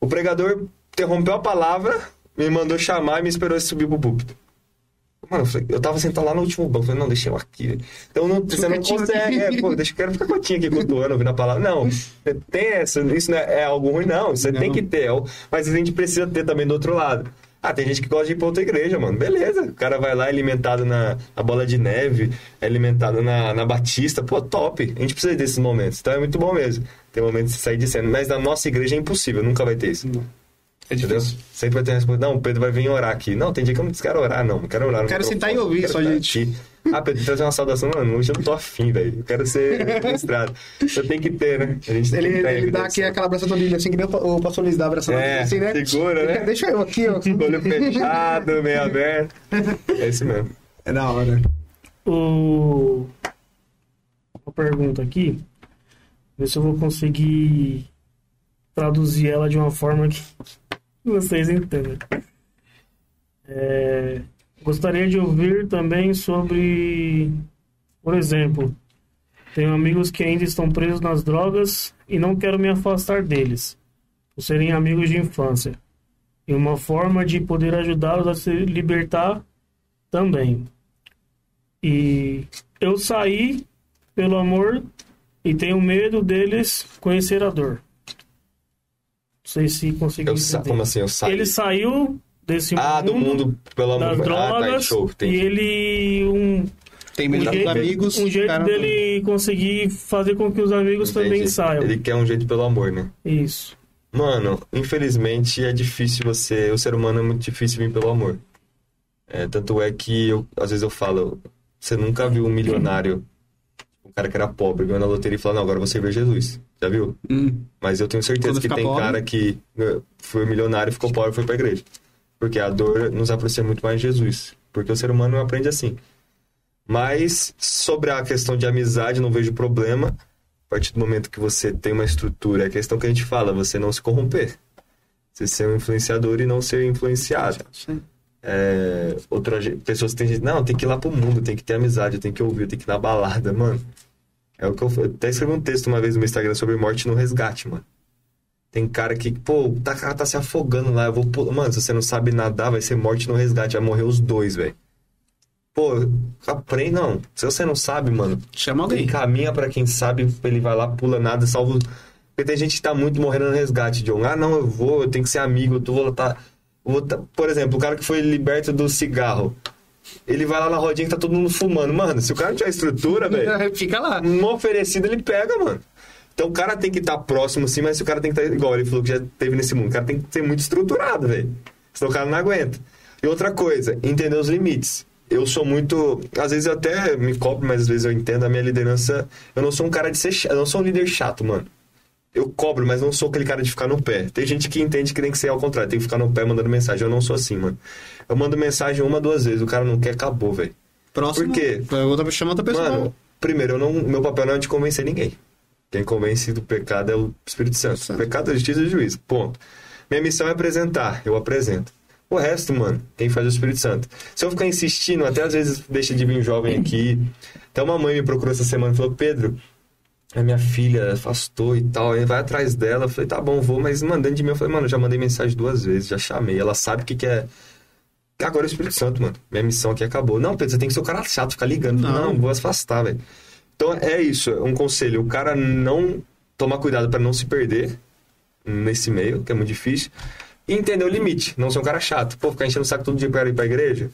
O pregador interrompeu a palavra, me mandou chamar e me esperou subir pro púlpito. Mano, eu, falei, eu tava sentado lá no último banco. Eu falei, não, deixa eu aqui. Então não, você não consegue. É, pô, deixa eu quero ficar quietinho aqui cultuando, ouvindo a palavra. Não, tem essa. Isso não é, é algo ruim, não. Você Não. tem que ter. é Mas a gente precisa ter também do outro lado. Ah, tem gente que gosta de ir pra outra igreja, mano. Beleza. O cara vai lá é alimentado na, na bola de neve, é alimentado na, na batista. Pô, top. A gente precisa desses momentos. Então é muito bom mesmo. Tem momentos de sair de cena. Mas na nossa igreja é impossível. Nunca vai ter isso. É Entendeu? Sempre vai ter uma resposta. Não, o Pedro vai vir orar aqui. Não, tem dia que eu não quero orar, não. Não quero orar. no Quero sentar e ouvir só, gente. aqui. Ah, Pedro, trazer uma saudação. Mano, hoje eu não tô afim, velho. Eu quero ser ministrado. Você tem que ter, né? A gente tem Ele, que ter ele dá aqui aquela abraço na Bíblia, assim que nem o pa- o pastor Luiz dá abraço na É, assim, né? segura, né? Deixa eu aqui, ó. Olho fechado, meio aberto. É isso mesmo. É da hora. O... Uma pergunta aqui. Ver se eu vou conseguir traduzir ela de uma forma que vocês entendam. É, gostaria de ouvir também sobre, por exemplo, tenho amigos que ainda estão presos nas drogas e não quero me afastar deles, por serem amigos de infância. E uma forma de poder ajudá-los a se libertar também. E eu saí pelo amor e tenho medo deles conhecer a dor. Não sei se consegui Eu sa... entender. Como assim? Eu saí? Ele saiu desse Ah, do mundo, pelo das amor drogas Ah, tá, show. e ele um, Tem um medo jeito, dos amigos. um jeito cara, dele conseguir fazer com que os amigos também Entendi. saiam. Ele quer um jeito pelo amor, né? Isso. Mano, infelizmente é difícil você. O ser humano é muito difícil vir pelo amor. É, tanto é que eu, às vezes eu falo, você nunca viu um milionário, um cara que era pobre, ganhando na loteria e falar, não, agora você vê Jesus. Já viu? Hum. Mas eu tenho certeza Quando que tem pobre? cara que eh, foi milionário, ficou pobre e foi pra igreja. Porque a dor nos aproxima muito mais de Jesus. Porque o ser humano aprende assim. Mas sobre a questão de amizade, não vejo problema. A partir do momento que você tem uma estrutura, é a questão que a gente fala, você não se corromper. Você ser um influenciador e não ser influenciado. Sim. É, outra pessoas têm gente, não, tem que ir lá pro mundo, tem que ter amizade, tem que ouvir, tem que ir na balada, mano. É o que eu, eu até escrevi um texto uma vez no meu Instagram sobre morte no resgate, mano. Tem cara que, pô, tá, cara tá se afogando lá, eu vou pular. Mano, se você não sabe nadar, vai ser morte no resgate, vai morrer os dois, velho. Pô, aprende, não. Se você não sabe, mano, Chama alguém. encaminha pra quem sabe, ele vai lá, pula nada, salva. Porque tem gente que tá muito morrendo no resgate, John. Ah, não, eu vou, eu tenho que ser amigo, eu tô, vou tá, vou tá- Por exemplo, o cara que foi liberto do cigarro. Ele vai lá na rodinha que tá todo mundo fumando. Mano, se o cara não tiver estrutura, velho, Fica lá. uma oferecida ele pega, mano. Então o cara tem que estar próximo sim, mas o cara tem que estar igual ele falou que já teve nesse mundo. O cara tem que ser muito estruturado, velho. Senão o cara não aguenta. E outra coisa, entender os limites. Eu sou muito. Às vezes eu até me cobro, mas às vezes eu entendo a minha liderança. Eu não sou um cara de ser chato. Eu não sou um líder chato, mano. Eu cobro, mas não sou aquele cara de ficar no pé. Tem gente que entende que tem que ser ao contrário, tem que ficar no pé mandando mensagem. Eu não sou assim, mano. Eu mando mensagem uma, duas vezes, o cara não quer, acabou, velho. Próximo. Por quê? Outra, chama outra pessoa. Mano, primeiro, eu não, meu papel não é de convencer ninguém. Quem convence do pecado é o Espírito Santo. Santo. Pecado, justiça e juízo. Ponto. Minha missão é apresentar, eu apresento. O resto, mano, quem faz é o Espírito Santo. Se eu ficar insistindo, até às vezes deixa de vir um jovem aqui. Até uma mãe me procurou essa semana e falou: Pedro, a minha filha afastou e tal, aí vai atrás dela. Eu falei: tá bom, vou, mas mandando de mim. Eu falei: mano, já mandei mensagem duas vezes, já chamei. Ela sabe o que, que é. Agora é o Espírito Santo, mano. Minha missão aqui acabou. Não, Pedro, você tem que ser o cara chato, ficar ligando. Não. Não, vou afastar, velho. Então é isso, é um conselho. O cara não tomar cuidado pra não se perder nesse meio, que é muito difícil. E entender o limite, não ser um cara chato. Pô, ficar enchendo o saco todo dia pra ir pra igreja.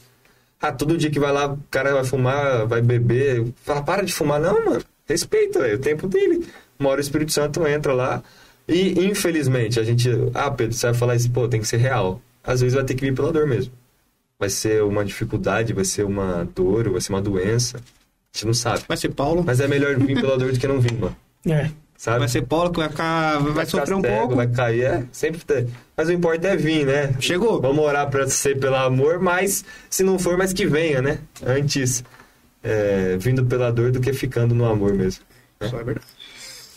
Ah, todo dia que vai lá, o cara vai fumar, vai beber. Fala, para de fumar. Não, mano. Respeita, velho. O tempo dele. Uma hora o Espírito Santo entra lá. E, infelizmente, a gente... Ah, Pedro, você vai falar isso, pô, tem que ser real. Às vezes vai ter que vir pela dor mesmo. Vai ser uma dificuldade, vai ser uma dor, vai ser uma doença. A gente não sabe. Vai ser Paulo. Mas é melhor vir pela dor do que não vir, mano. É. Sabe? Vai ser Paulo que vai ficar. Vai, ficar sofrer um cego, pouco. Vai cair, é. Sempre tem. Mas o importa é vir, né? Chegou. Vamos orar pra ser pelo amor, mas se não for, mas que venha, né? Antes é, vindo pela dor do que ficando no amor mesmo. Só é verdade.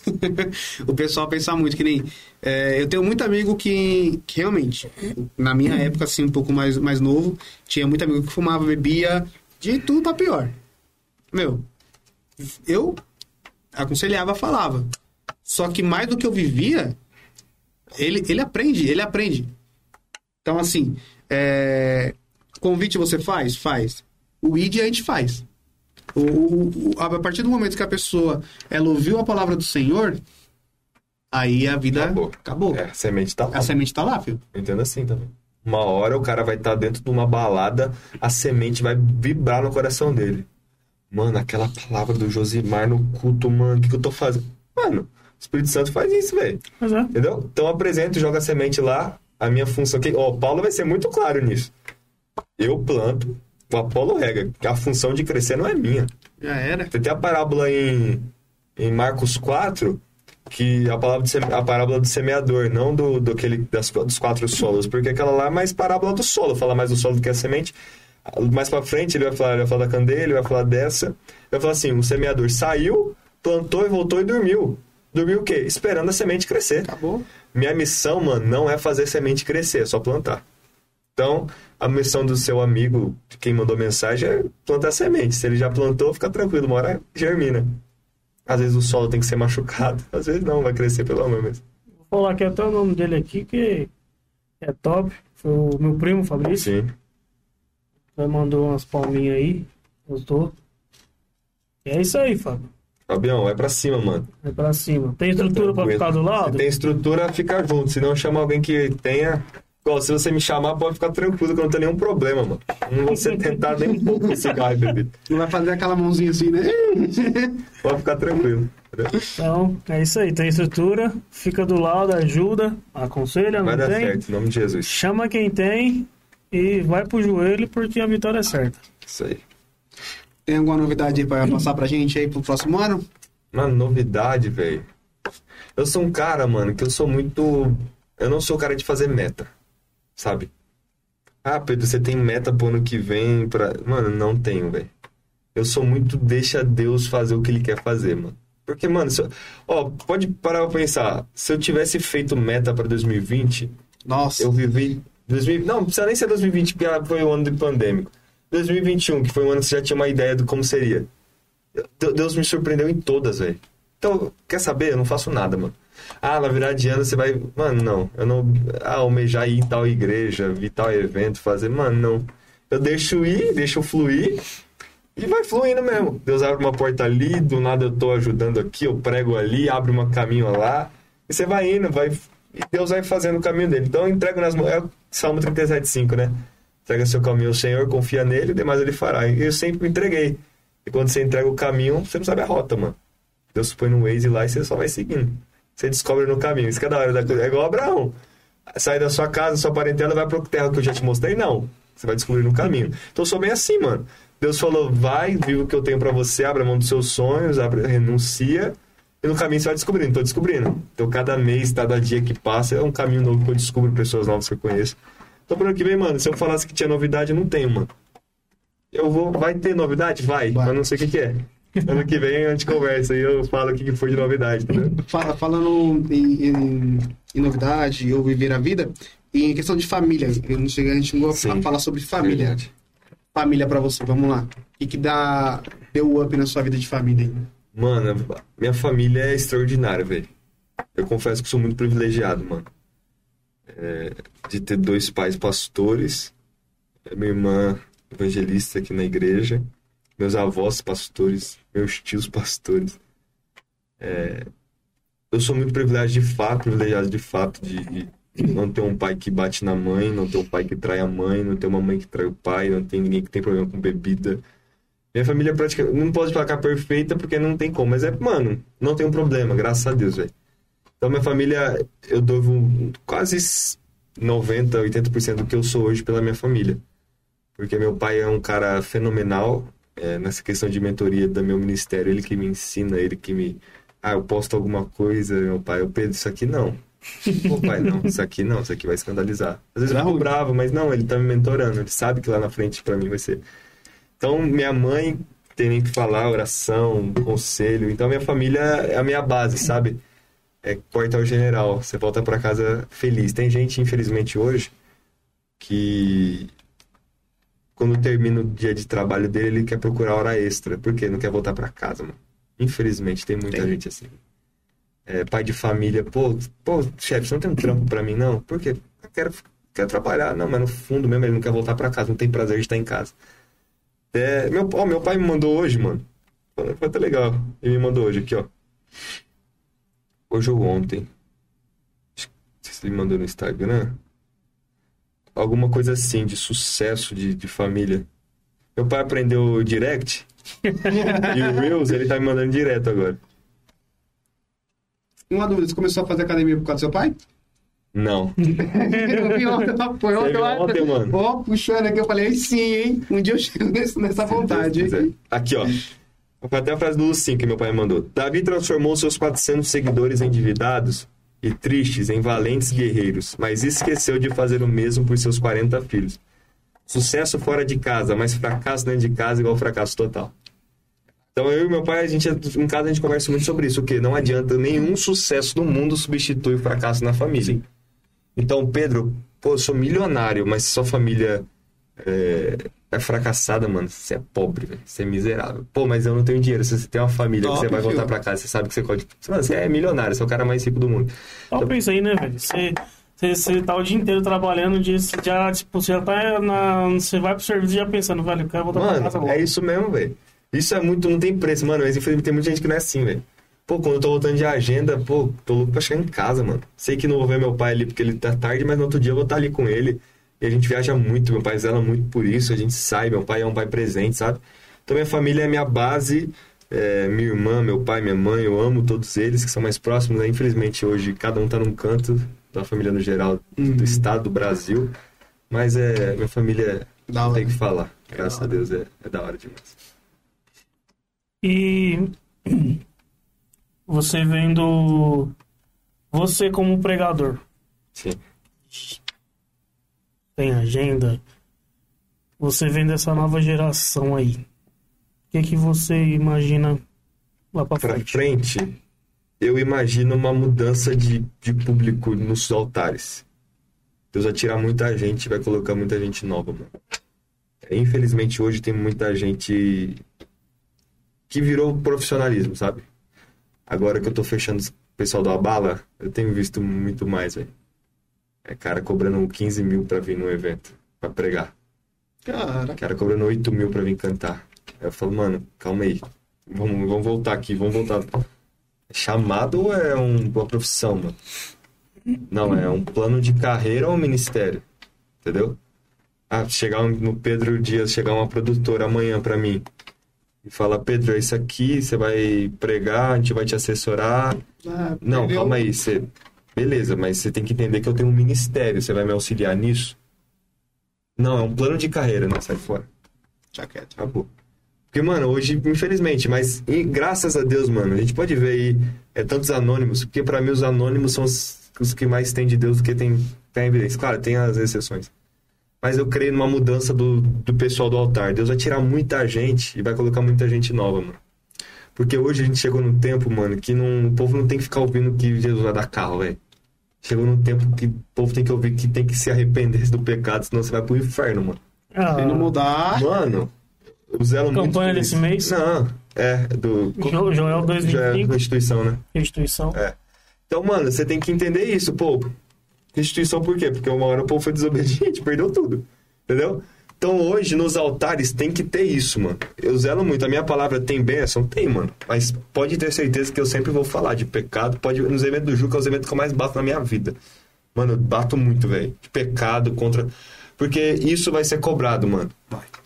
o pessoal pensa muito que nem. é, eu tenho muito amigo que, que realmente, na minha época, assim, um pouco mais, mais novo, tinha muito amigo que fumava, bebia, de tudo pra pior. Meu, eu aconselhava, falava. Só que mais do que eu vivia, ele, ele aprende, ele aprende. Então, assim, é, convite você faz? Faz. O ID a gente faz. O, o- a partir do momento que a pessoa ela ouviu a palavra do Senhor, aí a vida Acabou. acabou. É, a semente tá lá. A semente tá lá, filho. Eu entendo assim também. Uma hora o cara vai estar dentro de uma balada, a semente vai vibrar no coração dele. Mano, aquela palavra do Josimar no culto, mano, o que, que eu tô fazendo? Mano, o Espírito Santo faz isso, velho. É. Entendeu? Então apresento, joga a semente lá. A minha função aqui. Ó, o Paulo vai ser muito claro nisso. Eu planto, o Apolo rega. A função de crescer não é minha. Já era. Tem a parábola em, em Marcos 4, que a, palavra de a parábola do semeador, não do, do aquele, das, dos quatro solos, porque aquela lá é mais parábola do solo, fala mais do solo do que a semente. Mais pra frente ele vai falar, ele vai falar da candeia, ele vai falar dessa. Ele vai falar assim: o semeador saiu, plantou e voltou e dormiu. Dormiu o quê? Esperando a semente crescer. Acabou. Minha missão, mano, não é fazer semente crescer, é só plantar. Então, a missão do seu amigo, de quem mandou mensagem, é plantar semente. Se ele já plantou, fica tranquilo, uma hora germina. Às vezes o solo tem que ser machucado, às vezes não, vai crescer pelo amor mesmo. Vou falar aqui até o nome dele aqui, que é top. Foi o meu primo Fabrício. Sim. Ele mandou umas palminhas aí. Gostou? E é isso aí, Fábio. Fabião, vai pra cima, mano. Vai pra cima. Tem estrutura pra ficar do lado? Se tem estrutura, fica junto. Se não, chama alguém que tenha. Igual, se você me chamar, pode ficar tranquilo, que eu não tenho nenhum problema, mano. Não vou ser tentado nem um pouco com cigarro, bebê. Não vai fazer aquela mãozinha assim, né? Pode ficar tranquilo. Então, é isso aí. Tem estrutura, fica do lado, ajuda, aconselha, não Vai dar tem? certo, em nome de Jesus. Chama quem tem e vai pro joelho porque a vitória é certa. Isso aí. Tem alguma novidade aí pra passar pra gente aí pro próximo ano? Mano, novidade, velho. Eu sou um cara, mano, que eu sou muito. Eu não sou o cara de fazer meta, sabe? Ah, Pedro, você tem meta pro ano que vem pra. Mano, não tenho, velho. Eu sou muito deixa Deus fazer o que ele quer fazer, mano. Porque, mano, eu... ó, pode parar pra pensar. Se eu tivesse feito meta pra 2020, Nossa. eu vivi. 2000... Não, não precisa nem ser 2020, porque foi o ano de pandêmico. 2021, que foi um ano que você já tinha uma ideia de como seria. De- Deus me surpreendeu em todas, velho. Então, quer saber? Eu não faço nada, mano. Ah, na virada de ano você vai. Mano, não. Eu não. Ah, almejar ir em tal igreja, vir tal evento, fazer. Mano, não. Eu deixo ir, deixo fluir e vai fluindo mesmo. Deus abre uma porta ali, do nada eu tô ajudando aqui, eu prego ali, abre um caminho lá. E você vai indo, vai. E Deus vai fazendo o caminho dele. Então eu entrego nas mãos. É o Salmo 37,5, né? Entrega seu caminho ao Senhor, confia nele, demais ele fará. E eu sempre entreguei. E quando você entrega o caminho, você não sabe a rota, mano. Deus põe no Waze lá e você só vai seguindo. Você descobre no caminho. Isso que é da hora. da coisa. É igual Abraão. Sai da sua casa, sua parentela, vai pro terra que eu já te mostrei? Não. Você vai descobrir no caminho. Então eu sou bem assim, mano. Deus falou, vai, vive o que eu tenho pra você, abre a mão dos seus sonhos, abre, renuncia. E no caminho você vai descobrindo. Tô descobrindo. Então cada mês, cada dia que passa, é um caminho novo que eu descubro, pessoas novas que eu conheço. Então por ano que vem, mano, se eu falasse que tinha novidade, eu não tenho, mano. Eu vou. Vai ter novidade? Vai, Vai. mas não sei o que, que é. Ano que vem a gente conversa e eu falo o que foi de novidade, entendeu? Fala- falando em, em- em novidade ou viver a vida, e em questão de família, eu não cheguei, a gente não Sim. a falar sobre família. Verdade. Família pra você, vamos lá. O que, que dá, deu up na sua vida de família? aí? Mano, minha família é extraordinária, velho. Eu confesso que sou muito privilegiado, mano. É, de ter dois pais pastores, minha irmã evangelista aqui na igreja, meus avós pastores, meus tios pastores. É, eu sou muito privilegiado de fato, privilegiado de fato de não ter um pai que bate na mãe, não ter um pai que trai a mãe, não ter uma mãe que trai o pai, não tem ninguém que tem problema com bebida. Minha família é praticamente. Não posso falar que é perfeita porque não tem como, mas é, mano, não tem um problema, graças a Deus, velho. Então, minha família, eu devo quase 90, 80% do que eu sou hoje pela minha família. Porque meu pai é um cara fenomenal é, nessa questão de mentoria do meu ministério. Ele que me ensina, ele que me. Ah, eu posto alguma coisa, meu pai, eu Pedro, isso aqui não. Pô, pai, não, isso aqui não, isso aqui vai escandalizar. Às vezes eu fico bravo, mas não, ele tá me mentorando, ele sabe que lá na frente pra mim vai ser. Então, minha mãe tem nem que falar, oração, conselho. Então, minha família é a minha base, sabe? É quartel-general. Você volta pra casa feliz. Tem gente, infelizmente, hoje, que quando termina o dia de trabalho dele, ele quer procurar hora extra. Por quê? Não quer voltar pra casa, mano. Infelizmente, tem muita Tem. gente assim. É, pai de família, pô, pô, chefe, você não tem um trampo pra mim, não? Por quê? Eu quero, quero trabalhar. Não, mas no fundo mesmo ele não quer voltar pra casa, não tem prazer de estar em casa. É, meu, ó, meu pai me mandou hoje, mano. Foi até legal. Ele me mandou hoje aqui, ó. Hoje ou ontem. Não sei se ele mandou no Instagram. Alguma coisa assim, de sucesso de, de família. Meu pai aprendeu o direct. e o Reels, ele tá me mandando direto agora. Uma dúvida, você começou a fazer academia por causa do seu pai? Não. eu vi ontem, foi ontem, ontem, mano? Ó, puxando aqui, eu falei, "Aí sim, hein? Um dia eu chego nesse- nessa vontade, Deus hein? quiser. Aqui, ó. Foi até a frase do Lucinho que meu pai mandou. Davi transformou seus 400 seguidores endividados e tristes em valentes guerreiros, mas esqueceu de fazer o mesmo por seus 40 filhos. Sucesso fora de casa, mas fracasso dentro de casa igual fracasso total. Então eu e meu pai, a gente, em casa a gente conversa muito sobre isso, o que não adianta nenhum sucesso no mundo substitui o fracasso na família. Então, Pedro, pô, eu sou milionário, mas sua família é, é fracassada, mano, você é pobre, velho. Você é miserável. Pô, mas eu não tenho dinheiro. Se você tem uma família Top, que você vai voltar pra casa, você sabe que você pode. Mano, você é milionário, você é o cara mais rico do mundo. Só isso aí, né, velho? Você, você, você tá o dia inteiro trabalhando, dia, já, tipo, você já tá na. Você vai pro serviço já pensando, velho, eu quero voltar pra casa Mano, logo. é isso mesmo, velho. Isso é muito, não tem preço, mano. Mas infelizmente tem muita gente que não é assim, velho. Pô, quando eu tô voltando de agenda, pô, tô louco pra chegar em casa, mano. Sei que não vou ver meu pai ali porque ele tá tarde, mas no outro dia eu vou estar ali com ele. E a gente viaja muito, meu pai zela muito por isso, a gente sai, meu pai é um pai presente, sabe? Então minha família é minha base, é, minha irmã, meu pai, minha mãe, eu amo todos eles que são mais próximos, né? Infelizmente hoje cada um tá num canto da família no geral, do estado, do Brasil. Mas é, minha família Da não hora. tem o que falar. Graças a Deus é, é da hora demais. E você vendo você como pregador, Sim. Tem agenda, você vendo essa nova geração aí, o que que você imagina lá pra Pra frente? frente, eu imagino uma mudança de, de público nos altares. Deus vai tirar muita gente e vai colocar muita gente nova, mano. É, Infelizmente, hoje tem muita gente que virou profissionalismo, sabe? Agora que eu tô fechando o pessoal do Abala, eu tenho visto muito mais, velho. É cara cobrando 15 mil pra vir no evento, pra pregar. Cara, cara cobrando 8 mil pra vir cantar. Aí eu falo, mano, calma aí. Vamos, vamos voltar aqui, vamos voltar. É chamado é um- uma profissão, mano? Não, é um plano de carreira ou um ministério? Entendeu? Ah, chegar no Pedro Dias, chegar uma produtora amanhã pra mim e falar, Pedro, é isso aqui, você vai pregar, a gente vai te assessorar. ah, Não, calma aí, você. Beleza, mas você tem que entender que eu tenho um ministério, você vai me auxiliar nisso? Não, é um plano de carreira, não, sai fora. Já quieto. Acabou. Porque, mano, hoje, infelizmente, mas e graças a Deus, mano, a gente pode ver aí é, tantos anônimos, porque pra mim os anônimos são os, os que mais têm de Deus do que tem, tem evidência. Claro, tem as exceções. Mas eu creio numa mudança do, do pessoal do altar. Deus vai tirar muita gente e vai colocar muita gente nova, mano. Porque hoje a gente chegou num tempo, mano, que não, o povo não tem que ficar ouvindo que Jesus vai dar carro, velho. Chegou num tempo que o povo tem que ouvir que tem que se arrepender do pecado, senão você vai pro inferno, mano. Ah, Se não mudar, Mano, o Zelo muito. Campanha desse isso. mês? Não, é, do. Jo- Joel Já é 2005, da instituição, né? instituição. É. Então, mano, você tem que entender isso, pô. Instituição por quê? Porque uma hora o povo foi desobediente, perdeu tudo. Entendeu? Então hoje, nos altares, tem que ter isso, mano. Eu zelo muito. A minha palavra tem bênção? Tem, mano. Mas pode ter certeza que eu sempre vou falar de pecado. Pode Nos eventos do Juca, é os eventos que eu mais bato na minha vida. Mano, eu bato muito, velho. De pecado contra. Porque isso vai ser cobrado, mano.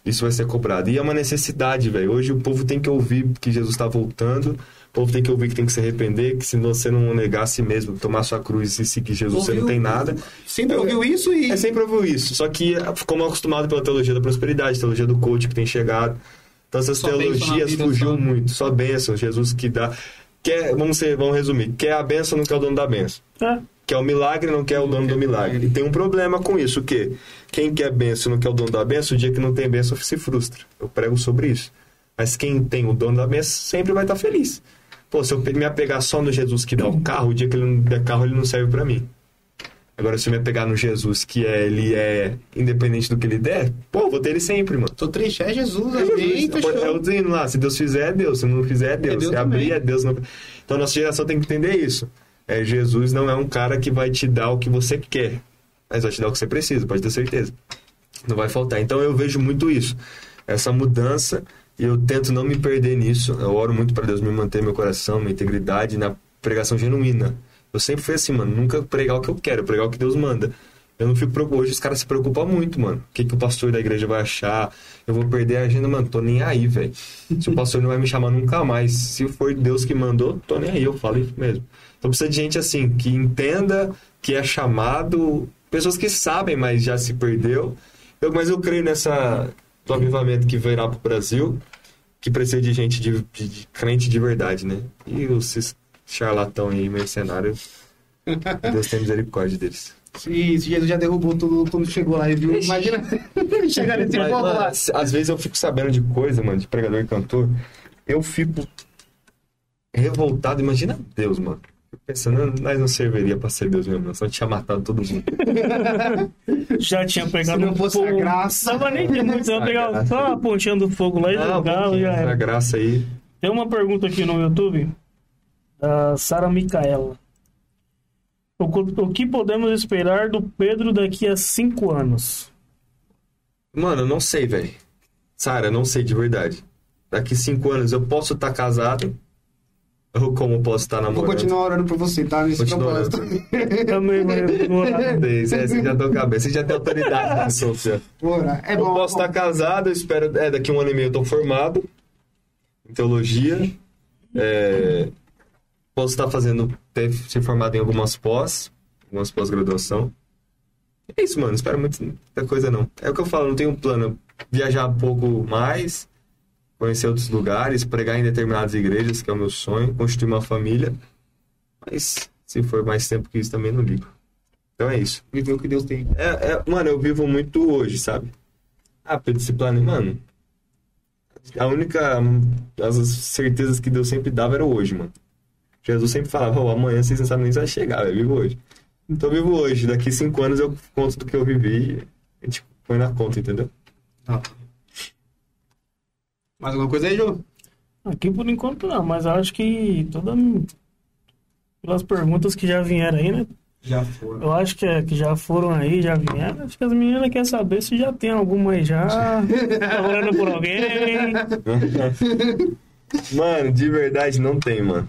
Isso vai ser cobrado. E é uma necessidade, velho. Hoje o povo tem que ouvir que Jesus está voltando. O povo tem que ouvir que tem que se arrepender. Que se você não negar a si mesmo, tomar sua cruz e seguir Jesus, você não Ouviu- tem nada. Sempre ouviu isso e. É sempre ouviu isso. Só que ficou acostumado pela teologia da prosperidade, teologia do coach que tem chegado. Então essas Só teologias fugiu só. muito. Só bênção, Jesus que dá. Quer, vamos, ser, vamos resumir. Quer a bênção, não quer o dono da bênção. É. Quer o milagre, não quer o dono do milagre. E tem um problema com isso, o quê? Quem quer bênção e não quer o dono da bênção, o dia que não tem bênção se frustra. Eu prego sobre isso. Mas quem tem o dono da bênção sempre vai estar feliz. Pô, se eu me apegar só no Jesus que dá o carro, o dia que ele não der carro, ele não serve pra mim. Agora, se eu me apegar no Jesus que é, ele é independente do que ele der, pô, vou ter ele sempre, mano. Tô triste, é Jesus, É amém, fechou. É o dizendo lá, se Deus fizer, é Deus. Se não fizer, é Deus. Deus se abrir, também. é Deus. Não... Então, a nossa geração tem que entender isso. É, Jesus não é um cara que vai te dar o que você quer, mas vai te dar o que você precisa, pode ter certeza. Não vai faltar. Então, eu vejo muito isso. Essa mudança, e eu tento não me perder nisso. Eu oro muito para Deus me manter meu coração, minha integridade na pregação genuína. Eu sempre fui assim, mano, nunca pregar o que eu quero, pregar o que Deus manda. Eu não fico preocupado. Hoje os caras se preocupam muito, mano. O que, que o pastor da igreja vai achar? Eu vou perder a agenda, mano. Tô nem aí, velho. Se o pastor não vai me chamar nunca mais. Se for Deus que mandou, tô nem aí. Eu falo isso mesmo. Então precisa de gente assim, que entenda que é chamado. Pessoas que sabem, mas já se perdeu. Eu, mas eu creio nessa. Do avivamento que virá pro Brasil. Que precisa de gente de, de- de crente de verdade, né? E esses charlatão aí, mercenário. Deus tem misericórdia deles. E Jesus já derrubou tudo quando chegou lá e viu. Imagina chegar nesse Mas, ponto lá. às vezes eu fico sabendo de coisa, mano, de pregador e cantor. Eu fico revoltado. Imagina Deus, mano. Pensando, nós não serviria pra ser Deus mesmo, nós só tinha matado todo mundo. Já tinha pegado Se não um fosse a fogo. graça. Tava nem de muito, só A pegava só a pontinha do fogo lá e Ah, jogava. um Já era. a graça aí. Tem uma pergunta aqui no YouTube da Sara Micaela. O, o que podemos esperar do Pedro daqui a cinco anos? Mano, eu não sei, velho. Sara, eu não sei de verdade. Daqui cinco anos eu posso estar casado. Como eu posso estar Vou namorando. continuar orando por você, tá? Nesse propósito. Também. Sei, sei, Você já tem cabeça, você já tem autoridade na Sofia. Vou orar. É Eu bom. posso bom. estar casado, eu espero. É, daqui um ano e meio eu tô formado em teologia. É, posso estar fazendo. Ter se formado em algumas pós, algumas pós-graduação. É isso, mano. Espero muito, muita coisa não. É o que eu falo, não tenho um plano. Viajar um pouco mais, conhecer outros lugares, pregar em determinadas igrejas, que é o meu sonho, constituir uma família. Mas se for mais tempo que isso, também não ligo. Então é isso. Viver o que Deus tem. É, é, mano, eu vivo muito hoje, sabe? Ah, Pedro, plano, mano. A única. As certezas que Deus sempre dava era hoje, mano. Jesus sempre falava, oh, amanhã vocês não sabem nem se vai chegar, eu vivo hoje. Então eu vivo hoje. Daqui cinco anos eu conto do que eu vivi a gente põe na conta, entendeu? Tá. Mais alguma coisa aí, Jô? Aqui por enquanto não, mas eu acho que toda pelas perguntas que já vieram aí, né? Já foram. Eu acho que, é- que já foram aí, já vieram. Acho que as meninas querem saber se já tem alguma aí já. Tá orando por alguém. mano, de verdade não tem, mano.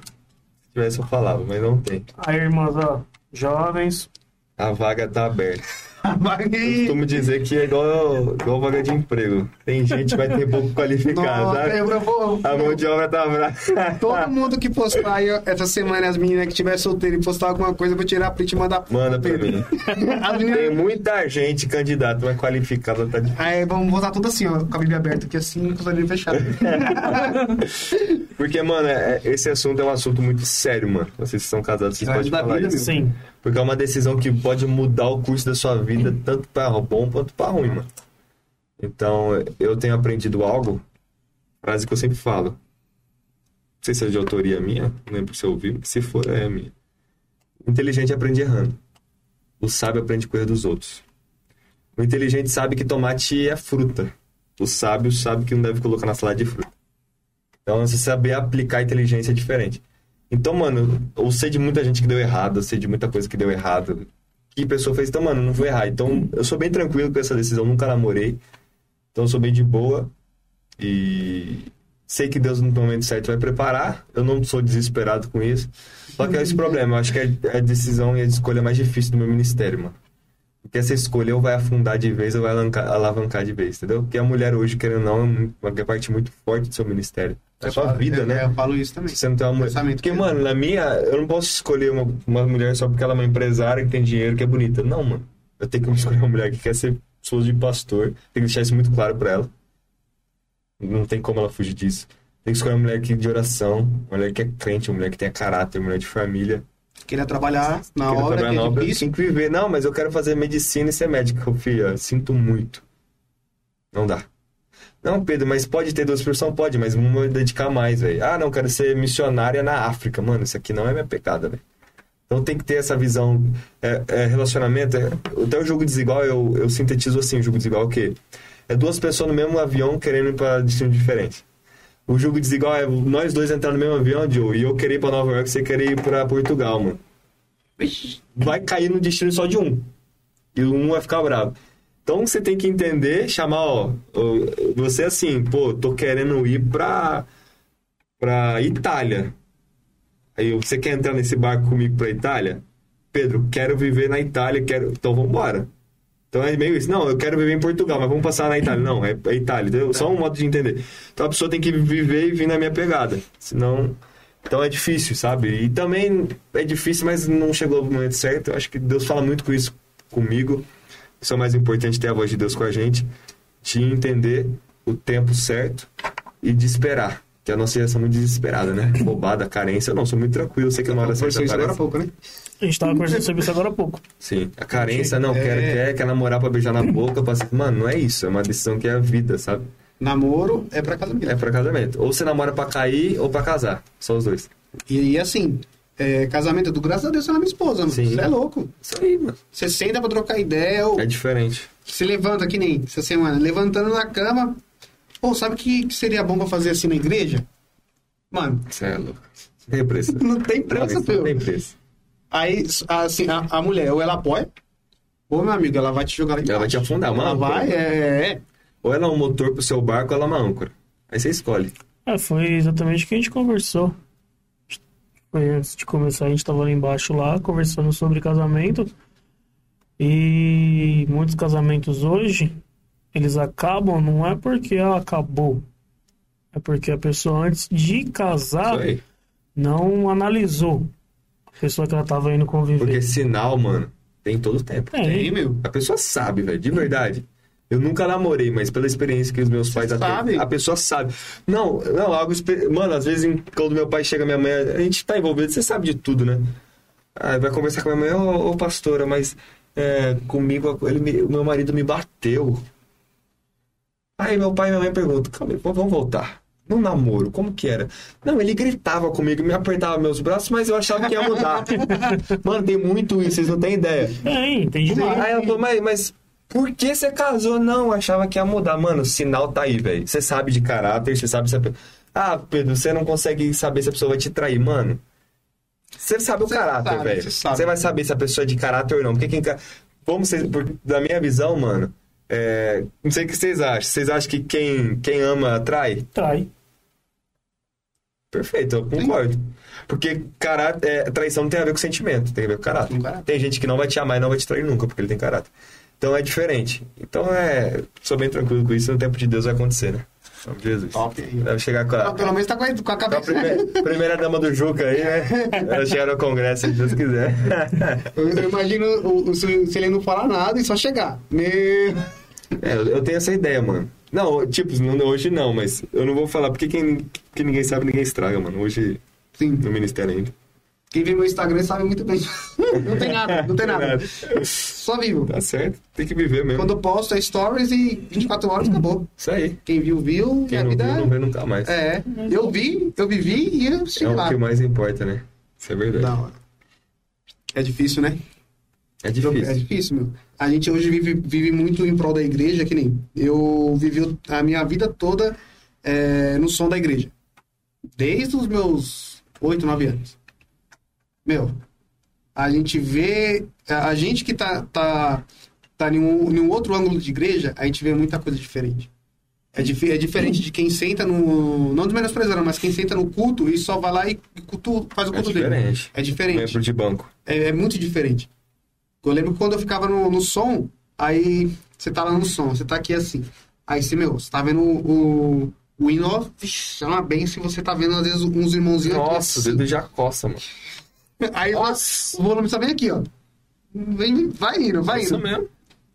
Se tivesse eu falava, mas não tem. Aí, irmãs, ó, jovens. A vaga tá aberta. Eu costumo dizer que é igual, igual vaga de emprego. Tem gente que vai ter pouco qualificado, Nossa, eu vou- A mão de obra tá brava. Todo mundo que postar aí, essa semana, as meninas que tiver solteiro e postar alguma coisa, eu vou tirar a print e mandar Manda pra Pedro. mim. Tem muita gente candidata, mas qualificada tá difícil. Aí vamos botar tudo assim, ó, com a Bíblia aberta aqui assim, com os olhinhos fechados. Porque, mano, é- esse assunto é um assunto muito sério, mano. Vocês que são casados, vocês É podem falar vida isso. Sim. Porque é uma decisão que pode mudar o curso da sua vida, tanto pra bom quanto pra ruim, mano. Então, eu tenho aprendido algo, frase que eu sempre falo. Não sei se é de autoria minha, não lembro se eu ouvi, se for, é minha. O inteligente aprende errando. O sábio aprende erro dos outros. O inteligente sabe que tomate é fruta. O sábio sabe que não deve colocar na salada de fruta. Então, você saber aplicar a inteligência é diferente. Então, mano, eu sei de muita gente que deu errado, eu sei de muita coisa que deu errado. Que pessoa fez, então, mano, não vou errar. Então, eu sou bem tranquilo com essa decisão, nunca namorei. Então, eu sou bem de boa. E sei que Deus, no momento certo, vai preparar. Eu não sou desesperado com isso. Só que é esse problema, eu acho que é a decisão e a escolha mais difícil do meu ministério, mano. Porque essa escolha ou vai afundar de vez ou vai alavancar, de vez, entendeu? Porque a mulher hoje, querendo ou não, é uma parte muito forte do seu ministério. É pra vida, É, né? Eu falo isso também. Você não tem uma mulher. Porque, que- mano, na minha, eu não posso escolher uma, uma mulher só porque ela é uma empresária que tem dinheiro, que é bonita. Não, mano. Eu tenho que escolher uma mulher que quer ser esposa de pastor. Tem que deixar isso muito claro pra ela. Não tem como ela fugir disso. Tem que escolher uma mulher que de oração, uma mulher que é crente, uma mulher que tenha caráter, uma mulher de família. Queria trabalhar na Quero obra, trabalhar que na é obra, difícil. tem que viver. Não, mas eu quero fazer medicina e ser médico, filha. Sinto muito. Não dá. Não, Pedro, mas pode ter duas profissões? Pode, mas uma vai dedicar mais, velho. Ah, não, quero ser missionária na África. Mano, isso aqui não é minha pecada, velho. Então tem que ter essa visão. É, é, relacionamento, é, até o jogo desigual, eu, eu sintetizo assim, o jogo desigual é o quê? É duas pessoas no mesmo avião querendo ir pra destinos diferentes. O jogo desigual é nós dois entrar no mesmo avião, Joe, e eu querer ir pra Nova York, você querer ir pra Portugal, mano vai cair no destino só de um. E um vai ficar bravo. Então você tem que entender, chamar, ó, você assim, pô, tô querendo ir pra, pra Itália. Aí você quer entrar nesse barco comigo pra Itália? Pedro, quero viver na Itália, quero. Então vambora. Então é meio isso. Não, eu quero viver em Portugal, mas vamos passar na Itália. Não, é, é Itália, entendeu? Só um modo de entender. Então a pessoa tem que viver e vir na minha pegada. Senão. Então é difícil, sabe? E também é difícil, mas não chegou no momento certo. Eu acho que Deus fala muito com isso comigo. Isso é o mais importante, ter a voz de Deus com a gente. De entender o tempo certo e de esperar. Que a nossa geração é muito desesperada, né? Bobada, carência. Eu não, sou muito tranquilo. Sei que uma hora certa agora há pouco, né? A gente tava conversando sobre isso agora há pouco. Sim. A carência, não, É. quer, quer, quer namorar pra beijar na boca. Pra... Mano, não é isso. É uma decisão que é a vida, sabe? Namoro é pra casamento. É pra casamento. Ou você namora pra cair ou pra casar. Só os dois. E, e assim, é, casamento do graças a Deus, ela é minha esposa, mano. Você é louco. Isso aí, mano. Você senta pra trocar ideia, ou É diferente. se levanta que nem essa semana, levantando na cama. Pô, sabe o que, que seria bom pra fazer assim na igreja? Mano, Isso é louco. Não tem preço. não tem preço, Não, tem preço. Aí, assim, a, a mulher, ou ela apoia, ou, meu amigo, ela vai te jogar lá Ela vai te embaixo. afundar, Ela mano. vai, é, é. Ou ela é um motor pro seu barco ou ela é uma âncora. Aí você escolhe. É, foi exatamente o que a gente conversou. Antes de começar, a gente tava lá embaixo lá, conversando sobre casamento. E muitos casamentos hoje, eles acabam, não é porque ela acabou. É porque a pessoa antes de casar não analisou a pessoa que ela tava indo conviver. Porque sinal, mano, tem todo o tempo. É, Tem, meu. A pessoa sabe, velho, de verdade. Eu nunca namorei, mas pela experiência que os meus pais têm, a pessoa sabe. Não, não, algo. espe- Mano, às vezes quando meu pai chega, minha mãe, a gente tá envolvido, você sabe de tudo, né? Ah, vai conversar com a minha mãe, ô, ô, pastora, mas é, comigo, ele o meu marido me bateu. Aí meu pai e minha mãe perguntam, calma aí, vamos vamos voltar. No namoro, como que era? Não, ele gritava comigo, me apertava meus braços, mas eu achava que ia mudar. Mano, tem muito isso, vocês não têm ideia. tem, tem demais. Aí ela falou, mas, mas por que você casou? Não, eu achava que ia mudar. Mano, o sinal tá aí, velho. Você sabe de caráter, você sabe se a Ah, Pedro, você não consegue saber se a pessoa vai te trair, mano. Você sabe o Você caráter, velho. você vai saber se a pessoa é de caráter ou não. Porque quem. Vamos ser. por- Da minha visão, mano. é, Não sei o que vocês acham. Vocês acham que quem, quem ama trai? Trai. Perfeito, eu concordo. Porque caráter, é, traição não tem a ver com sentimento, tem a ver com caráter. Com caráter. Tem gente que não vai te amar e não vai te trair nunca, porque ele tem caráter. Então é diferente. Então é. Sou bem tranquilo com isso, no tempo de Deus vai acontecer, né? Em nome de Jesus. Top. Deve chegar com Não, a, pelo menos tá com a, com a com a cabeça. primeira, primeira dama do Juca aí, né? Ela chegar no congresso, se Deus quiser. Eu, eu imagino o, o- se, ele não falar nada e só chegar. Meu. É, eu tenho essa ideia, mano. Não, tipo, não- hoje não, mas eu não vou falar porque quem, que ninguém sabe, ninguém estraga, mano. Hoje, Sim. no ministério ainda. Quem vê meu Instagram sabe muito bem. não tem nada, não tem nada. Só vivo. Tá certo, tem que viver mesmo. Quando eu posto é stories e 24 horas acabou. Isso aí. Quem viu, viu. Quem a não vida viu, não vê nunca mais. é. Eu vi, eu vivi e eu É cheguei o lá. que mais importa, né? Isso é verdade. Da hora. É difícil, né? É É difícil. difícil, meu. A gente hoje vive, vive muito em prol da igreja, que nem eu vivi a minha vida toda é, no som da igreja. Desde os meus 8, 9 anos. Meu, a gente vê. A, gente que tá, tá, tá em, um, em um outro ângulo de igreja, a gente vê muita coisa diferente. É, dif- é diferente de quem senta no. Não desmenosprezando, mas quem senta no culto e só vai lá e culto, faz o É culto dele. diferente. É diferente. Membro de banco. É, é muito diferente. Eu lembro quando eu ficava no, no som, aí você tá lá no som, você tá aqui assim. Aí você, meu, você tá vendo o, o, o hino, é uma benção você tá vendo às vezes uns irmãozinhos aqui Nossa, o assim. dedo já coça, mano. Aí ó, o volume tá bem aqui, ó. Vem, vai indo, vai Isso indo. mesmo.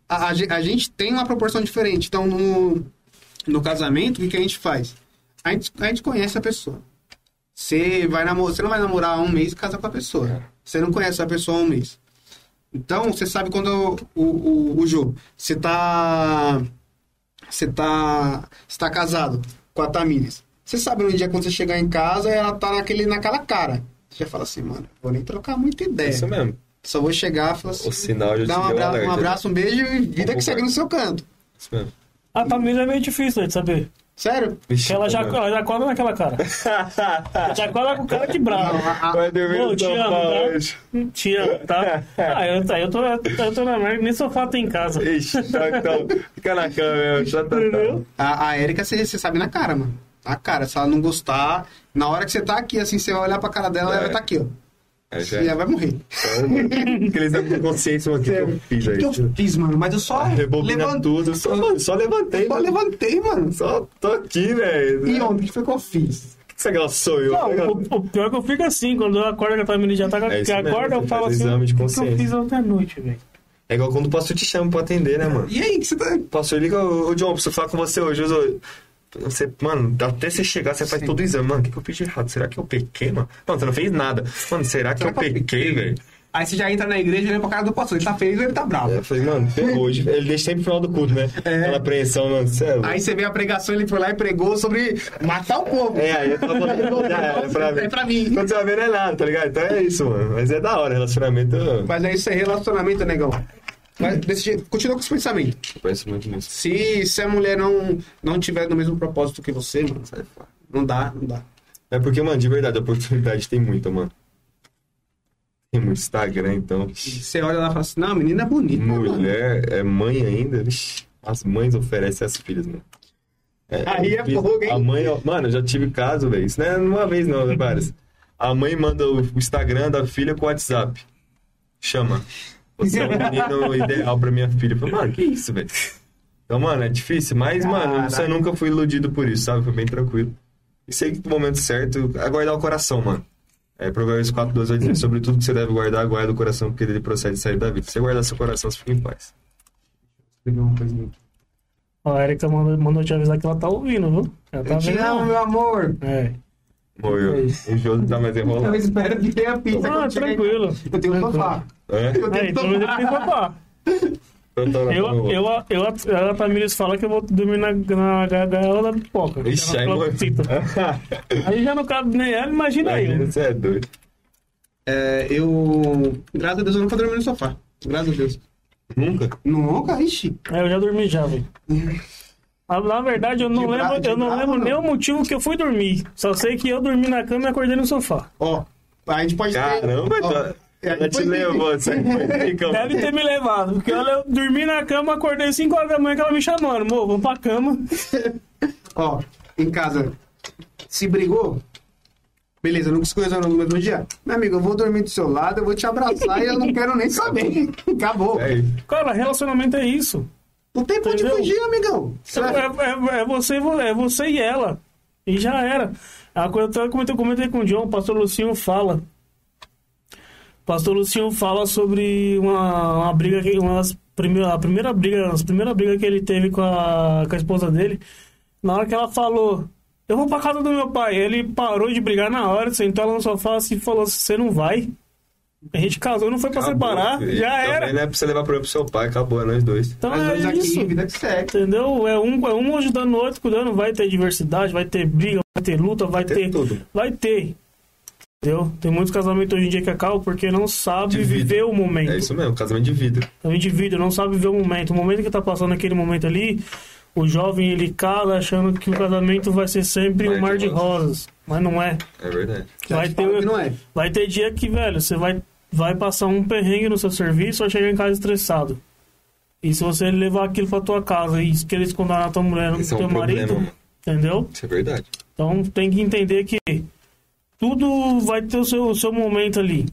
A, a a gente tem uma proporção diferente. Então, no, no casamento, o que, que a gente faz? A gente, a gente conhece a pessoa. Você, vai namor, você não vai namorar há um mês e casa com a pessoa. É. Você não conhece a pessoa há um mês. Então, você sabe quando o, o, o jogo. Você tá. Você tá. Você tá casado com a Tamires. Você sabe no dia quando você chegar em casa, ela tá naquele, naquela cara. Você já fala assim, mano, vou nem trocar muita ideia. Isso mesmo. Só vou chegar e falar assim. O sinal já Dá um deu abraço, um abraço, um beijo e vida que segue no seu canto. Isso mesmo. A Tamires é meio difícil né, de saber. Sério? Porque ela já, Tá ela já acorda naquela cara. já acorda com cara de bravo. Não, a- a- Vai dormir Pô, te amo, tá? Te amo, tá? Ah, eu, tá, eu, tô, eu tô na merda, nem sofá tem em casa. Ixi, então, então, fica na cama mesmo. Já tá, Entendeu? A, a Erika, você sabe na cara, mano. Na cara, se ela não gostar, na hora que você tá aqui, assim, você vai olhar pra cara dela, É. ela vai tá aqui, ó. É, E já. ela vai morrer. Aqueles anos de consciência, mano, o que eu fiz O aí? que eu fiz, mano? Mas eu só Rebobina levantei. tudo. Só, mano, só levantei. Só mano. levantei, mano. Só tô aqui, velho. E ontem, o que foi que eu fiz? O que você ela sou eu? Não, o, o pior é que eu fico assim, quando eu acordo que a Tamires já tá É que acorda, eu falo faz assim, exame de o que eu consciência. fiz ontem à noite, velho? É igual quando o pastor te chama pra atender, né, mano? E aí, que você tá... Pastor, liga, ô ô, John, preciso falar com você hoje. Eu- Você, mano, até você chegar, você faz Sim. todo o exame. Mano, o que, que eu fiz de errado? Será que eu pequei, mano? Mano, você não fez nada. Mano, será que Será eu que eu pequei, velho? Aí você já entra na igreja e olha pra cara do pastor. Ele tá feliz ou ele tá bravo? Eu falei, mano, hoje. Ele deixa sempre no final do culto, né? Aquela apreensão, mano. É louco. Aí você vê a pregação, ele foi lá e pregou sobre matar o povo. É, aí eu tava falando, já é, pra mim. É pra mim. Quando você vai ver, não é nada, tá ligado? Então é isso, mano. Mas é da hora, relacionamento. Mas é isso aí, relacionamento, negão. Mas desse jeito, continua com esse pensamento. penso muito nisso. Se, se a mulher não, não tiver no mesmo propósito que você, mano, sai fora. Não dá, não dá. É porque, mano, de verdade, a oportunidade tem muita, mano. Tem muito Instagram, então. Você olha lá e fala assim, não, a menina é bonita, mano. Mulher é mãe ainda, vixi, as mães oferecem às filhas, mano. Aí é fogo, hein? A mãe, ó, mano, eu já tive caso, velho. Isso não é uma vez, não, né, várias. A mãe manda o Instagram da filha com o WhatsApp. Chama. Você é o menino ideal pra minha filha. Eu falei, mano, que isso, velho? Então, mano, é difícil, mas, mano, Caraca. você nunca foi iludido por isso, sabe? Foi bem tranquilo. E sei que no momento certo, é guardar o coração, mano. É, Provérbios 4, 2 vai dizer, sobre tudo que você deve guardar, guarda o coração, porque ele procede de sair da vida. Se você guardar seu coração, você fica em paz. Escrevi uma coisa muito- Ó, a Erika mandou, mandou te avisar que ela tá ouvindo, viu? Ela tá Eu te vendo. amo, meu amor. É. Morreu. O jogo tá mais Eu enrolado. espero que tenha pizza. Ah, tranquilo. Eu tenho um sofá. É? Eu É, tenho então um ele sofá. tem que papar. Então tá na Eu, eu, eu, a Tamires fala que eu vou dormir na, na gaiola da pipoca. Ixi, aí. Aí já não cabe nem ela, imagina eu. você é doido. É, eu. Graças a Deus eu nunca dormi no sofá. Graças a Deus. Nunca? Nunca, ixi. É, eu já dormi já, velho. Ah, Na verdade, eu não De lembro, eu não lembro não. nem o motivo que eu fui dormir. Só sei que eu dormi na cama e acordei no sofá. Ó, a gente pode ter. Caramba, ó, tá. é, Ela te levou, você foi então. Deve ter me levado, porque eu le- dormi na cama, acordei 5 horas da manhã que ela me chamando. Amor, vamos pra cama. Ó, em casa, se brigou, beleza, não conseguiu resolver no mesmo dia. Meu amigo, eu vou dormir do seu lado, eu vou te abraçar e eu não quero nem saber. Acabou. É. Cara, relacionamento é isso. Não tem pra onde fugir, amigão. É, é- é você, e vo- é você e ela. E já era. A coisa que eu comentei, com o John, o pastor Lucinho fala. O pastor Lucinho fala sobre uma, uma briga, que- uma das primeiras, a primeira briga, as primeiras brigas que ele teve com a, com a esposa dele. Na hora que ela falou, eu vou pra casa do meu pai. Ele parou de brigar na hora, sentou ela no sofá assim, e falou: Você não vai? A gente casou, não foi pra Acabou, separar, filho. já Também era. não é pra você levar problema pro seu pai, acabou, é nós dois. Então Mas nós é aqui, isso. vida que segue. Entendeu? É um, é um ajudando o outro, cuidando. Vai ter diversidade, vai ter briga, vai ter luta, vai Tem ter. tudo. Vai ter. Entendeu? Tem muitos casamentos hoje em dia que acabam porque não sabe De vida. viver o momento. É isso mesmo, casamento de vida. O indivíduo não sabe viver o momento. O momento que tá passando aquele momento ali, o jovem ele casa achando que o casamento vai ser sempre Mar um mar de de rosas. Mas não é. É verdade. Vai ter, que não é. vai ter dia que, velho, você vai, vai passar um perrengue no seu serviço ou chegar em casa estressado. E se você levar aquilo pra tua casa e querer esconder na tua mulher, no Esse é teu um problema, marido, mano. entendeu? Isso é verdade. Então tem que entender que tudo vai ter o seu, o seu momento ali.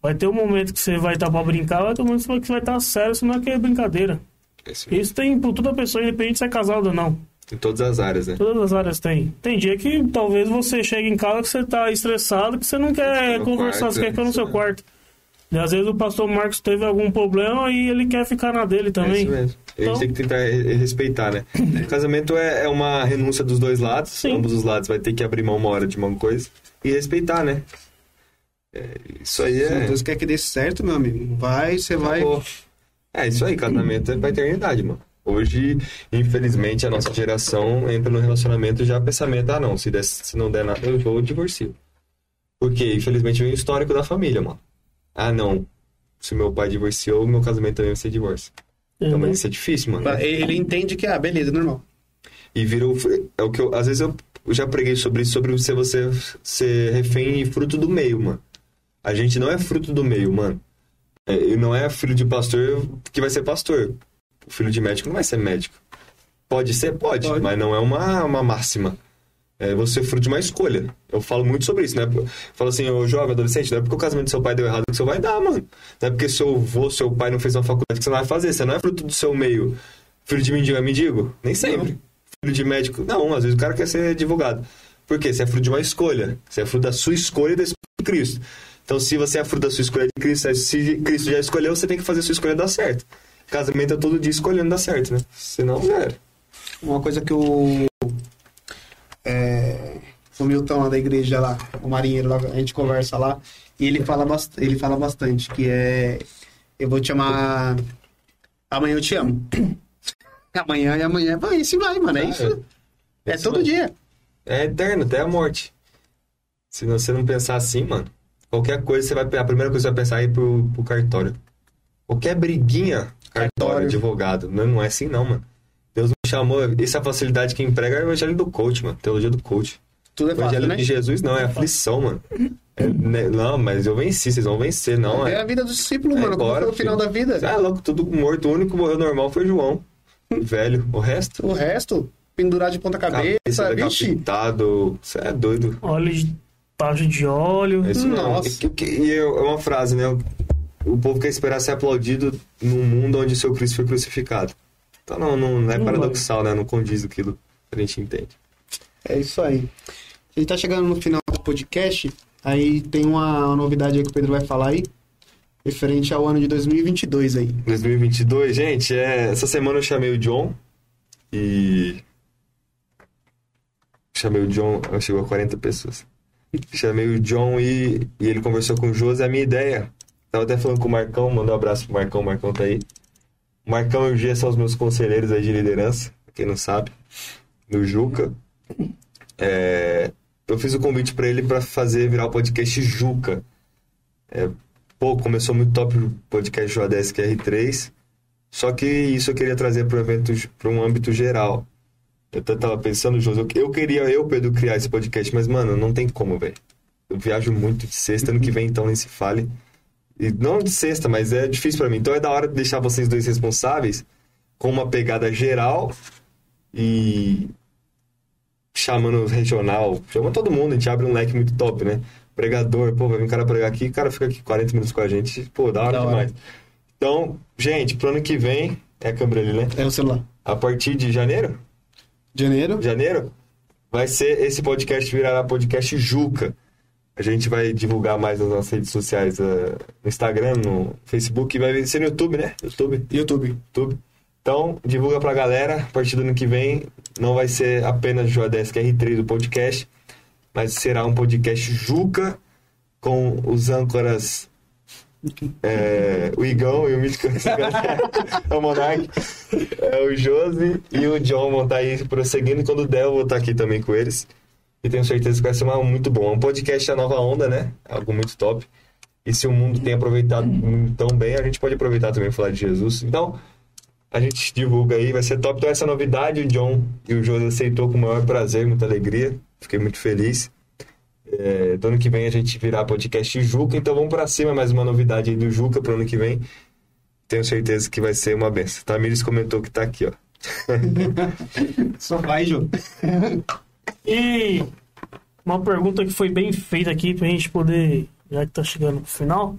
Vai ter um momento que você vai estar pra brincar, vai ter um momento que você vai estar sério, senão é que é brincadeira. É isso tem por toda pessoa, independente se é casado ou não. Em todas as áreas, né? Todas as áreas tem. Tem dia que talvez você chegue em casa que você tá estressado, que você não quer no conversar, quarto, você quer ficar no seu mesmo. quarto. E às vezes o pastor Marcos teve algum problema e ele quer ficar na dele É também. isso mesmo. A gente Então- tem que tentar re- respeitar, né? O casamento é, é uma renúncia dos dois lados. Sim. Ambos os lados vai ter que abrir mão uma hora de uma coisa e respeitar, né? É, isso aí Se é. Deus quer que dê certo, meu amigo. Vai, você vai. É isso aí, casamento é pra eternidade, mano. Hoje, infelizmente, a nossa geração entra no relacionamento já pensamento, ah não, se, der, se não der nada, eu vou divorcio. Porque, infelizmente, vem o histórico da família, mano. Ah não, se meu pai divorciou, meu casamento também vai ser divórcio. Então, Entendeu? mas isso é difícil, mano. Ele entende que, ah, beleza, normal. E virou. É o que eu. Às vezes eu, já preguei sobre isso, sobre ser você ser refém e fruto do meio, mano. A gente não é fruto do meio, mano. É, e não é filho de pastor que vai ser pastor. O filho de médico não vai ser médico. Pode ser? Pode, Pode. mas não é uma, uma máxima. É você é fruto de uma escolha. Eu falo muito sobre isso, né? Eu falo assim, ô jovem, adolescente, não é porque o casamento do seu pai deu errado que você vai dar, mano. Não é porque seu avô, seu pai não fez uma faculdade que você não vai fazer. Você não é fruto do seu meio. Filho de mendigo é mendigo? Nem sempre. Filho de médico? Não, às vezes o cara quer ser advogado. Por quê? Você é fruto de uma escolha. Você é fruto da sua escolha e da escolha de Cristo. Então, se você é fruto da sua escolha de Cristo, se Cristo já escolheu, você tem que fazer a sua escolha dar certo. Casamento é todo dia escolhendo dar certo, né? Senão, zero. Uma coisa que o. É, o Milton lá da igreja lá, o marinheiro lá, a gente conversa lá, e ele fala, ele fala bastante, que é, eu vou te chamar, amanhã eu te amo. amanhã e amanhã, vai, isso vai, mano, é isso. É Isso todo dia. É eterno, até a morte. Se você não pensar assim, mano, qualquer coisa você vai. A primeira coisa que você vai pensar é ir pro, pro cartório. Qualquer briguinha, cartório, Cartório. advogado. Não, não é assim, não, mano. Deus me chamou. Essa facilidade que emprega é o evangelho do coach, mano. Teologia do coach. Tudo é O fácil, evangelho né? de Jesus não, é aflição, mano. É, né, não, mas eu venci, vocês vão vencer, não. É É, a vida do discípulo, É mano, embora, foi o final filho. da vida. É louco, tudo morto. O único que morreu normal foi João. Velho. O resto. O resto, pendurado de ponta cabeça, Cabeça vixe. Você é doido. De taxa de óleo. É isso mesmo. Nossa. E, que- e é uma frase, né? O povo quer esperar ser aplaudido num mundo onde seu Cristo foi crucificado. Então não, não, não é Não paradoxal, né? Não condiz aquilo que a gente entende. É isso aí. A gente tá chegando no final do podcast, aí tem uma, uma novidade aí que o Pedro vai falar aí, referente ao ano de 2022 aí. 2022, gente, é... essa semana eu chamei o John e. Chamei o John, chegou a 40 pessoas. Chamei o John e, e ele conversou com o José. A minha ideia, tava até falando com o Marcão, mandou um abraço pro Marcão, o Marcão tá aí. O Marcão e o G são os meus conselheiros aí de liderança, quem não sabe, no Juca. É, eu fiz o convite pra ele pra fazer virar o podcast Juca. É, pô, começou muito top o podcast Joades QR3. Só que isso eu queria trazer para para um âmbito geral. Eu tava pensando, José, eu, queria eu, Pedro, criar esse podcast, mas, mano, não tem como, velho. Eu viajo muito de sexta, ano que vem, então nem se fale. E não de sexta, mas é difícil para mim. Então é da hora de deixar vocês dois responsáveis com uma pegada geral e chamando regional, chama todo mundo, a gente abre um leque muito top, né? Pregador, pô, vai vir um cara pregar aqui, o cara fica aqui 40 minutos com a gente, pô, da hora Da hora. demais. Então, gente, pro ano que vem, é a câmera ali, né? É o celular. A partir de janeiro, Janeiro. janeiro, vai ser esse podcast virará podcast Juca. A gente vai divulgar mais nas nossas redes sociais, eh, no Instagram, no Facebook, vai ser no YouTube, né? YouTube. YouTube. YouTube. Então, divulga pra galera. A partir do ano que vem, não vai ser apenas Joadesk R3 do podcast, mas será um podcast Juca com os âncoras. É, o Igão e o Mítico é o Monark, é o Josi e o John vão estar aí prosseguindo. Quando der, eu vou estar aqui também com eles. E tenho certeza que vai ser uma, muito bom. É um podcast da nova onda, né? Algo muito top. E se o mundo tem aproveitado tão bem, a gente pode aproveitar também e falar de Jesus. Então, a gente divulga aí, vai ser top. Então, essa novidade, o John e o José aceitou com o maior prazer, muita alegria. Fiquei muito feliz. É, do ano que vem a gente virá podcast Juca, então vamos pra cima. Mais uma novidade aí do Juca pro ano que vem. Tenho certeza que vai ser uma benção. Tamires comentou que tá aqui, ó. Só vai, Jô. E uma pergunta que foi bem feita aqui pra gente poder, já que tá chegando pro final.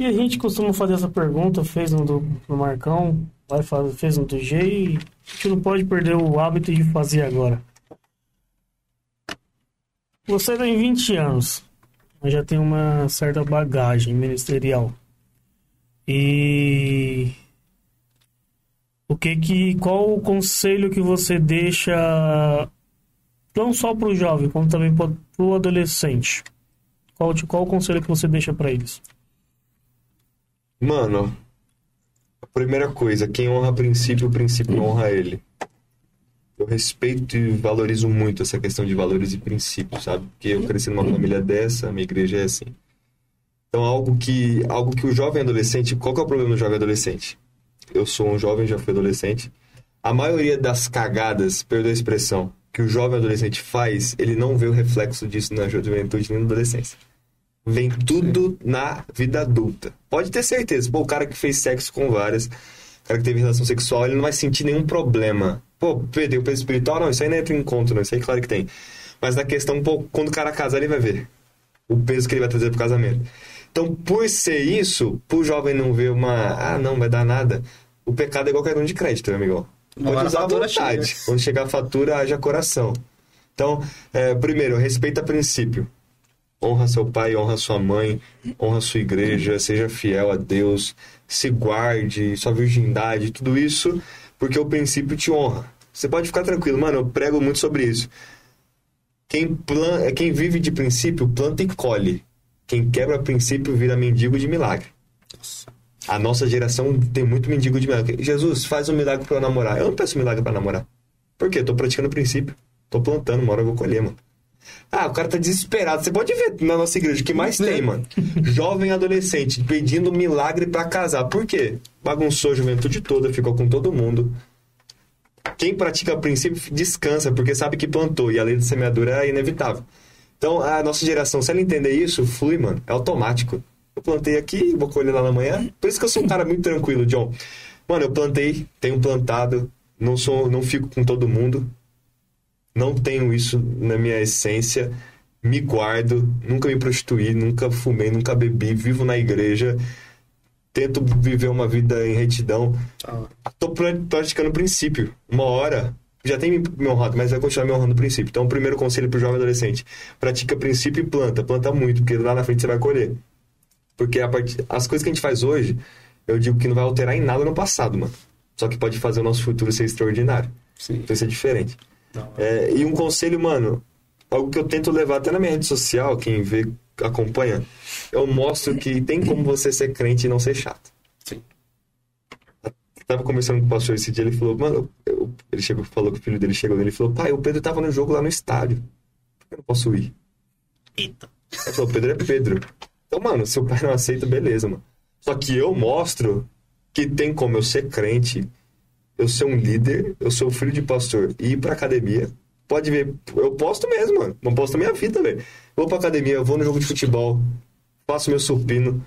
E a gente costuma fazer essa pergunta, fez no do no Marcão, vai fazer, fez no do G e a gente não pode perder o hábito de fazer agora. Você tem 20 anos, mas já tem uma certa bagagem ministerial. E o que que qual o conselho que você deixa não só para o jovem, como também para o adolescente? Qual, qual o conselho que você deixa para eles? Mano, a primeira coisa, quem honra princípio, o princípio honra ele. Eu respeito e valorizo muito essa questão de valores e princípios, sabe? Porque eu cresci numa família dessa, a minha igreja é assim. Então, algo que, algo que o jovem adolescente. Qual que é o problema do jovem adolescente? Eu sou um jovem, já fui adolescente. A maioria das cagadas, perdoa a expressão, que o jovem adolescente faz, ele não vê o reflexo disso na juventude nem na adolescência. Vem tudo na vida adulta. Pode ter certeza. Pô, o cara que fez sexo com várias, o cara que teve relação sexual, ele não vai sentir nenhum problema. Pô, perdeu o peso espiritual? Não, isso aí não entra em conta, não. Isso aí claro que tem. Mas na questão, pô, quando o cara casar, ele vai ver o peso que ele vai trazer pro casamento. Então, por ser isso, pro jovem não ver uma. Ah, não, vai dar nada. O pecado é igual cartão de crédito, meu amigo. Pode Agora usar à vontade. chega. Quando chegar a fatura, haja coração. Então, é, primeiro, respeita princípio. Honra seu pai, honra sua mãe, honra sua igreja, seja fiel a Deus, se guarde, sua virgindade, tudo isso, porque o princípio te honra. Você pode ficar tranquilo, mano, eu prego muito sobre isso. Quem, plan... quem vive de princípio, planta e colhe. Quem quebra princípio vira mendigo de milagre. A nossa geração tem muito mendigo de milagre. Jesus, faz um milagre pra eu namorar. Eu não peço milagre pra namorar. Por quê? Tô praticando o princípio. Tô plantando, uma hora eu vou colher, mano. Ah, o cara tá desesperado. Você pode ver na nossa igreja o que mais tem, mano. Jovem adolescente pedindo milagre pra casar. Por quê? Bagunçou a juventude toda, ficou com todo mundo. Quem pratica o princípio descansa, porque sabe que plantou e a lei da semeadura é inevitável. Então, a nossa geração, se ela entender isso, flui, mano. É automático. Eu plantei aqui, vou colher lá na manhã. Por isso que eu sou um cara muito tranquilo, John. Mano, eu plantei, tenho plantado, não sou, não fico com todo mundo. Não tenho isso na minha essência. Me guardo, nunca me prostituí, nunca fumei, nunca bebi, vivo na igreja. Tento viver uma vida em retidão. Tô pra- praticando o princípio. Uma hora já tem me me honrado, mas vai continuar me honrando o princípio. Então, o primeiro conselho pro jovem adolescente: pratica princípio e planta. Planta muito, porque lá na frente você vai colher. Porque a part... as coisas que a gente faz hoje, eu digo que não vai alterar em nada no passado, mano. Só que pode fazer o nosso futuro ser extraordinário. Sim. Então isso é diferente. É, e um conselho, mano, algo que eu tento levar até na minha rede social, quem vê, acompanha, eu mostro que tem como você ser crente e não ser chato. Sim. Eu tava conversando com o pastor esse dia, ele falou, mano, eu- ele chegou, falou que o filho dele chegou nele e falou, pai, o Pedro tava no jogo lá no estádio. Por que eu não posso ir? Eita. Ele falou, Pedro é Pedro. Então, mano, se o pai não aceita, beleza, mano. Só que eu mostro que tem como eu ser crente, eu ser um líder, eu sou filho de pastor e ir pra academia. Pode ver, eu posto mesmo, mano. Eu posto a minha vida, velho. Vou pra academia, eu vou no jogo de futebol, faço meu supino,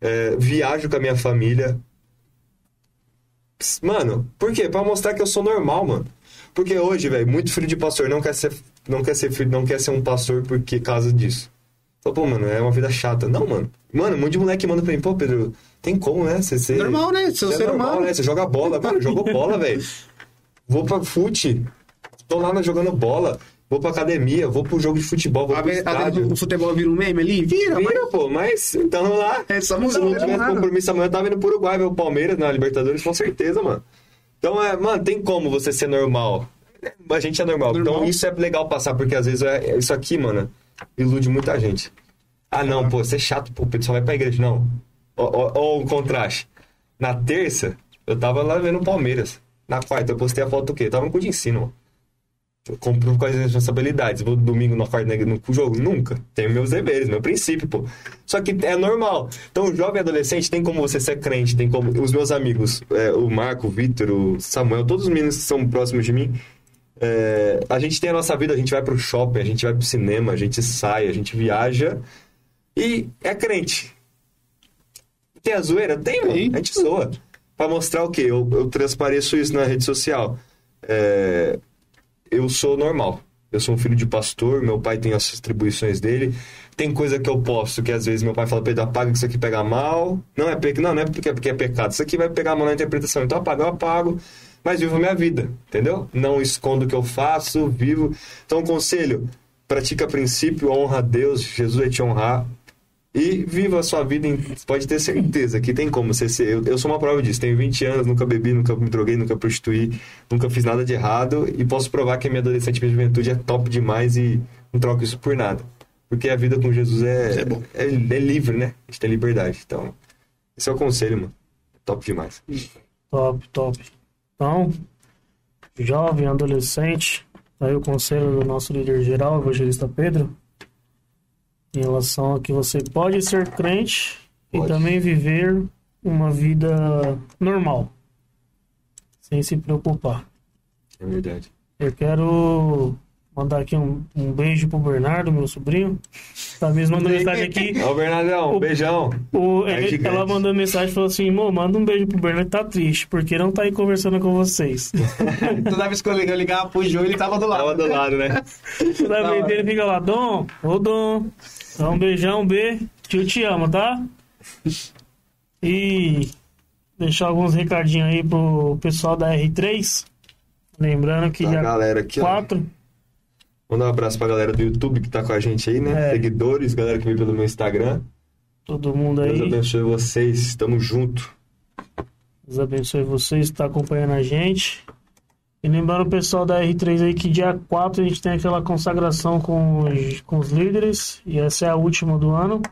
é, viajo com a minha família. Mano, por quê? Pra mostrar que eu sou normal, mano. Porque hoje, velho, muito filho de pastor não quer ser, não quer ser filho, não quer ser um pastor porque causa disso. Fala, pô, mano, é uma vida chata. Não, mano. Mano, um monte de moleque manda pra mim, pô, Pedro, tem como, né? Você ser. Normal, né? Seu Você é ser normal, humano. né? Você joga bola, mano. Jogou bola, velho. Vou pra fute. Tô lá na- jogando bola. Vou pra academia, vou pro jogo de futebol, vou A pro estádio. o futebol vira um meme ali? Vira, mas Vira, pô, mas então lá. É só Se mudar, não né, tivesse compromisso amanhã, eu tava indo pro Uruguai ver o Palmeiras na Libertadores, com certeza, mano. Então, é, mano, tem como você ser normal. A gente é normal. Normal. Então, isso é legal passar, porque às vezes é, é- isso aqui, mano, ilude muita gente. Ah, não, pô, você é chato, pô, o só vai pra igreja. Não. Ó, o contraste. Na terça, eu tava lá vendo o Palmeiras. Na quarta, eu postei a foto do quê? Eu tava no cu de ensino, mano. Eu compro com as responsabilidades. Vou domingo na quarta né, no jogo? Nunca. Tenho meus deveres, meu princípio, pô. Só que é normal. Então, jovem adolescente tem como você ser crente, tem como. Os meus amigos, é, o Marco, o Vitor, o Samuel, todos os meninos que são próximos de mim. É, a gente tem a nossa vida, a gente vai pro shopping, a gente vai pro cinema, a gente sai, a gente viaja e é crente. Tem a zoeira? Tem, mano. A gente zoa. Pra mostrar o quê? Eu, eu transpareço isso na rede social. É, eu sou normal. Eu sou um filho de pastor, meu pai tem as atribuições dele. Tem coisa que eu posto que às vezes meu pai fala, Pedro, apaga que isso aqui pega mal. Não é, pe... não, não é porque, porque é pecado. Isso aqui vai pegar mal na interpretação. Então apaga, eu apago. Mas vivo a minha vida, entendeu? Não escondo o que eu faço, vivo. Então, conselho, pratica princípio, honra a Deus, Jesus vai te honrar. E viva a sua vida, em... pode ter certeza que tem como você ser. Eu, eu sou uma prova disso. Tenho 20 anos, nunca bebi, nunca me droguei, nunca prostituí, nunca fiz nada de errado. E posso provar que a minha adolescente e minha juventude é top demais e não troco isso por nada. Porque a vida com Jesus é, É bom. é, é livre, né? A gente tem liberdade. Então, esse é o conselho, mano. Top demais. Top, top. Então, jovem, adolescente, tá aí o conselho do nosso líder geral, evangelista Pedro, em relação a que você pode ser crente e Pode. também viver uma vida normal, sem se preocupar. É verdade. Eu quero mandar aqui um, um beijo pro Bernardo, meu sobrinho. Tá mesmo mandando mensagem aqui. Ó, Bernardão, O- um beijão. O, É ele- ela mandou mensagem e falou assim: Mô, manda um beijo pro Bernardo, tá triste, porque não tá aí conversando com vocês. Toda vez que eu ligava, pro João, ele tava do lado. Tava do lado, né? Toda Da vez dele fica lá, Dom, ô Dom, dá um beijão, B, tio te ama, tá? E deixar alguns recadinhos aí pro pessoal da R3. Lembrando que A dia galera aqui, ó. 4, Mandar um abraço pra galera do YouTube que tá com a gente aí, né? É. Seguidores, galera que veio pelo meu Instagram. todo mundo Deus aí. abençoe vocês. Tamo junto. Deus abençoe vocês que estão acompanhando a gente. E lembrando o pessoal da R3 aí que dia 4 a gente tem aquela consagração com os, com os líderes, e essa é a última do ano.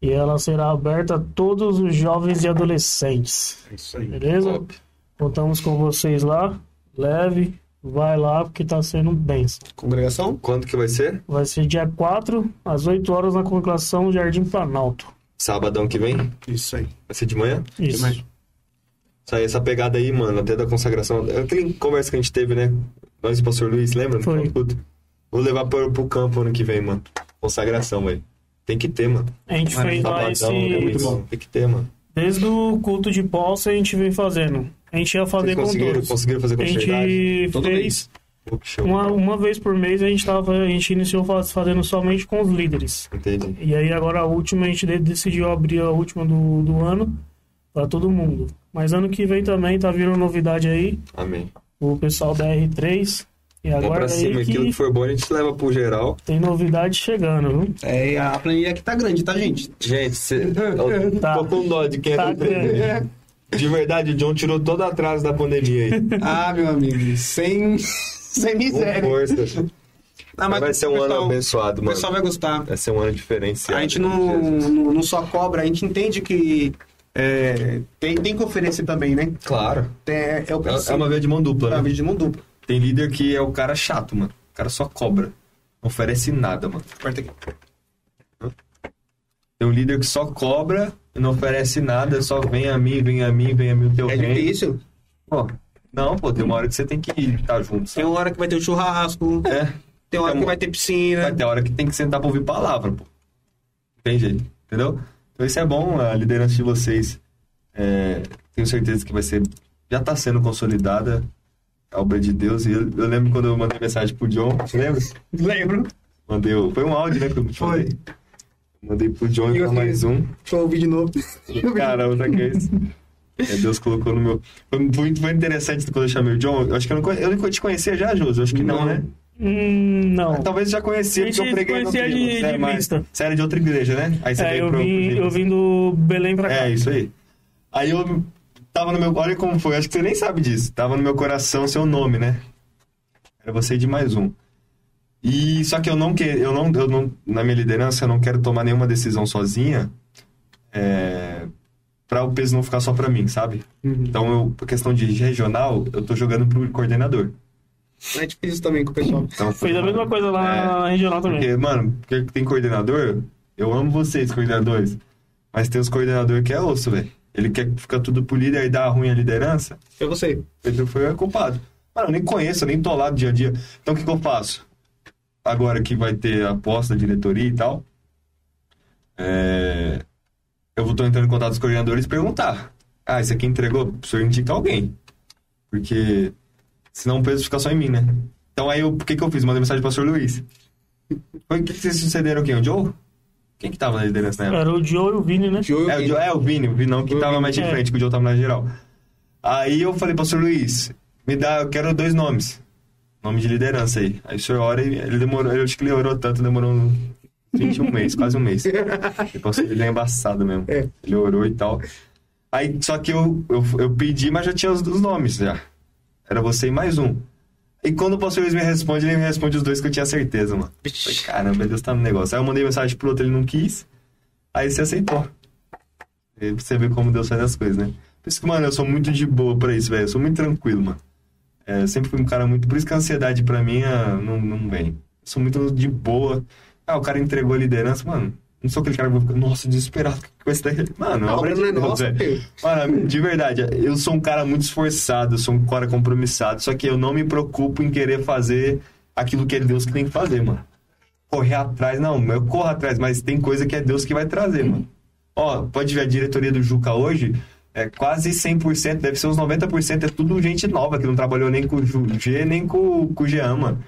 E ela será aberta a todos os jovens e adolescentes. É isso aí. Beleza? Top. Contamos com vocês lá. Leve, vai lá porque tá sendo benção. Congregação? Quando que vai ser? Vai ser dia 4, às 8 horas, na congregação Jardim Planalto. Sabadão que vem? Isso aí. Vai ser de manhã? Isso. Isso aí, essa pegada aí, mano, até da consagração. É Aquela conversa que a gente teve, né? Nós e o pastor Luiz, lembra? Foi. Puta, Vou levar pro, pro campo ano que vem, mano. Consagração, velho. Tem que ter, mano. A gente Mano, fez lá Sabadão é muito esse. bom. Tem que ter, mano. Desde o culto de posse a gente vem fazendo. A gente ia fazer Vocês com todos. conseguiram fazer A continuidade? gente Todo fez mês. Que show. uma, uma vez por mês a gente tava, a gente iniciou faz- fazendo somente com os líderes. Entendi. E aí agora a última a gente de- decidiu abrir a última do, do ano para todo mundo. Mas ano que vem também tá vindo novidade aí, Amém. o pessoal da R3. E agora pra cima. aí Aquilo que que for bom a gente leva pro geral. tem novidade chegando, viu? É, e a planilha aqui tá grande, tá, gente? Gente, cê... eu Tá. tô com dó de quem é Tá do PV. De verdade, o John tirou todo atraso da pandemia aí. Ah, meu amigo, sem, sem Com miséria. força. Ah, Mas vai ser um o ano pessoal- abençoado, O mano. pessoal vai gostar. Vai ser um ano diferenciado. A gente em não, não, não só cobra, a gente entende que é, tem, tem que oferecer também, né? Claro. É, é o É, é uma via de mão dupla, é né? uma vídeo de mão dupla. Tem líder que é o cara chato, mano. O cara só cobra. Não oferece nada, mano. Aperta aqui. Tem um líder que só cobra não oferece nada, só vem a mim, vem a mim, vem a mim o teu É reino. difícil. Pô, não, pô, tem uma hora que você tem que estar junto, Tem uma hora que vai ter um churrasco, É, tem uma hora que vai ter piscina. vai ter hora que tem que sentar pra ouvir palavra, pô. Entende? Entendeu? Então isso é bom, a liderança de vocês. É, tenho certeza que vai ser. Já tá sendo consolidada a obra de Deus. E eu, eu lembro quando eu mandei mensagem pro John, você lembra? Lembro. Mandei. o- Foi um áudio, né? Que eu te Foi. mandei. Mandei pro John e mais um. Deixa eu ouvir de novo. Caramba, tá que é isso? É, Deus colocou no meu. Foi muito, foi interessante quando eu chamei o John. Eu acho que eu não, conhe- eu não te conhecia já, Josi. Acho que não, Não. né? Hum, não. Talvez já conhecia, porque eu preguei no outro de- é de vista. Você era de outra igreja, né? Aí você É, veio eu pro- vim, pro- eu vim do Belém pra cá. É, isso aí. Aí eu tava no meu. Olha como foi, acho que você nem sabe disso. Tava no meu coração seu nome, né? Era você de mais um. E só que eu não quero, eu não, eu não, na minha liderança, eu não quero tomar nenhuma decisão sozinha. É, para o peso não ficar só pra mim, sabe? Então, eu, por questão de regional, eu tô jogando pro coordenador. A gente fez isso também com o pessoal. Então, Fez a mesma coisa lá É, na regional também. Porque, mano, porque tem coordenador, eu amo vocês, coordenadores. Mas tem os coordenadores que é osso, velho. Ele quer ficar tudo pro líder e dar ruim a liderança. Foi você. Pedro foi o culpado. Mano, eu nem conheço, eu nem tô lá do dia a dia. Então o que, que eu faço? Agora que vai ter a aposta da diretoria e tal, é... eu vou tô entrando em contato com os coordenadores e perguntar. Ah, esse aqui entregou? O senhor indica alguém. Porque senão o peso fica só em mim, né? Então aí, eu, o que, que eu fiz? Mandei mensagem pro pastor Luiz. Foi o que, que vocês sucederam quem? O Joe? Quem que tava na liderança na época? Era o Joe e o Vini, né? Joe, É o, Joe- é, o Vini, o Vini não que O tava mais de é. frente, que o Joe tava na geral. Aí eu falei, pastor Luiz, me dá, eu quero dois nomes. Nome de liderança aí. Aí o senhor ora e ele demorou, eu acho que ele orou tanto, demorou uns 21 meses, quase um mês. Ele é embaçado mesmo. É. Ele orou e tal. Aí, só que eu, eu, eu pedi, mas já tinha os, os nomes já. Era você e mais um. E quando o pastor Luiz me responde, ele me responde os dois que eu tinha certeza, mano. Falei, caramba, Deus tá no negócio. Aí eu mandei mensagem pro outro, ele não quis. Aí você aceitou. E você vê como Deus faz as coisas, né? Por isso que, mano, eu sou muito de boa pra isso, velho. Eu sou muito tranquilo, mano. É, sempre fui um cara muito. Por isso que a ansiedade pra mim ah, não, não vem. Eu sou muito de boa. Ah, o cara entregou a liderança, mano. Não sou aquele cara que vai ficar, nossa, desesperado com esse daqui. Mano, A obra não é nossa. Mano, de verdade, eu sou um cara muito esforçado, eu sou um cara compromissado, só que eu não me preocupo em querer fazer aquilo que é Deus que tem que fazer, mano. Correr atrás, não, eu corro atrás, mas tem coisa que é Deus que vai trazer, mano. Ó, pode ver a diretoria do Juca hoje, é quase 100%, deve ser uns 90%, é tudo gente nova que não trabalhou nem com o G, nem com, com o Jean, mano.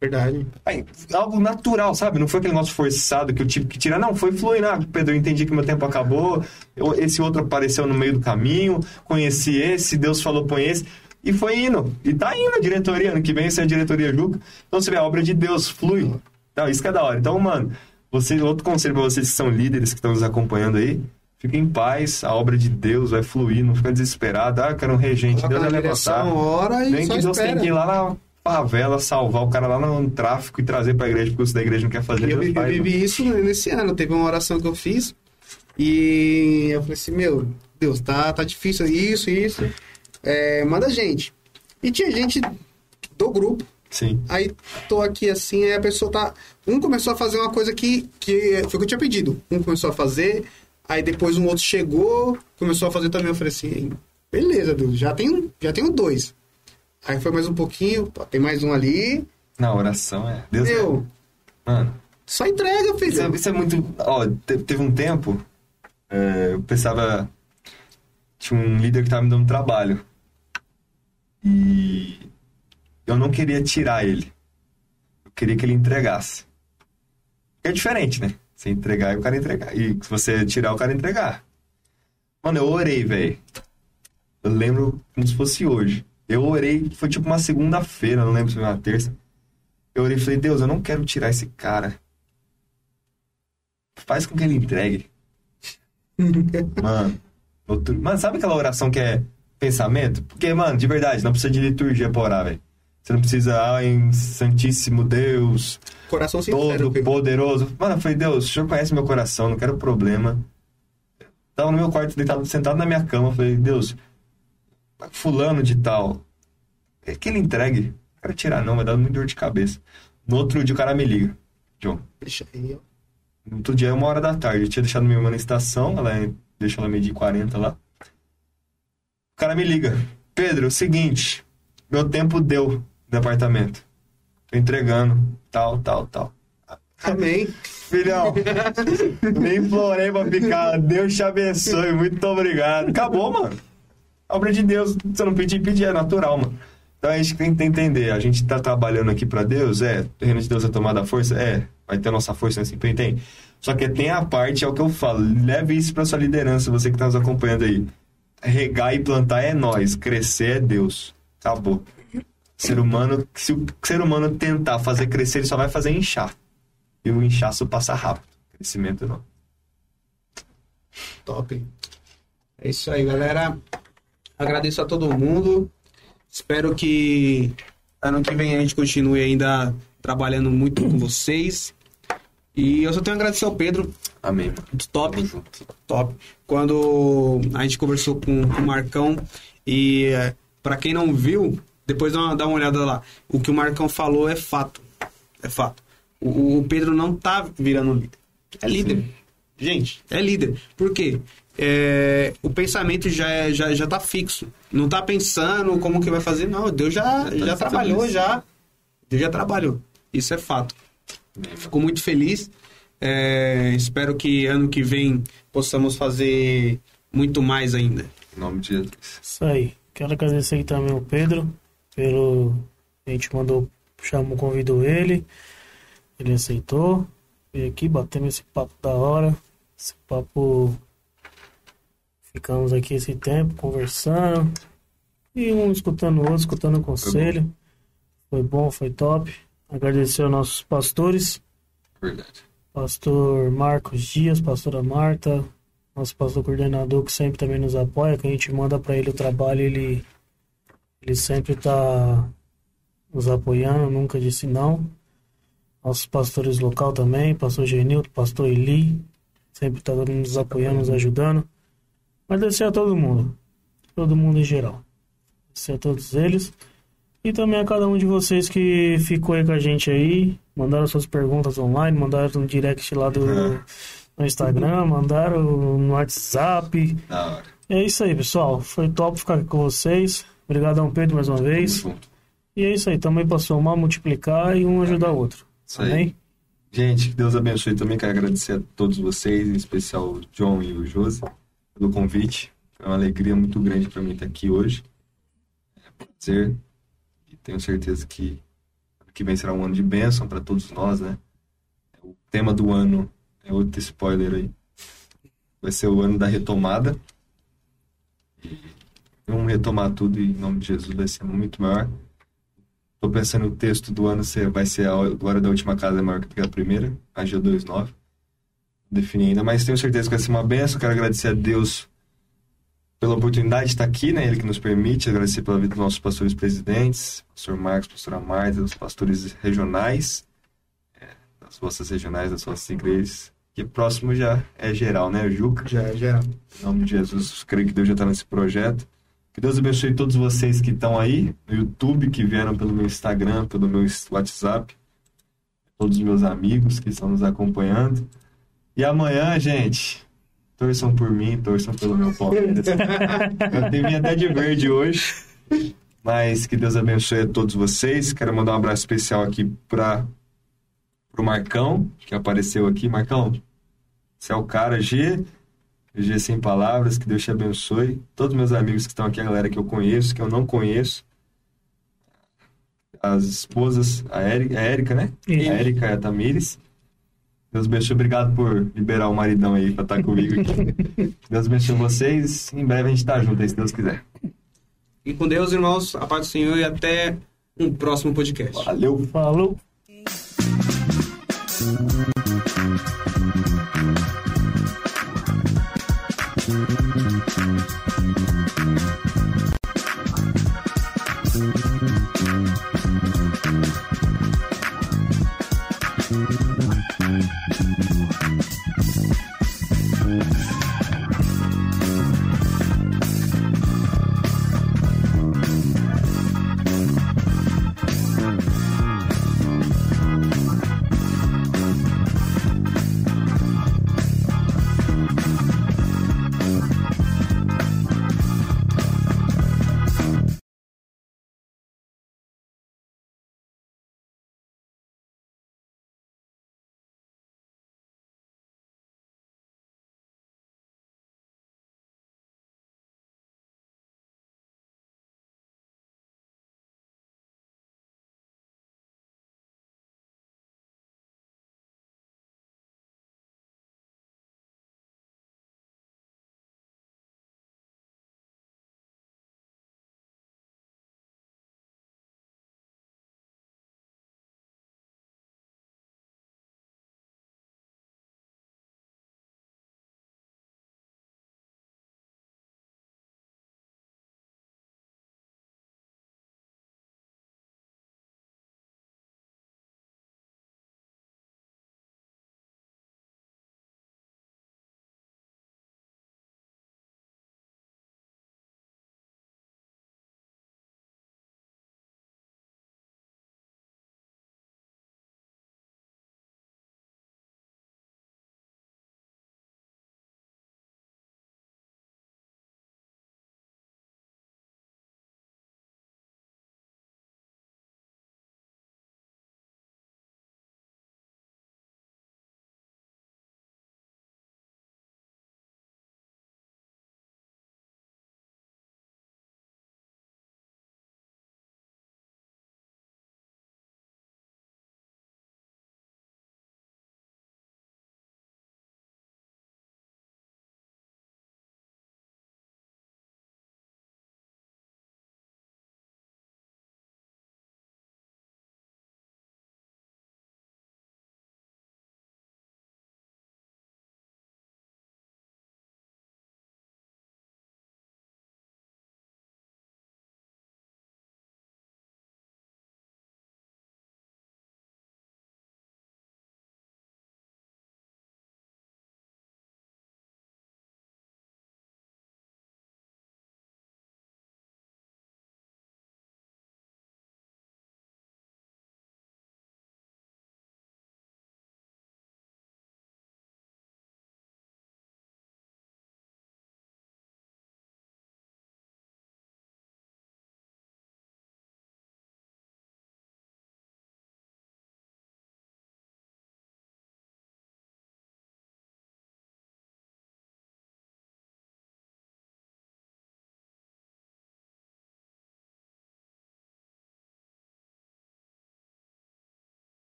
Verdade. Aí, algo natural, sabe? Não foi aquele negócio forçado que eu tive que tirar. Não, foi fluindo. Ah, Pedro, eu entendi que meu tempo acabou. Eu- esse outro apareceu no meio do caminho. Conheci esse, Deus falou põe esse. E foi indo. E tá indo a diretoria. Ano que vem, essa é a diretoria Juca. Então, você vê, a obra de Deus flui. Então, isso que é da hora. Então, mano, você, outro conselho pra vocês que são líderes, que estão nos acompanhando aí, Fica em paz, a obra de Deus vai fluir, não fica desesperado. Ah, eu quero um regente, Deus vai levantar. hora e Nem só que Deus espera. tem que ir lá na favela, salvar o cara lá no tráfico e trazer pra igreja, porque o da igreja não quer fazer. Eu, eu mano. vivi isso nesse ano. Teve uma oração que eu fiz e eu falei assim, meu, Deus, tá, tá difícil isso, isso. É, manda gente. E tinha gente do grupo. Sim. Aí tô aqui assim, aí a pessoa tá. Um começou a fazer uma coisa que, que foi o que eu tinha pedido. Um começou a fazer, aí depois um outro chegou, começou a fazer também. Eu falei assim, beleza, Deus, já tenho, já tenho dois. Aí foi mais um pouquinho, pô, tem mais um ali. Na oração é. Deus Meu, é. Mano, só entrega, filho. isso é, isso é muito. Ó, te- teve um tempo, é, eu pensava. Tinha um líder que tava me dando trabalho. E eu não queria tirar ele. Eu queria que ele entregasse. É diferente, né? Você entregar e o cara entregar. E se você tirar, o cara entregar. Mano, eu orei, velho. Eu lembro como se fosse hoje. Eu orei, foi tipo uma segunda-feira, não lembro se foi uma terça. Eu orei e falei, Deus, eu não quero tirar esse cara. Faz com que ele entregue. Mano, outro... mano, sabe aquela oração que é pensamento? Porque, mano, de verdade, não precisa de liturgia pra orar, velho. Você não precisa, ah, em Santíssimo Deus, Coração sincero, todo poderoso. Mano, eu falei, Deus, o senhor conhece meu coração, não quero problema. Tava no meu quarto, deitado, sentado na minha cama, eu falei, Deus, fulano de tal, é que ele entregue. Não quero tirar não, vai dar muito dor de cabeça. No outro dia o cara me liga, John. Deixa aí, ó. No outro dia é uma hora da tarde. Eu tinha deixado minha irmã na estação, ela é- deixou ela meio de 40 lá. O cara me liga. Pedro, é o seguinte, meu tempo deu no apartamento. Tô entregando, tal, tal, tal. Amém. Filhão, nem implorei pra ficar. Deus te abençoe, muito obrigado. Acabou, mano. Obra de Deus, você não pedir, pedir, é natural, mano. Então a gente tem que entender, a gente tá trabalhando aqui pra Deus, é, o reino de Deus é tomar da força, é, vai ter a nossa força nesse empenho, tem. Só que tem a parte, é o que eu falo, leve isso pra sua liderança, você que tá nos acompanhando aí. Regar e plantar é nós, crescer é Deus. Acabou. Ser humano, se o ser humano tentar fazer crescer, ele só vai fazer inchar. E o inchaço passa rápido. Crescimento não. Top. É isso aí, galera. Agradeço a todo mundo. Espero que ano que vem a gente continue ainda trabalhando muito com vocês. E eu só tenho a agradecer ao Pedro. Amém. Top. Top. Quando a gente conversou com, com o Marcão e é, para quem não viu, depois dá uma, dá uma olhada lá. O que o Marcão falou é fato. É fato. O, o Pedro não tá virando líder. É líder. Gente, é líder. Por quê? É, o pensamento já, é, já, já tá fixo. Não tá pensando como que vai fazer, não. Deus já, tá já trabalhou, já. Deus já trabalhou. Isso é fato. Fico muito feliz. É, espero que ano que vem possamos fazer muito mais ainda. Em nome de Jesus. Isso aí. Quero agradecer também o Pedro pelo. A gente mandou, chamou, convidou ele. Ele aceitou. Veio aqui, batemos esse papo da hora. Esse papo. Ficamos aqui esse tempo conversando. E um escutando o outro, escutando o conselho. Foi bom, foi top. Agradecer aos nossos pastores. Verdade. Pastor Marcos Dias, pastora Marta, nosso pastor coordenador que sempre também nos apoia, que a gente manda para ele o trabalho, ele ele sempre está nos apoiando, nunca disse não. Nossos pastores local também, pastor Genildo, pastor Eli, sempre está nos apoiando, nos ajudando. Agradecer a todo mundo, todo mundo em geral. Agradecer a todos eles. E também a cada um de vocês que ficou aí com a gente aí, mandaram suas perguntas online, mandaram no direct lá do no Instagram, mandaram no WhatsApp. É isso aí, pessoal. Foi top ficar aqui com vocês. Obrigadão, Pedro, mais uma vez. junto. E é isso aí, também para somar, multiplicar e um ajudar o outro. Isso aí. Amém? Gente, que Deus abençoe também. Quero agradecer a todos vocês, em especial o John e o Josi, pelo convite. É uma alegria muito grande para mim estar aqui hoje. É um prazer. E tenho certeza que que vem será um ano de bênção para todos nós, né? O tema do ano é outro spoiler aí. Vai ser o ano da retomada. E vamos retomar tudo e em nome de Jesus vai ser muito maior. Tô pensando no texto do ano ser, vai ser a glória da última casa é maior que a primeira, Ageu 2.9. definir ainda, mas tenho certeza que vai ser uma benção. Quero agradecer a Deus pela oportunidade de estar aqui, né? Ele que nos permite, agradecer pela vida dos nossos pastores presidentes, pastor Marcos, pastora Marta, os pastores regionais, é, das vossas regionais, das vossas igrejas. Que próximo já é geral, né, Juca? Já é geral. Em nome de Jesus, creio que Deus já está nesse projeto. Que Deus abençoe todos vocês que estão aí no YouTube, que vieram pelo meu Instagram, pelo meu WhatsApp, todos os meus amigos que estão nos acompanhando. E amanhã, gente, torçam por mim, torçam pelo meu Palmeiras. Eu tenho minha até de verde hoje, mas que Deus abençoe a todos vocês. Quero mandar um abraço especial aqui para o Marcão, que apareceu aqui. Marcão, você é o cara, G. G sem palavras, que Deus te abençoe. Todos meus amigos que estão aqui, a galera que eu conheço, que eu não conheço. As esposas, a Érica, a Érica né? Isso. A Érica e a Tamires. Deus abençoe, obrigado por liberar o maridão aí pra estar comigo aqui. Deus abençoe vocês. Em breve a gente tá junto aí, se Deus quiser. E com Deus, irmãos, a paz do Senhor e até um próximo podcast. Valeu! Falou. Thank